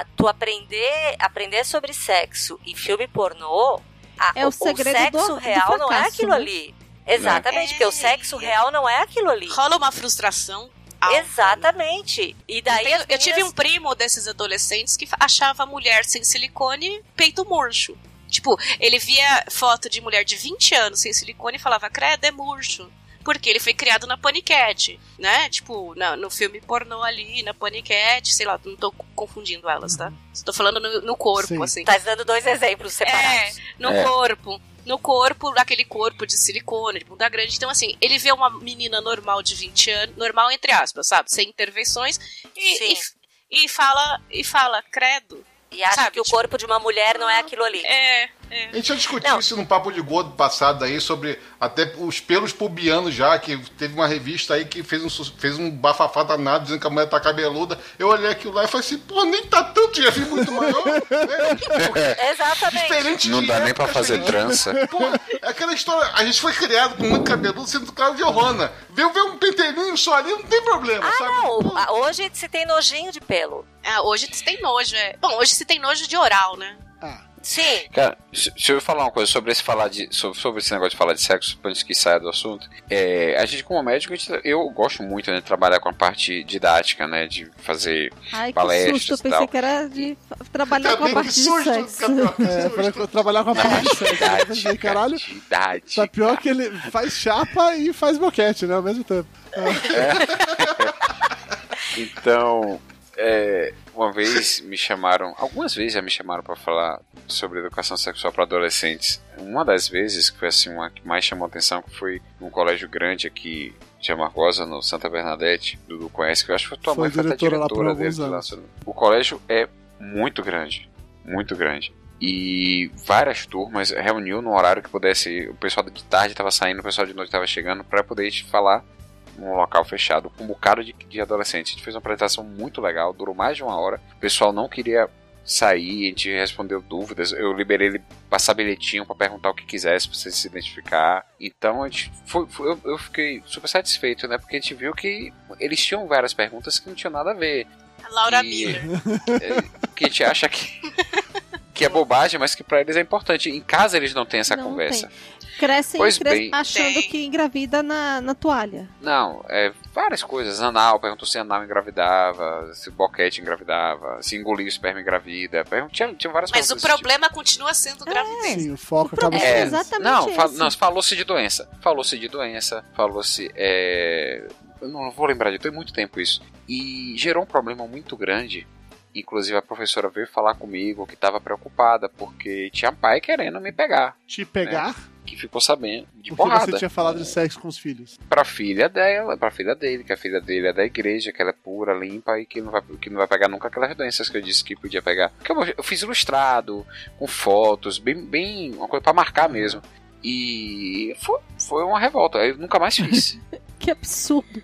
a tu aprender, aprender sobre sexo e filme pornô, a- É o segredo sexo do- do real não é fracasso, aquilo né? ali. Exatamente, É. porque o sexo real não é aquilo ali. Rola uma frustração. alta, né? Exatamente. E daí Eu, as eu tive um primo desses adolescentes que achava mulher sem silicone peito murcho. Tipo, ele via foto de mulher de 20 anos sem silicone e falava, credo, é murcho. Porque ele foi criado na Panicat, né? Tipo, na- no filme pornô ali, na Panicat, sei lá, não tô confundindo elas, tá? Tô falando no, no corpo, Sim. assim. Tá dando dois exemplos separados. É, no É. corpo. No corpo, aquele corpo de silicone, de bunda grande. Então, assim, ele vê uma menina normal de 20 anos, normal entre aspas, sabe? Sem intervenções, e, Sim. e, e fala, e fala, credo. E acha Sabe, que o tipo- corpo de uma mulher não é aquilo ali. É, é. A gente já discutiu isso num papo de gordo passado aí, sobre até os pelos pubianos já, que teve uma revista aí que fez um, fez um bafafá danado dizendo que a mulher tá cabeluda. Eu olhei aquilo lá e falei assim, pô, nem tá tanto, já vi muito maior. né? [laughs] Exatamente. Diferente Não dá nem época, pra fazer diferente. trança. Pô, é aquela história, a gente foi criado com muito cabeludo, sendo claro de Rona. Vê, vê um pentelinho só ali, não tem problema, Ah, sabe? não. Pô, a- Hoje se tem nojinho de pelo. Ah, hoje se tem nojo, é. Bom, hoje se tem nojo de oral, né? Sim. Cara, se se eu falar uma coisa sobre esse falar de sobre, esse negócio de falar de sexo, antes que saia do assunto, é, a gente como médico, gente- eu gosto muito né, de trabalhar com a parte didática, né, de fazer Ai, que palestras susto. Eu pensei tal. que era de trabalhar com a Também, parte que de sexo. É, pra trabalhar com a parte de sexo. Caralho, tá pior que ele faz chapa e faz boquete, né, ao mesmo tempo. [laughs] Então, é, uma vez me chamaram, algumas vezes já me chamaram para falar sobre educação sexual para adolescentes. Uma das vezes que foi assim uma que mais chamou atenção foi num colégio grande aqui de Amargosa, no Santa Bernadette, Dudu conhece, que eu acho que tua Foi mãe foi até diretora dele. lá, O colégio é muito grande, muito grande. E várias turmas reuniu no horário que pudesse. O pessoal de tarde estava saindo, o pessoal de noite estava chegando para poder falar num local fechado com um bocado de, de adolescentes. A gente fez uma apresentação muito legal, durou mais de uma hora. O pessoal não queria sair, a gente respondeu dúvidas. Eu liberei ele passar bilhetinho para perguntar o que quisesse, pra você se identificar. Então a gente foi, foi- eu, eu fiquei super satisfeito, né? Porque a gente viu que eles tinham várias perguntas que não tinham nada a ver. A Laura E- Miller. Que a gente acha que, que é bobagem, mas que para eles é importante. Em casa eles não têm essa Não conversa. Crescem Pois cres- bem. achando que engravida na, na toalha. Não, é várias coisas. Anal, perguntou se anal engravidava, se boquete engravidava, se engoliu o esperma engravida. Tinha, tinha várias Mas o desse problema continua sendo gravidez. Sim, o foco acaba tipo. É, exatamente não, fa- esse. não, falou-se de doença. Falou-se de doença, falou-se. É... Eu não vou lembrar de tem muito tempo isso. E gerou um problema muito grande. Inclusive a professora veio falar comigo que estava preocupada porque tinha pai querendo me pegar. Te pegar? Que ficou sabendo de Porque porrada. você tinha falado de sexo com os filhos. Pra filha dela, pra filha dele, que a filha dele é da igreja, que ela é pura, limpa e que não vai, que não vai pegar nunca aquelas doenças que eu disse que podia pegar. Porque eu, eu fiz ilustrado, com fotos, bem, bem, uma coisa pra marcar mesmo. E foi, foi uma revolta, eu nunca mais fiz. [laughs] Que absurdo.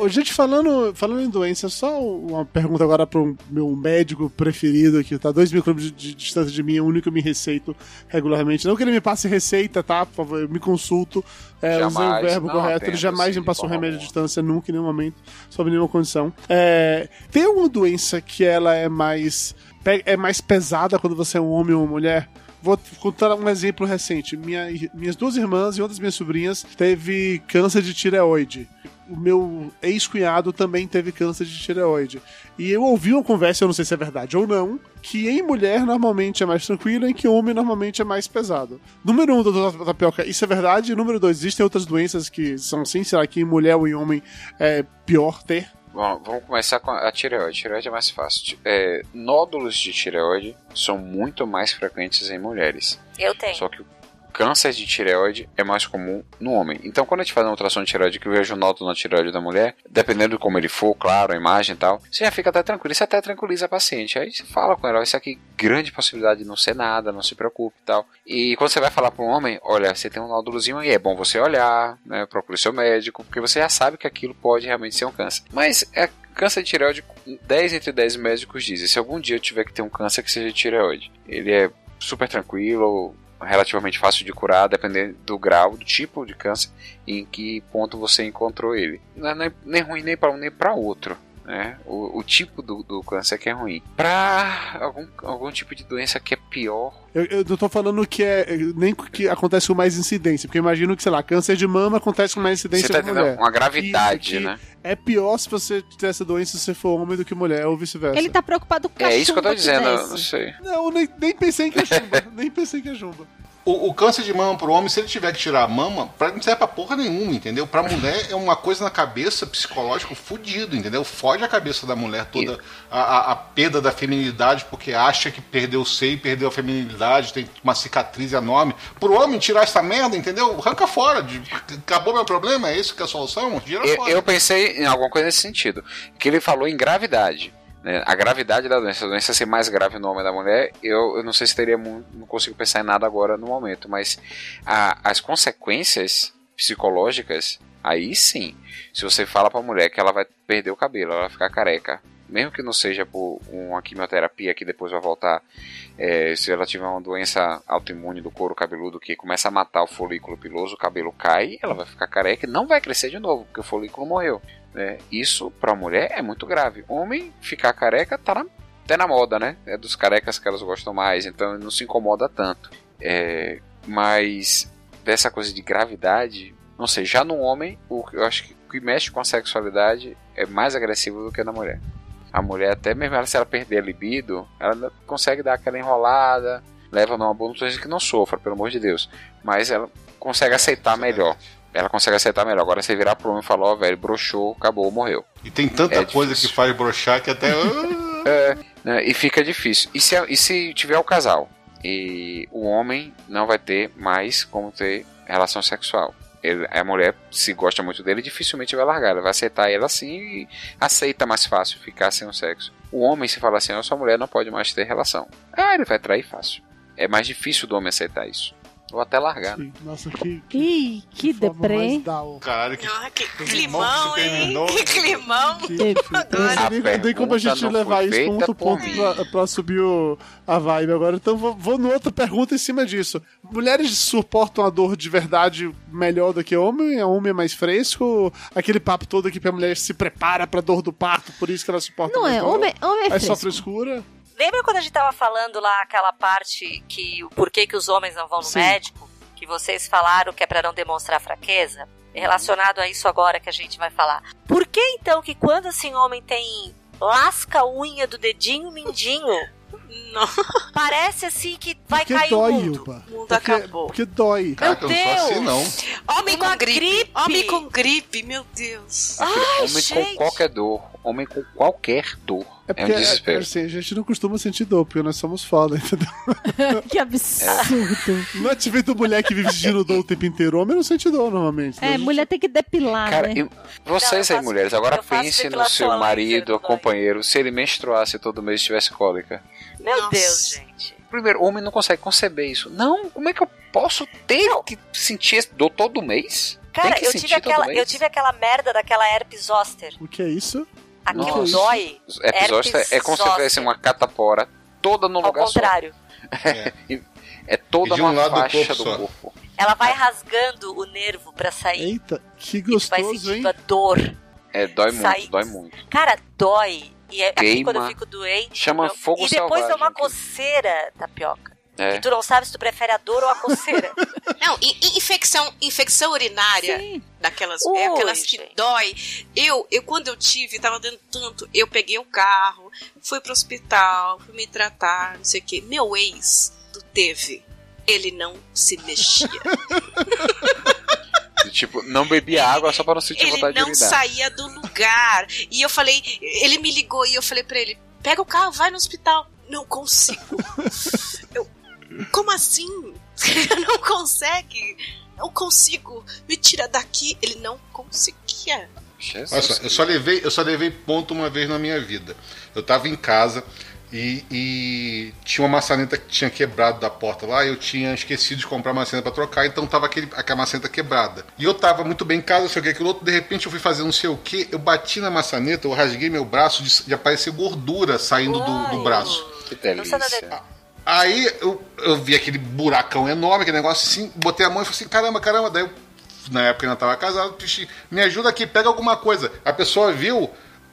Ô, gente, falando, falando em doença, só uma pergunta agora pro meu médico preferido, que tá a dois mil quilômetros de, de distância de mim, é o único que me receito regularmente. Não que ele me passe receita, tá? Por favor, eu me consulto, é, usei o Jamais, verbo não correto. atendo, Ele jamais sim, me passou remédio de distância, nunca, em nenhum momento, sob nenhuma condição. É, tem alguma doença que ela é mais, é mais pesada quando você é um homem ou uma mulher? Vou contar um exemplo recente. Minha, minhas duas irmãs e uma das minhas sobrinhas teve câncer de tireoide. O meu ex-cunhado também teve câncer de tireoide. E eu ouvi uma conversa, eu não sei se é verdade ou não, que em mulher normalmente é mais tranquilo e em que homem normalmente é mais pesado. Número um, doutor Tapioca, isso é verdade? Número dois, existem outras doenças que são assim? Será que em mulher ou em homem é pior ter? Bom, vamos começar com a tireoide. Tireoide é mais fácil. É, nódulos de tireoide são muito mais frequentes em mulheres. Eu tenho. Só que o câncer de tireoide é mais comum no homem. Então, quando a gente faz uma ultrassom de tireoide que vejo o nódulo na tireoide da mulher, dependendo de como ele for, claro, a imagem e tal, você já fica até tranquilo. Isso até tranquiliza a paciente. Aí você fala com ela, isso aqui, grande possibilidade de não ser nada, não se preocupe e tal. E quando você vai falar para um homem, olha, você tem um nódulozinho aí, é bom você olhar, né, procure seu médico, porque você já sabe que aquilo pode realmente ser um câncer. Mas é câncer de tireoide, 10 entre 10 médicos dizem, se algum dia eu tiver que ter um câncer que seja de tireoide, ele é super tranquilo, relativamente fácil de curar, dependendo do grau, do tipo de câncer e em que ponto você encontrou ele. Não é nem- nem ruim nem para um nem para outro. Né? O, o tipo do, do câncer que é ruim. Pra algum, algum tipo de doença que é pior. Eu, eu não tô falando que é nem que acontece com mais incidência, porque eu imagino que, sei lá, câncer de mama acontece com mais incidência Você tá entendendo? mulher. Uma gravidade, né? É pior se você ter essa doença se você for homem do que mulher, ou vice-versa. Ele tá preocupado com É isso que eu tô dizendo, eu não sei. Não, nem, nem pensei em cachumba. [laughs] nem pensei em cachumba. O, o câncer de mama pro homem, se ele tiver que tirar a mama, pra, não serve pra porra nenhuma, entendeu? Pra mulher é uma coisa na cabeça psicológico fudido, entendeu? Fode a cabeça da mulher toda a, a, a perda da feminilidade porque acha que perdeu o seio, perdeu a feminilidade, tem uma cicatriz enorme. Pro homem tirar essa merda, entendeu? Arranca fora. de- acabou meu problema, é isso que é a solução? Tira Eu, fora. eu pensei em alguma coisa nesse sentido. Que ele falou em gravidade. Né? A gravidade da doença, a doença ser mais grave no homem da mulher, eu, eu não sei se teria muito, não consigo pensar em nada agora no momento, mas a- as consequências psicológicas, aí sim. Se você fala pra mulher que ela vai perder o cabelo, ela vai ficar careca, mesmo que não seja por uma quimioterapia que depois vai voltar, é, se ela tiver uma doença autoimune do couro cabeludo que começa a matar o folículo piloso, o cabelo cai, ela vai ficar careca e não vai crescer de novo, porque o folículo morreu. Né? Isso para a mulher é muito grave. Homem ficar careca tá na, até na moda, né? É dos carecas que elas gostam mais, então não se incomoda tanto. É, mas dessa coisa de gravidade, não sei, já no homem, o, eu acho que o que mexe com a sexualidade é mais agressivo do que na mulher. A mulher, até mesmo ela, se ela perder a libido, ela consegue dar aquela enrolada, leva numa dizendo que não sofra, pelo amor de Deus, mas ela consegue aceitar melhor. Ela consegue aceitar melhor. Agora você virar pro homem e falar, ó, velho, broxou, acabou, morreu. E tem tanta É coisa que faz broxar que até. [laughs] É, né, e fica difícil. E se, e se tiver o casal e o homem não vai ter mais como ter relação sexual. Ele, a mulher, se gosta muito dele, dificilmente vai largar. Ela vai aceitar ele assim e aceita mais fácil ficar sem o sexo. O homem, se fala assim, a sua mulher não pode mais ter relação. Ah, ele vai trair fácil. É mais difícil do homem aceitar isso. Ou até largar. né? Nossa, que. Ih, que deprê. Caralho, que, Ah, que climão, hein? Que climão. Não nem, nem como a gente levar isso ponto por ponto pra, pra subir o- a vibe agora. Então vou, vou no outra pergunta em cima disso. Mulheres suportam a dor de verdade melhor do que homem? A homem é mais fresco? Aquele papo todo aqui que a mulher se prepara pra dor do parto, por isso que ela suporta Não mais é, dor? homem, homem é É só fresco. frescura? Lembra quando a gente tava falando lá aquela parte que o porquê que os homens não vão no Sim. médico? Que vocês falaram que é pra não demonstrar fraqueza? Relacionado a isso agora que a gente vai falar. Por que então que quando assim homem tem lasca a unha do dedinho mindinho, [laughs] Não. parece assim que vai Porque cair dói, o mundo. Ilpa. O mundo Porque, acabou. porque dói. Caraca, eu não sou assim, não. Homem Uma com gripe. gripe. Homem com gripe, meu Deus. Ai, homem gente. com qualquer dor. Homem com qualquer dor. É É, porque um desespero. assim, a gente não costuma sentir dor, porque nós somos foda, entendeu? [laughs] Que absurdo. Não é tipo mulher que vive sentindo dor o tempo inteiro. Homem não sente dor normalmente. É, né? mulher tem que depilar, Cara, né? e vocês Não, eu aí, mulheres, agora eu pense no seu marido, companheiro, se ele menstruasse todo mês e tivesse cólica. Meu Nossa. Deus, gente. Primeiro, o homem não consegue conceber isso. Não, como é que eu posso ter que sentir esse dor todo mês? Cara, eu sentir tive, todo aquela, mês? eu tive aquela merda daquela herpes zoster. O que é isso? Aquilo Nossa. dói. Episódio é como se tivesse uma catapora toda no Ao lugar contrário. só. [laughs] É toda E de um uma lado do faixa corpo do só. corpo. Ela vai rasgando o nervo pra sair. Eita, que E tu vai gostoso, hein? sentindo a dor. É, dói muito, Sai- dói muito. Cara, dói. E é aqui Queima. quando eu fico doente. Chama eu- fogo E depois selvagem dá uma aqui. coceira, tapioca. É. E tu não sabe se tu prefere a dor ou a coceira. [laughs] Não, e- e infecção, infecção urinária. Daquelas, Ui, é aquelas que gente. dói. Eu, eu, quando eu tive, tava dando tanto. Eu peguei o carro, fui pro hospital, fui me tratar, não sei o quê. Meu ex do teve. Ele não se mexia. [laughs] Tipo, não bebia água só pra não sentir ele vontade de não urinar. saía do lugar. E eu falei, ele me ligou e eu falei pra ele: pega o carro, vai no hospital. Não consigo. [laughs] eu, como assim? [laughs] não consegue? Não consigo. Me tira daqui. Ele não conseguia. Jesus. Olha só, eu só levei, eu só levei ponto uma vez na minha vida. Eu tava em casa e, e tinha uma maçaneta que tinha quebrado da porta lá. Eu tinha esquecido de comprar maçaneta pra trocar, então tava aquele, aquela maçaneta quebrada. E eu tava muito bem em casa, sei o que, aquilo outro. De repente eu fui fazer não sei o que, eu bati na maçaneta, eu rasguei meu braço de, de aparecer gordura saindo do, do braço. Que Não delícia. Aí eu, eu vi aquele buracão enorme, aquele negócio assim, botei a mão e falei assim, caramba, caramba, daí eu, na época eu ainda tava casado, me ajuda aqui, pega alguma coisa. A pessoa viu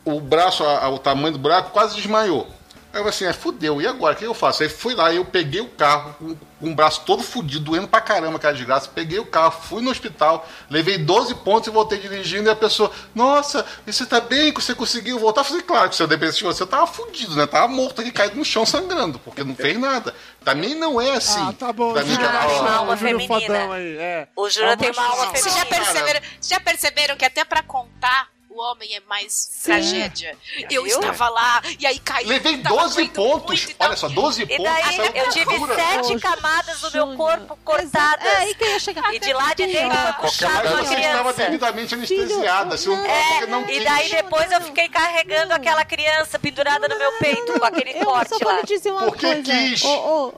o braço, a- a- o tamanho do buraco, quase desmaiou. Aí eu falei assim, é, fudeu, e agora, o que eu faço? Aí fui lá, eu peguei o carro, com, com o braço todo fudido, doendo pra caramba, aquela desgraça, peguei o carro, fui no hospital, levei 12 pontos e voltei dirigindo, e a pessoa, nossa, e você tá bem, que você conseguiu voltar? Eu falei, claro, que se eu dependesse de você, eu tava fudido, né? Tava morto aqui, caído no chão, sangrando, porque não fez nada. Também não é assim. Ah, tá bom. Pra mim, tá- tem uma alma feminina. aí, é. O Júnior tem uma alma Vocês feminina. já perceberam, vocês já perceberam que até pra contar homem é mais tragédia? Eu Viu? estava lá e aí caiu. Levei tava 12 doendo pontos. Olha só, 12 E pontos. daí saiu eu tive sete camadas do meu corpo cortadas. É aí que eu ia chegar. E de lá de dentro foi Mas puxado uma você estava criança. devidamente anestesiada. Se um É, não e daí depois eu fiquei carregando aquela criança pendurada no meu peito com aquele Eu corte só lá. dizer uma Porque coisa. quis. Ô,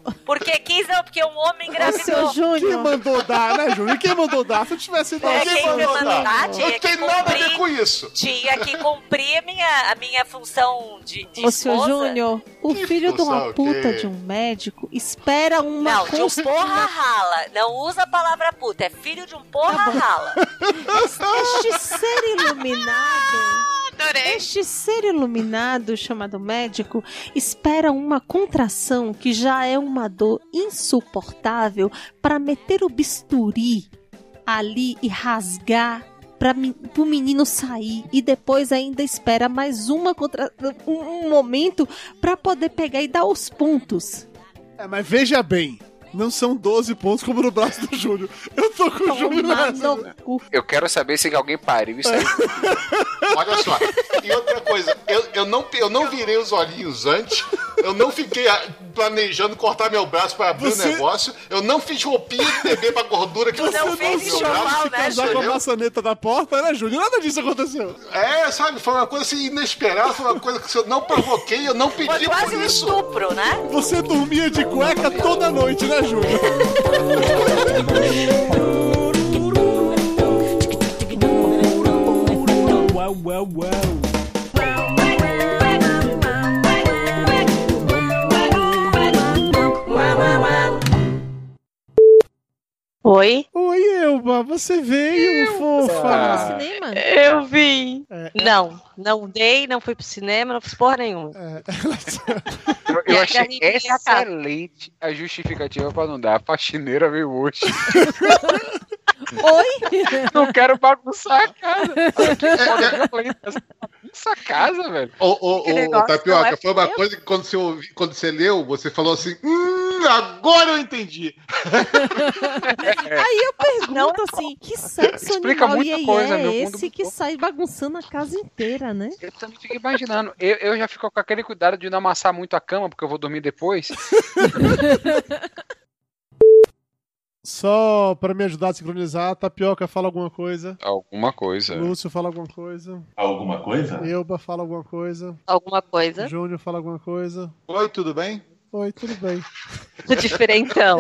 ô, Porque quis não, porque um homem ô, engravidou. Quem Júnior. mandou dar, né, Júnior? E quem mandou dar? Se eu tivesse dado, É, quem quem mandou mandou dar? dar, Não tinha tem que nada a ver com isso. Tinha que cumprir a minha, a minha função de, de Ô, senhor. Júnior, o filho de uma puta de um médico espera uma Não, de um porra rala. Não usa a palavra puta, é filho de um porra Tá rala. Este ser iluminado. Este ser iluminado chamado médico espera uma contração que já é uma dor insuportável para meter o bisturi ali e rasgar para o menino sair e depois ainda espera mais uma contra um, um momento para poder pegar e dar os pontos. É, mas veja bem, não são 12 pontos como no braço do Júnior. Eu tô com o Júnior nessa. Eu quero saber se alguém pariu isso aí. [laughs] Olha só. E outra coisa, eu, eu, não, eu não virei os olhinhos antes, eu não fiquei planejando cortar meu braço para abrir Você- o negócio, eu não fiz roupinha de bebê pra gordura que Você eu não fez enxoval, né, casar com a maçaneta da porta, né, Júnior? Nada disso aconteceu. É, sabe, foi uma coisa assim inesperada, foi uma coisa que eu não provoquei, eu não pedi Foi quase por um isso. estupro, né? Você dormia de cueca toda noite, né, Júnior? Uau, uau, uau. Oi? Oi, Elba, você veio, fofa. Ah. cinema? Eu vim. É, Não, não dei, não fui pro cinema, não fiz porra nenhuma. Eu, eu E a achei excelente a justificativa pra não dar. A faxineira veio hoje. [laughs] Oi? Não quero bagunçar a casa. [laughs] essa casa, velho. Ô, ô, ô, Tapioca, é foi uma coisa que quando você, ouvi- quando você leu, você falou assim: Hum, agora eu entendi. [laughs] Aí eu pergunto assim, que sexo Explica animal muita e coisa, é meu mundo esse que sai bagunçando a casa inteira, né? Eu também fico imaginando. Eu, eu já fico com aquele cuidado de não amassar muito a cama, porque eu vou dormir depois. [laughs] Só pra me ajudar a sincronizar, Tapioca fala alguma coisa. Alguma coisa. Lúcio fala alguma coisa. Alguma coisa? Elba fala alguma coisa. Alguma coisa. Júnior fala alguma coisa. Oi, tudo bem? Oi, tudo bem. [laughs] Diferentão.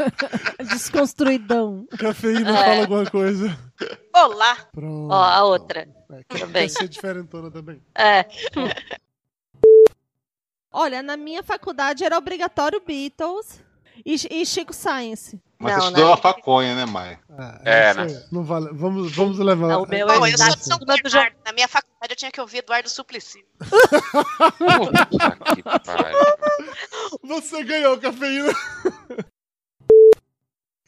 [laughs] Desconstruidão. Cafeína É. fala alguma coisa. Olá! Pronto. Ó, a outra. Quer Também. ser diferentona também. É. Olha, na minha faculdade era obrigatório Beatles e, e Chico Science. Mas Não, você estudou né? a faconha, né, Maia? É, Isso né? aí, Não vale. Vamos, vamos levar. Não, o meu Bom, é eu da sou de São Bernardo. Na minha faculdade eu tinha que ouvir Eduardo Suplicy. [laughs] Puta que pariu. Você ganhou, cafeína.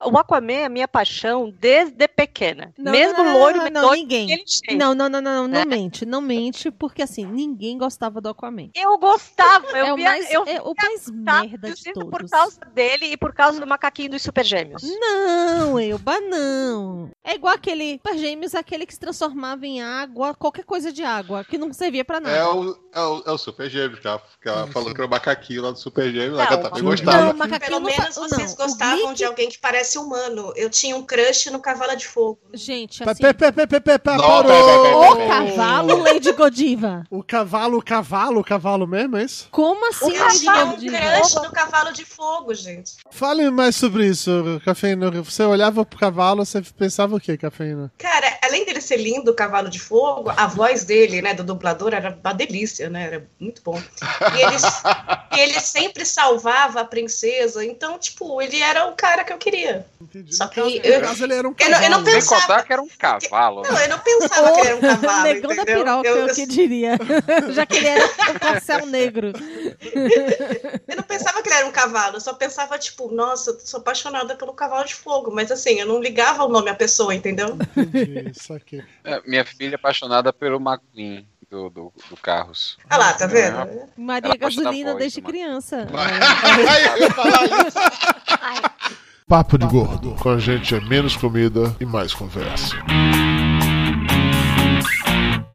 O Aquaman é a minha paixão desde pequena. Não, Mesmo não, não, loiro, não, não, ninguém. Não, não, não, não, não, É. mente, não mente, porque assim, ninguém gostava do Aquaman. Eu gostava, eu é o via, mais, eu é o mais merda de todos. por causa dele e por causa do macaquinho dos Super Gêmeos. Não, Elba, não. É igual aquele Super Gêmeos, aquele que se transformava em água, qualquer coisa de água, que não servia pra nada. É o, é o, é o Super Gêmeos, que ela, falou que era o macaquinho lá do Super Gêmeos, lá que Não, ela também Não, gostava. macaquinho Pelo não fa- menos vocês não, o gostavam Glick- de alguém que parece humano. Eu tinha um crush no Cavalo de Fogo. Gente, assim, parou! o cavalo Lady Godiva. O cavalo, o cavalo, o cavalo mesmo, é isso? Como assim, Eu Lady tinha um crush no Cavalo de Fogo, gente. Fale mais sobre isso, Cafeína. Você olhava pro cavalo, você pensava o quê, Cafeína? Cara, além dele ser lindo, o Cavalo de Fogo, a voz dele, né, do dublador, era uma delícia, né? Era muito bom. E ele, [laughs] e ele sempre salvava a princesa. Então, tipo, ele era o cara que eu queria. Entendi. Só que caso, eu- no caso, ele era um eu não- eu não cavalo. Sem pensava- contar que era um cavalo. Não, eu não pensava que ele era um [laughs] cavalo, Negão da entendeu? piroca, Eu- eu, eu- que diria. [laughs] Já que ele era um corcel negro. Eu não pensava que ele era um cavalo, eu só pensava, tipo, nossa, eu sou apaixonada pelo cavalo de fogo. Mas assim, eu não ligava o nome à pessoa, entendeu? Entendi, isso aqui. É, Minha filha é apaixonada pelo McQueen do, do, do Carros. Ah lá, tá vendo? Maria gosta da Gasolina desde criança. [laughs] Papo de Gordo. Com a gente é menos comida e mais conversa.